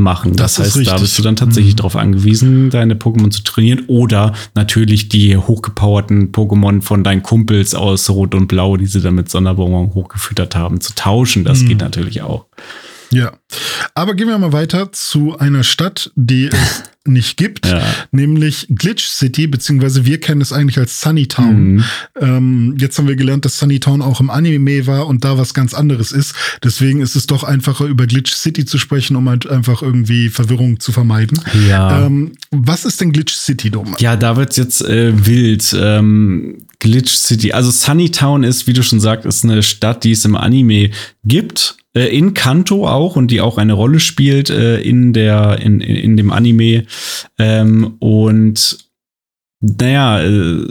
machen. Das, Das heißt, da bist du dann tatsächlich Mhm. darauf angewiesen, deine Pokémon zu trainieren oder natürlich die hochgepowerten Pokémon von deinen Kumpels aus Rot und Blau, die sie dann mit Sonderbonbon hochgefüttert haben, zu tauschen. Das Mhm. geht natürlich auch. Ja. Aber gehen wir mal weiter zu einer Stadt, die [laughs] es nicht gibt, Ja. nämlich Glitch City, beziehungsweise wir kennen es eigentlich als Sunny Town. Mhm. Ähm, jetzt haben wir gelernt, dass Sunny Town auch im Anime war und da was ganz anderes ist. Deswegen ist es doch einfacher, über Glitch City zu sprechen, um halt einfach irgendwie Verwirrung zu vermeiden. Ja. Ähm, was ist denn Glitch City, Dom? Ja, da wird's jetzt äh, wild. Ähm, Glitch City. Also Sunnytown ist, wie du schon sagst, ist eine Stadt, die es im Anime gibt. Äh, in Kanto auch und die auch eine Rolle spielt äh, in der in, in, in dem Anime. Ähm, und naja, äh,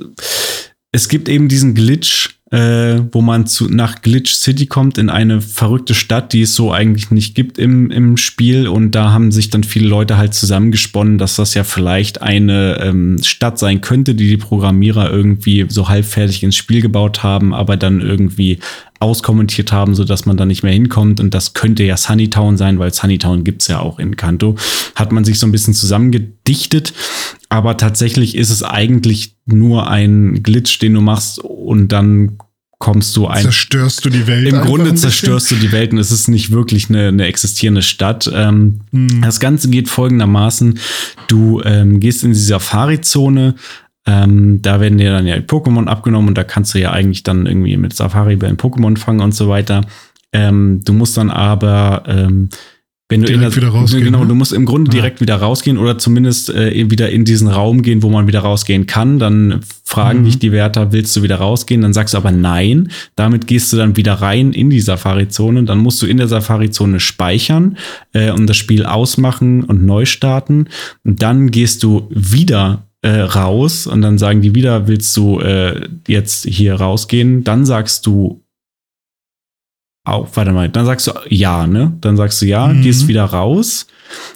es gibt eben diesen Glitch, äh, wo man zu, nach Glitch City kommt, in eine verrückte Stadt, die es so eigentlich nicht gibt im, im Spiel. Und da haben sich dann viele Leute halt zusammengesponnen, dass das ja vielleicht eine ähm, Stadt sein könnte, die die Programmierer irgendwie so halbfertig ins Spiel gebaut haben, aber dann irgendwie auskommentiert haben, so dass man da nicht mehr hinkommt. Und das könnte ja Sunnytown sein, weil Sunnytown gibt's ja auch in Kanto. Hat man sich so ein bisschen zusammengedichtet. Aber tatsächlich ist es eigentlich nur ein Glitch, den du machst und dann kommst du ein. Zerstörst du die Welt? Im Grunde ein zerstörst du die Welt und es ist nicht wirklich eine, eine existierende Stadt. Ähm, Hm. das Ganze geht folgendermaßen. Du ähm, gehst in die Safari-Zone. Ähm, da werden dir dann ja die Pokémon abgenommen und da kannst du ja eigentlich dann irgendwie mit Safari bei Pokémon fangen und so weiter. Ähm, du musst dann aber, ähm, wenn du Direkt in der, wieder rausgehen, genau, ne? du musst im Grunde Ja. direkt wieder rausgehen oder zumindest äh, wieder in diesen Raum gehen, wo man wieder rausgehen kann. Dann fragen Mhm. dich die Wärter, willst du wieder rausgehen? Dann sagst du aber nein. Damit gehst du dann wieder rein in die Safari-Zone. Dann musst du in der Safari-Zone speichern äh, und das Spiel ausmachen und neu starten. Und dann gehst du wieder äh, raus und dann sagen die wieder, willst du äh, jetzt hier rausgehen? Dann sagst du auch, warte mal, dann sagst du ja, ne? Dann sagst du ja, Mhm. gehst wieder raus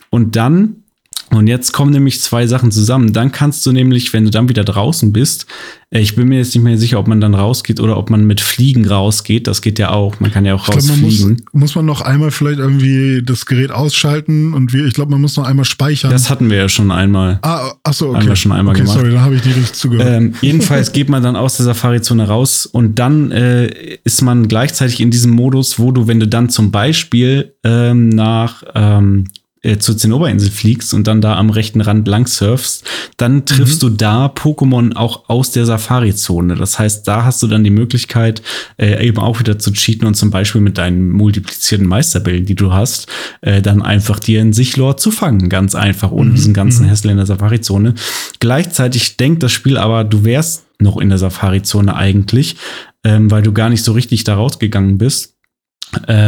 und dann und jetzt kommen nämlich zwei Sachen zusammen. Dann kannst du nämlich, wenn du dann wieder draußen bist, äh, ich bin mir jetzt nicht mehr sicher, ob man dann rausgeht oder ob man mit Fliegen rausgeht. Das geht ja auch. Man kann ja auch Ich glaube, man muss, rausfliegen. muss man noch einmal vielleicht irgendwie das Gerät ausschalten und wir, ich glaube, man muss noch einmal speichern. Das hatten wir ja schon einmal. ah, achso, okay. haben wir schon einmal okay, gemacht. sorry, da habe ich nicht richtig zugehört. Ähm, jedenfalls geht man dann aus der Safari-Zone raus und dann äh, ist man gleichzeitig in diesem Modus, wo du, wenn du dann zum Beispiel ähm, nach ähm, äh, zur Zinnoberinsel fliegst und dann da am rechten Rand lang surfst, dann triffst du da Pokémon auch aus der Safari-Zone. Das heißt, da hast du dann die Möglichkeit, äh, eben auch wieder zu cheaten und zum Beispiel mit deinen multiplizierten Meisterbällen, die du hast, äh, dann einfach dir einen Sichlor zu fangen. Ganz einfach, ohne diesen ganzen Hassel in der Safari-Zone. Gleichzeitig denkt das Spiel aber, du wärst noch in der Safari-Zone eigentlich, ähm, weil du gar nicht so richtig da rausgegangen bist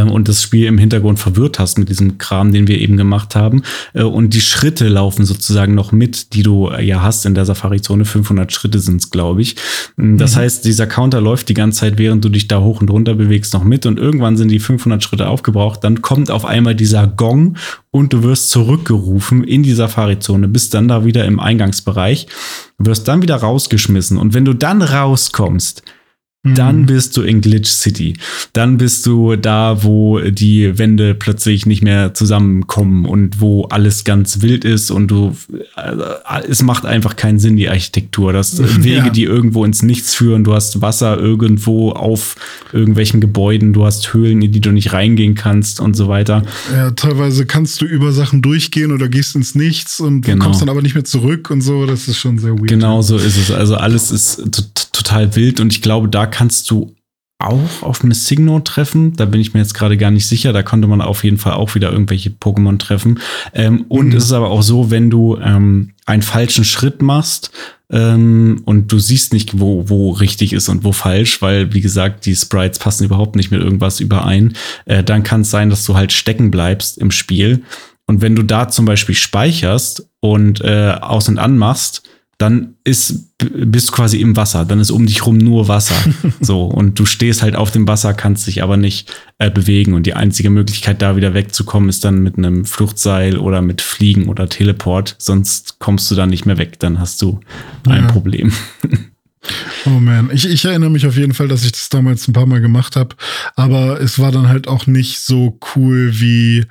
und das Spiel im Hintergrund verwirrt hast mit diesem Kram, den wir eben gemacht haben. Äh, und die Schritte laufen sozusagen noch mit, die du äh, ja hast in der Safari-Zone. 500 Schritte sind es, glaube ich. Mm, Das heißt, dieser Counter läuft die ganze Zeit, während du dich da hoch und runter bewegst, noch mit. Und irgendwann sind die 500 Schritte aufgebraucht. Dann kommt auf einmal dieser Gong und du wirst zurückgerufen in die Safari-Zone, bist dann da wieder im Eingangsbereich, wirst dann wieder rausgeschmissen. Und wenn du dann rauskommst, dann bist du in Glitch City. Dann bist du da, wo die Wände plötzlich nicht mehr zusammenkommen und wo alles ganz wild ist und du, also, es macht einfach keinen Sinn, die Architektur. Das [laughs] Wege, Ja. die irgendwo ins Nichts führen. Du hast Wasser irgendwo auf irgendwelchen Gebäuden. Du hast Höhlen, in die du nicht reingehen kannst und so weiter. Ja, teilweise kannst du über Sachen durchgehen oder gehst ins Nichts und Genau. kommst dann aber nicht mehr zurück und so. Das ist schon sehr weird. Genau so ist es. Also alles ist t- total wild und ich glaube, da kannst du auch auf Miss Signo treffen. Da bin ich mir jetzt gerade gar nicht sicher. Da konnte man auf jeden Fall auch wieder irgendwelche Pokémon treffen. Ähm, und Mhm. es ist aber auch so, wenn du ähm, einen falschen Schritt machst ähm, und du siehst nicht, wo, wo richtig ist und wo falsch, weil, wie gesagt, die Sprites passen überhaupt nicht mit irgendwas überein, äh, dann kann es sein, dass du halt stecken bleibst im Spiel. Und wenn du da zum Beispiel speicherst und äh, aus und an machst, dann ist, bist du quasi im Wasser. Dann ist um dich rum nur Wasser. [laughs] so. Und du stehst halt auf dem Wasser, kannst dich aber nicht äh, bewegen. Und die einzige Möglichkeit, da wieder wegzukommen, ist dann mit einem Fluchtseil oder mit Fliegen oder Teleport. Sonst kommst du da nicht mehr weg. Dann hast du ein Ja. Problem. [laughs] Oh man, ich, ich erinnere mich auf jeden Fall, dass ich das damals ein paar Mal gemacht habe, aber es war dann halt auch nicht so cool, wie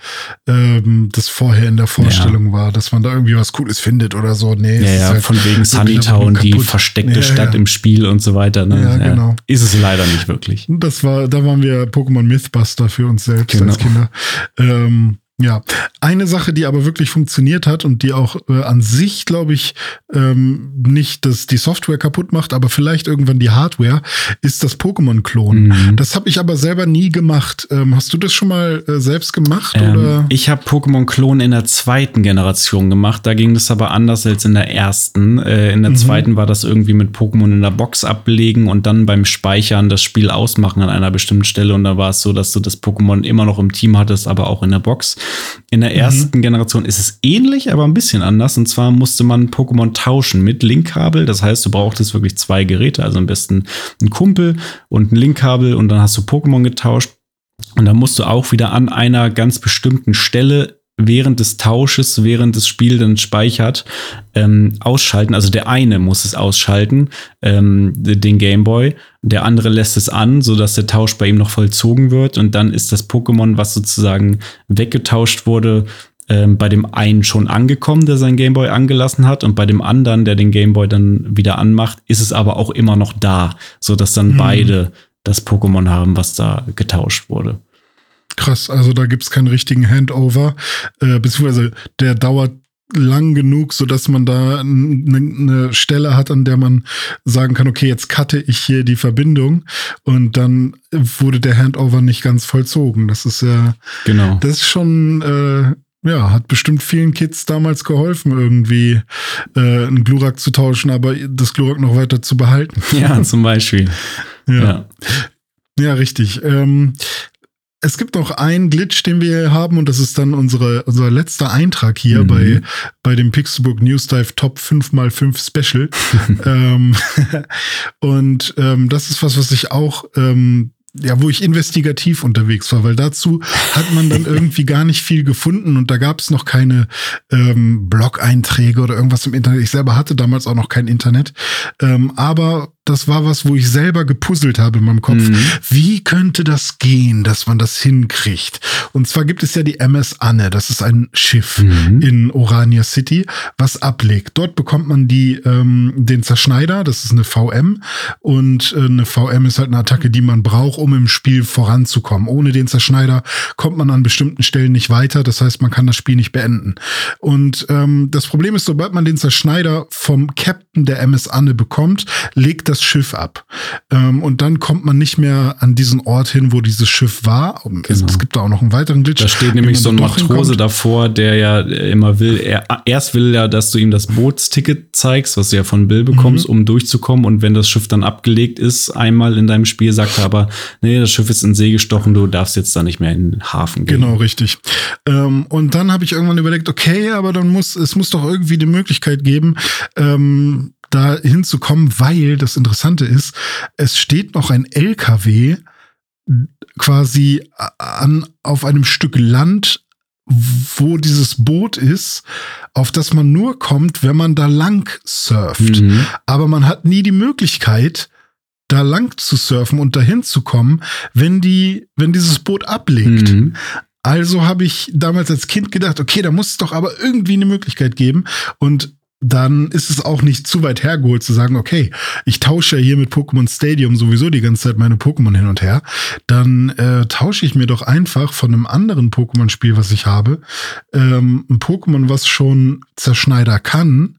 ähm, das vorher in der Vorstellung war, dass man da irgendwie was Cooles findet oder so. Nee, Ja, ja, halt von wegen Sunnytown, die versteckte Ja, Stadt ja. im Spiel und so weiter. Ne? Ja, genau. Ist es leider nicht wirklich. Das war, da waren wir Pokémon Mythbuster für uns selbst Genau. als Kinder. Ähm, ja, eine Sache, die aber wirklich funktioniert hat und die auch äh, an sich, glaube ich, ähm, nicht das, die Software kaputt macht, aber vielleicht irgendwann die Hardware, ist das Pokémon-Klon. Mhm. Das habe ich aber selber nie gemacht. Ähm, hast du das schon mal äh, selbst gemacht? Ähm, oder? ich habe Pokémon Klon in der zweiten Generation gemacht. Da ging das aber anders als in der ersten. Äh, in der Mhm. zweiten war das irgendwie mit Pokémon in der Box ablegen und dann beim Speichern das Spiel ausmachen an einer bestimmten Stelle. Und da war es so, dass du das Pokémon immer noch im Team hattest, aber auch in der Box. In der ersten Generation ist es ähnlich, aber ein bisschen anders. Und zwar musste man Pokémon tauschen mit Linkkabel. Das heißt, du brauchtest wirklich zwei Geräte, also am besten ein Kumpel und ein Linkkabel und dann hast du Pokémon getauscht. Und dann musst du auch wieder an einer ganz bestimmten Stelle während des Tausches, während das Spiel dann speichert, ähm, ausschalten. Also der eine muss es ausschalten, ähm, den Gameboy. Der andere lässt es an, sodass der Tausch bei ihm noch vollzogen wird. Und dann ist das Pokémon, was sozusagen weggetauscht wurde, ähm, bei dem einen schon angekommen, der sein Gameboy angelassen hat. Und bei dem anderen, der den Gameboy dann wieder anmacht, ist es aber auch immer noch da, sodass dann Mhm. beide das Pokémon haben, was da getauscht wurde. Krass, also da gibt's keinen richtigen Handover, äh, beziehungsweise der dauert lang genug, so dass man da eine ne Stelle hat, an der man sagen kann, okay, jetzt cutte ich hier die Verbindung und dann wurde der Handover nicht ganz vollzogen. Das ist ja, Genau. das ist schon, äh, ja, hat bestimmt vielen Kids damals geholfen, irgendwie äh, einen Glurak zu tauschen, aber das Glurak noch weiter zu behalten. [laughs] Ja, zum Beispiel. Ja. Ja, richtig. Ähm, es gibt noch einen Glitch, den wir haben, und das ist dann unsere, unser letzter Eintrag hier mhm. bei, bei dem Pixelbook News Dive Top 5x5 Special. [laughs] ähm, [laughs] und ähm, das ist was, was ich auch ähm, ja, wo ich investigativ unterwegs war, weil dazu hat man dann [laughs] irgendwie gar nicht viel gefunden und da gab es noch keine ähm, Blog-Einträge oder irgendwas im Internet. Ich selber hatte damals auch noch kein Internet, ähm, aber das war was, wo ich selber gepuzzelt habe in meinem Kopf. Mhm. Wie könnte das gehen, dass man das hinkriegt? Und zwar gibt es ja die MS Anne, das ist ein Schiff mhm. in Orania City, was ablegt. Dort bekommt man die ähm, den Zerschneider, das ist eine VM und äh, eine VM ist halt eine Attacke, die man braucht, um im Spiel voranzukommen. Ohne den Zerschneider kommt man an bestimmten Stellen nicht weiter, das heißt, man kann das Spiel nicht beenden. Und ähm, das Problem ist, sobald man den Zerschneider vom Captain der MS Anne bekommt, legt das das Schiff ab. Ähm, und dann kommt man nicht mehr an diesen Ort hin, wo dieses Schiff war. Genau. Es, es, gibt da auch noch einen weiteren Glitch. Da steht nämlich so ein Matrose davor, der ja immer will, er, erst will ja, dass du ihm das Bootsticket zeigst, was du ja von Bill bekommst, mhm. um durchzukommen. Und wenn das Schiff dann abgelegt ist, einmal in deinem Spiel, sagt er aber, nee, das Schiff ist in See gestochen, du darfst jetzt da nicht mehr in den Hafen gehen. Genau, richtig. Ähm, und dann habe ich irgendwann überlegt, okay, aber dann muss, es muss doch irgendwie die Möglichkeit geben, ähm, da hinzukommen, weil das Interessante ist, es steht noch ein LKW quasi an, auf einem Stück Land, wo dieses Boot ist, auf das man nur kommt, wenn man da lang surft. Mhm. Aber man hat nie die Möglichkeit, da lang zu surfen und dahin zu kommen, wenn die, wenn dieses Boot ablegt. Mhm. Also habe ich damals als Kind gedacht, okay, da muss es doch aber irgendwie eine Möglichkeit geben. Und dann ist es auch nicht zu weit hergeholt zu sagen, okay, ich tausche ja hier mit Pokémon Stadium sowieso die ganze Zeit meine Pokémon hin und her. Dann äh, tausche ich mir doch einfach von einem anderen Pokémon-Spiel, was ich habe, ähm, ein Pokémon, was schon Zerschneider kann,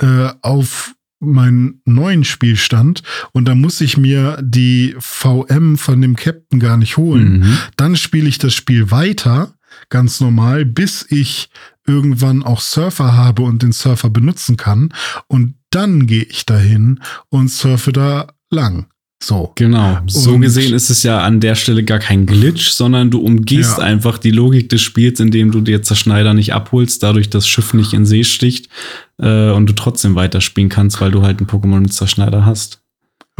äh, auf meinen neuen Spielstand und da muss ich mir die VM von dem Captain gar nicht holen. Mhm. Dann spiele ich das Spiel weiter, ganz normal, bis ich irgendwann auch Surfer habe und den Surfer benutzen kann. Und dann gehe ich dahin und surfe da lang. So. Genau. So und gesehen ist es ja an der Stelle gar kein Glitch, sondern du umgehst ja. einfach die Logik des Spiels, indem du dir Zerschneider nicht abholst, dadurch das Schiff nicht in See sticht äh, und du trotzdem weiterspielen kannst, weil du halt einen Pokémon mit Zerschneider hast.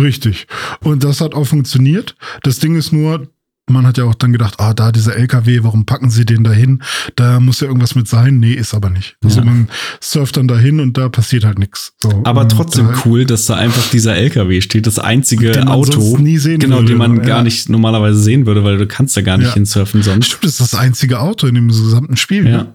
Richtig. Und das hat auch funktioniert. Das Ding ist nur, man hat ja auch dann gedacht, ah, da dieser LKW, warum packen sie den dahin? Da muss ja irgendwas mit sein. Nee, ist aber nicht. Also ja. man surft dann dahin und da passiert halt nichts. So, aber trotzdem da, cool, dass da einfach dieser LKW steht, das einzige Auto, nie sehen genau, würde, den man ja. gar nicht normalerweise sehen würde, weil du kannst ja gar nicht ja. hinsurfen sonst. Stimmt, das ist das einzige Auto in dem gesamten Spiel. Ja.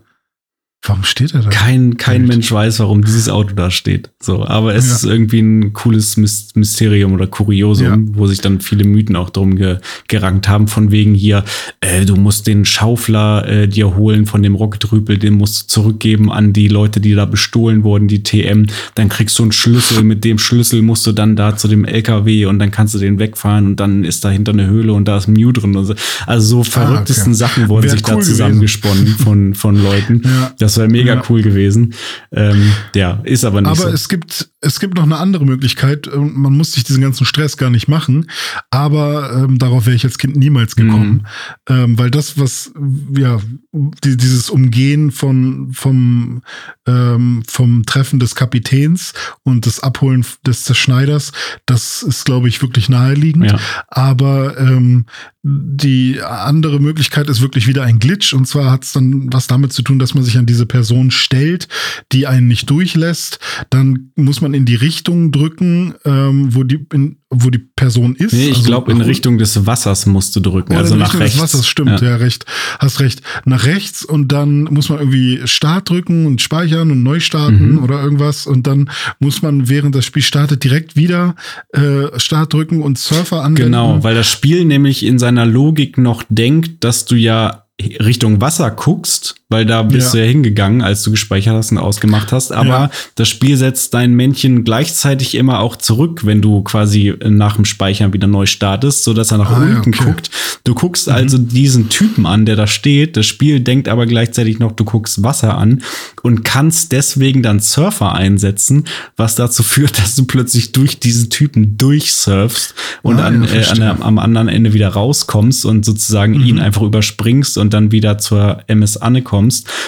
Warum steht er da? Kein, kein Mensch weiß, warum dieses Auto da steht. So, aber es ja. ist irgendwie ein cooles Mysterium oder Kuriosum, ja. wo sich dann viele Mythen auch drum ge gerankt haben, von wegen hier, äh, du musst den Schaufler äh, dir holen von dem Rocketrüpel, den musst du zurückgeben an die Leute, die da bestohlen wurden, die TM. Dann kriegst du einen Schlüssel, [laughs] mit dem Schlüssel musst du dann da zu dem LKW und dann kannst du den wegfahren und dann ist dahinter eine Höhle und da ist Mew drin. Und so. Also so verrücktesten ah, okay. Sachen wurden Wäre sich cool da zusammengesponnen von, von Leuten. [laughs] Ja. Das wäre mega ja. cool gewesen. Ähm, ja, ist aber nicht aber so. Aber es gibt, es gibt noch eine andere Möglichkeit. Man muss sich diesen ganzen Stress gar nicht machen. Aber ähm, darauf wäre ich als Kind niemals gekommen. Mhm. Ähm, weil das, was, ja, die, dieses Umgehen von, vom, ähm, vom Treffen des Kapitäns und das Abholen des Zerschneiders, das ist, glaube ich, wirklich naheliegend. Ja. Aber ähm, die andere Möglichkeit ist wirklich wieder ein Glitch. Und zwar hat es dann was damit zu tun, dass man sich an diese Person stellt, die einen nicht durchlässt. Dann muss man in die Richtung drücken, ähm, wo, die, in, wo die Person ist. Nee, ich also glaube, in Richtung des Wassers musst du drücken. Also nach rechts. Des Wassers, stimmt, ja. ja, recht. Hast recht. Nach rechts und dann muss man irgendwie Start drücken und speichern und neu starten mhm. oder irgendwas. Und dann muss man, während das Spiel startet, direkt wieder äh, Start drücken und Surfer anwenden. Genau, weil das Spiel nämlich in seiner Logik noch denkt, dass du ja Richtung Wasser guckst, weil da bist Ja. du ja hingegangen, als du gespeichert hast und ausgemacht hast. Aber Ja. das Spiel setzt dein Männchen gleichzeitig immer auch zurück, wenn du quasi nach dem Speichern wieder neu startest, sodass er nach Ah, unten okay. guckt. Du guckst also diesen Typen an, der da steht. Das Spiel denkt aber gleichzeitig noch, du guckst Wasser an und kannst deswegen dann Surfer einsetzen, was dazu [laughs] führt, dass du plötzlich durch diesen Typen durchsurfst und Ah, an, ja, äh, an am anderen Ende wieder rauskommst und sozusagen ihn einfach überspringst und dann wieder zur MS Anne kommst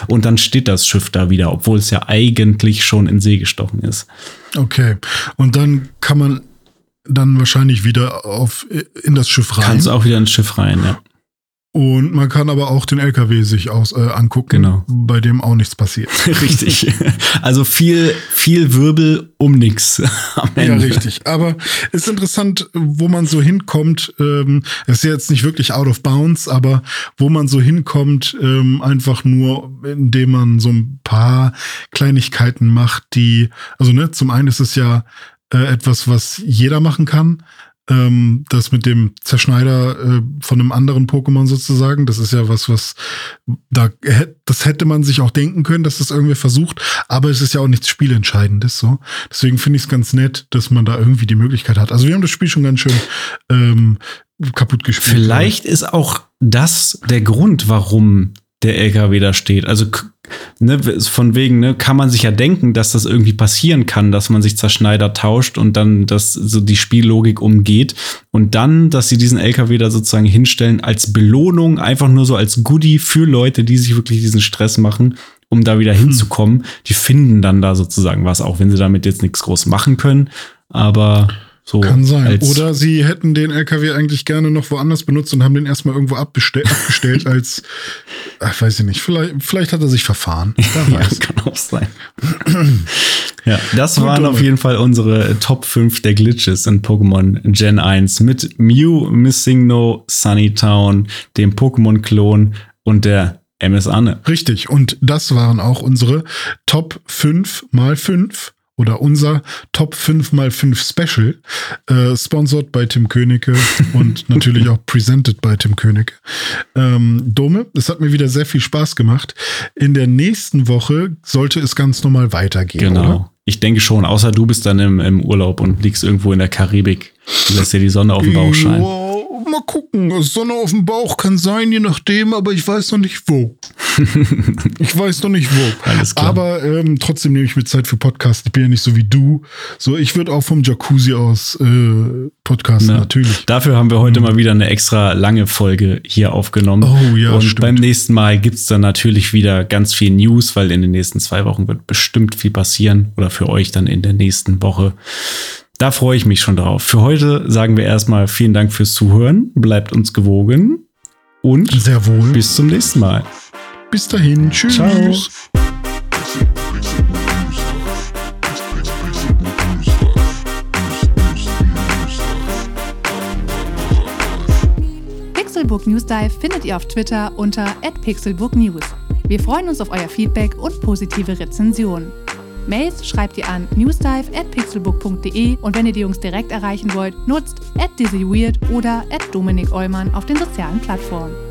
und dann steht das Schiff da wieder, obwohl es ja eigentlich schon in See gestochen ist. Okay. Und dann kann man dann wahrscheinlich wieder auf, in das Schiff rein. Kannst auch wieder ins Schiff rein, ja. Und man kann aber auch den LKW sich aus, äh, angucken, Genau. bei dem auch nichts passiert. [laughs] Richtig. Also viel, viel Wirbel um nix [laughs] am Ja, Ende. richtig. Aber es ist interessant, wo man so hinkommt. Ähm, es ist ja jetzt nicht wirklich out of bounds, aber wo man so hinkommt, ähm, einfach nur, indem man so ein paar Kleinigkeiten macht, die, also ne, zum einen ist es ja äh, etwas, was jeder machen kann. Ähm, das mit dem Zerschneider äh, von einem anderen Pokémon sozusagen, das ist ja was, was da das hätte man sich auch denken können, dass das irgendwie versucht, aber es ist ja auch nichts Spielentscheidendes so. Deswegen finde ich es ganz nett, dass man da irgendwie die Möglichkeit hat. Also wir haben das Spiel schon ganz schön ähm, kaputt gespielt. Vielleicht ist auch das der Grund, warum der LKW da steht. Also ne, von wegen, ne, kann man sich ja denken, dass das irgendwie passieren kann, dass man sich Zerschneider tauscht und dann das so die Spiellogik umgeht und dann, dass sie diesen LKW da sozusagen hinstellen als Belohnung, einfach nur so als Goodie für Leute, die sich wirklich diesen Stress machen, um da wieder hinzukommen. Die finden dann da sozusagen was, auch wenn sie damit jetzt nichts groß machen können, aber so Kann sein. Oder sie hätten den LKW eigentlich gerne noch woanders benutzt und haben den erstmal irgendwo abbestell [laughs] abgestellt als, ach, weiß ich nicht, vielleicht, vielleicht hat er sich verfahren. [laughs] Ja, kann auch sein. ja, das Gut, waren Dumme. auf jeden Fall unsere Top 5 der Glitches in Pokémon Gen 1 mit Mew, Missing No, Sunnytown, dem Pokémon-Klon und der MS Anne. Richtig. Und das waren auch unsere Top 5 mal 5 oder unser Top 5 mal 5 Special, äh, sponsored bei Tim Königke [laughs] und natürlich auch presented bei Tim Königke. Ähm, Dome, es hat mir wieder sehr viel Spaß gemacht. In der nächsten Woche sollte es ganz normal weitergehen. Genau. Oder? Ich denke schon, außer du bist dann im, im Urlaub und liegst irgendwo in der Karibik. Du lässt dir die Sonne auf den Bauch scheinen. Ja, mal gucken. Sonne auf dem Bauch kann sein, je nachdem, aber ich weiß noch nicht wo. [laughs] ich weiß noch nicht wo. Alles klar. Aber ähm, trotzdem nehme ich mir Zeit für Podcast. Ich bin ja nicht so wie du. So, ich würde auch vom Jacuzzi aus äh, podcasten, Ja. natürlich. Dafür haben wir heute mal wieder eine extra lange Folge hier aufgenommen. Oh ja, Und stimmt. beim nächsten Mal gibt's dann natürlich wieder ganz viel News, weil in den nächsten zwei Wochen wird bestimmt viel passieren oder für euch dann in der nächsten Woche. Da freue ich mich schon drauf. Für heute sagen wir erstmal vielen Dank fürs Zuhören. Bleibt uns gewogen und Sehr wohl. Bis, bis zum nächsten Mal. dahin. Tschüss. Ciao. Pixelbook News Dive findet ihr auf Twitter unter @pixelbooknews. Wir freuen uns auf euer Feedback und positive Rezensionen. Mails schreibt ihr an newsdive@pixelbook.de und wenn ihr die Jungs direkt erreichen wollt, nutzt @dizzyweird oder @dominik Eulmann auf den sozialen Plattformen.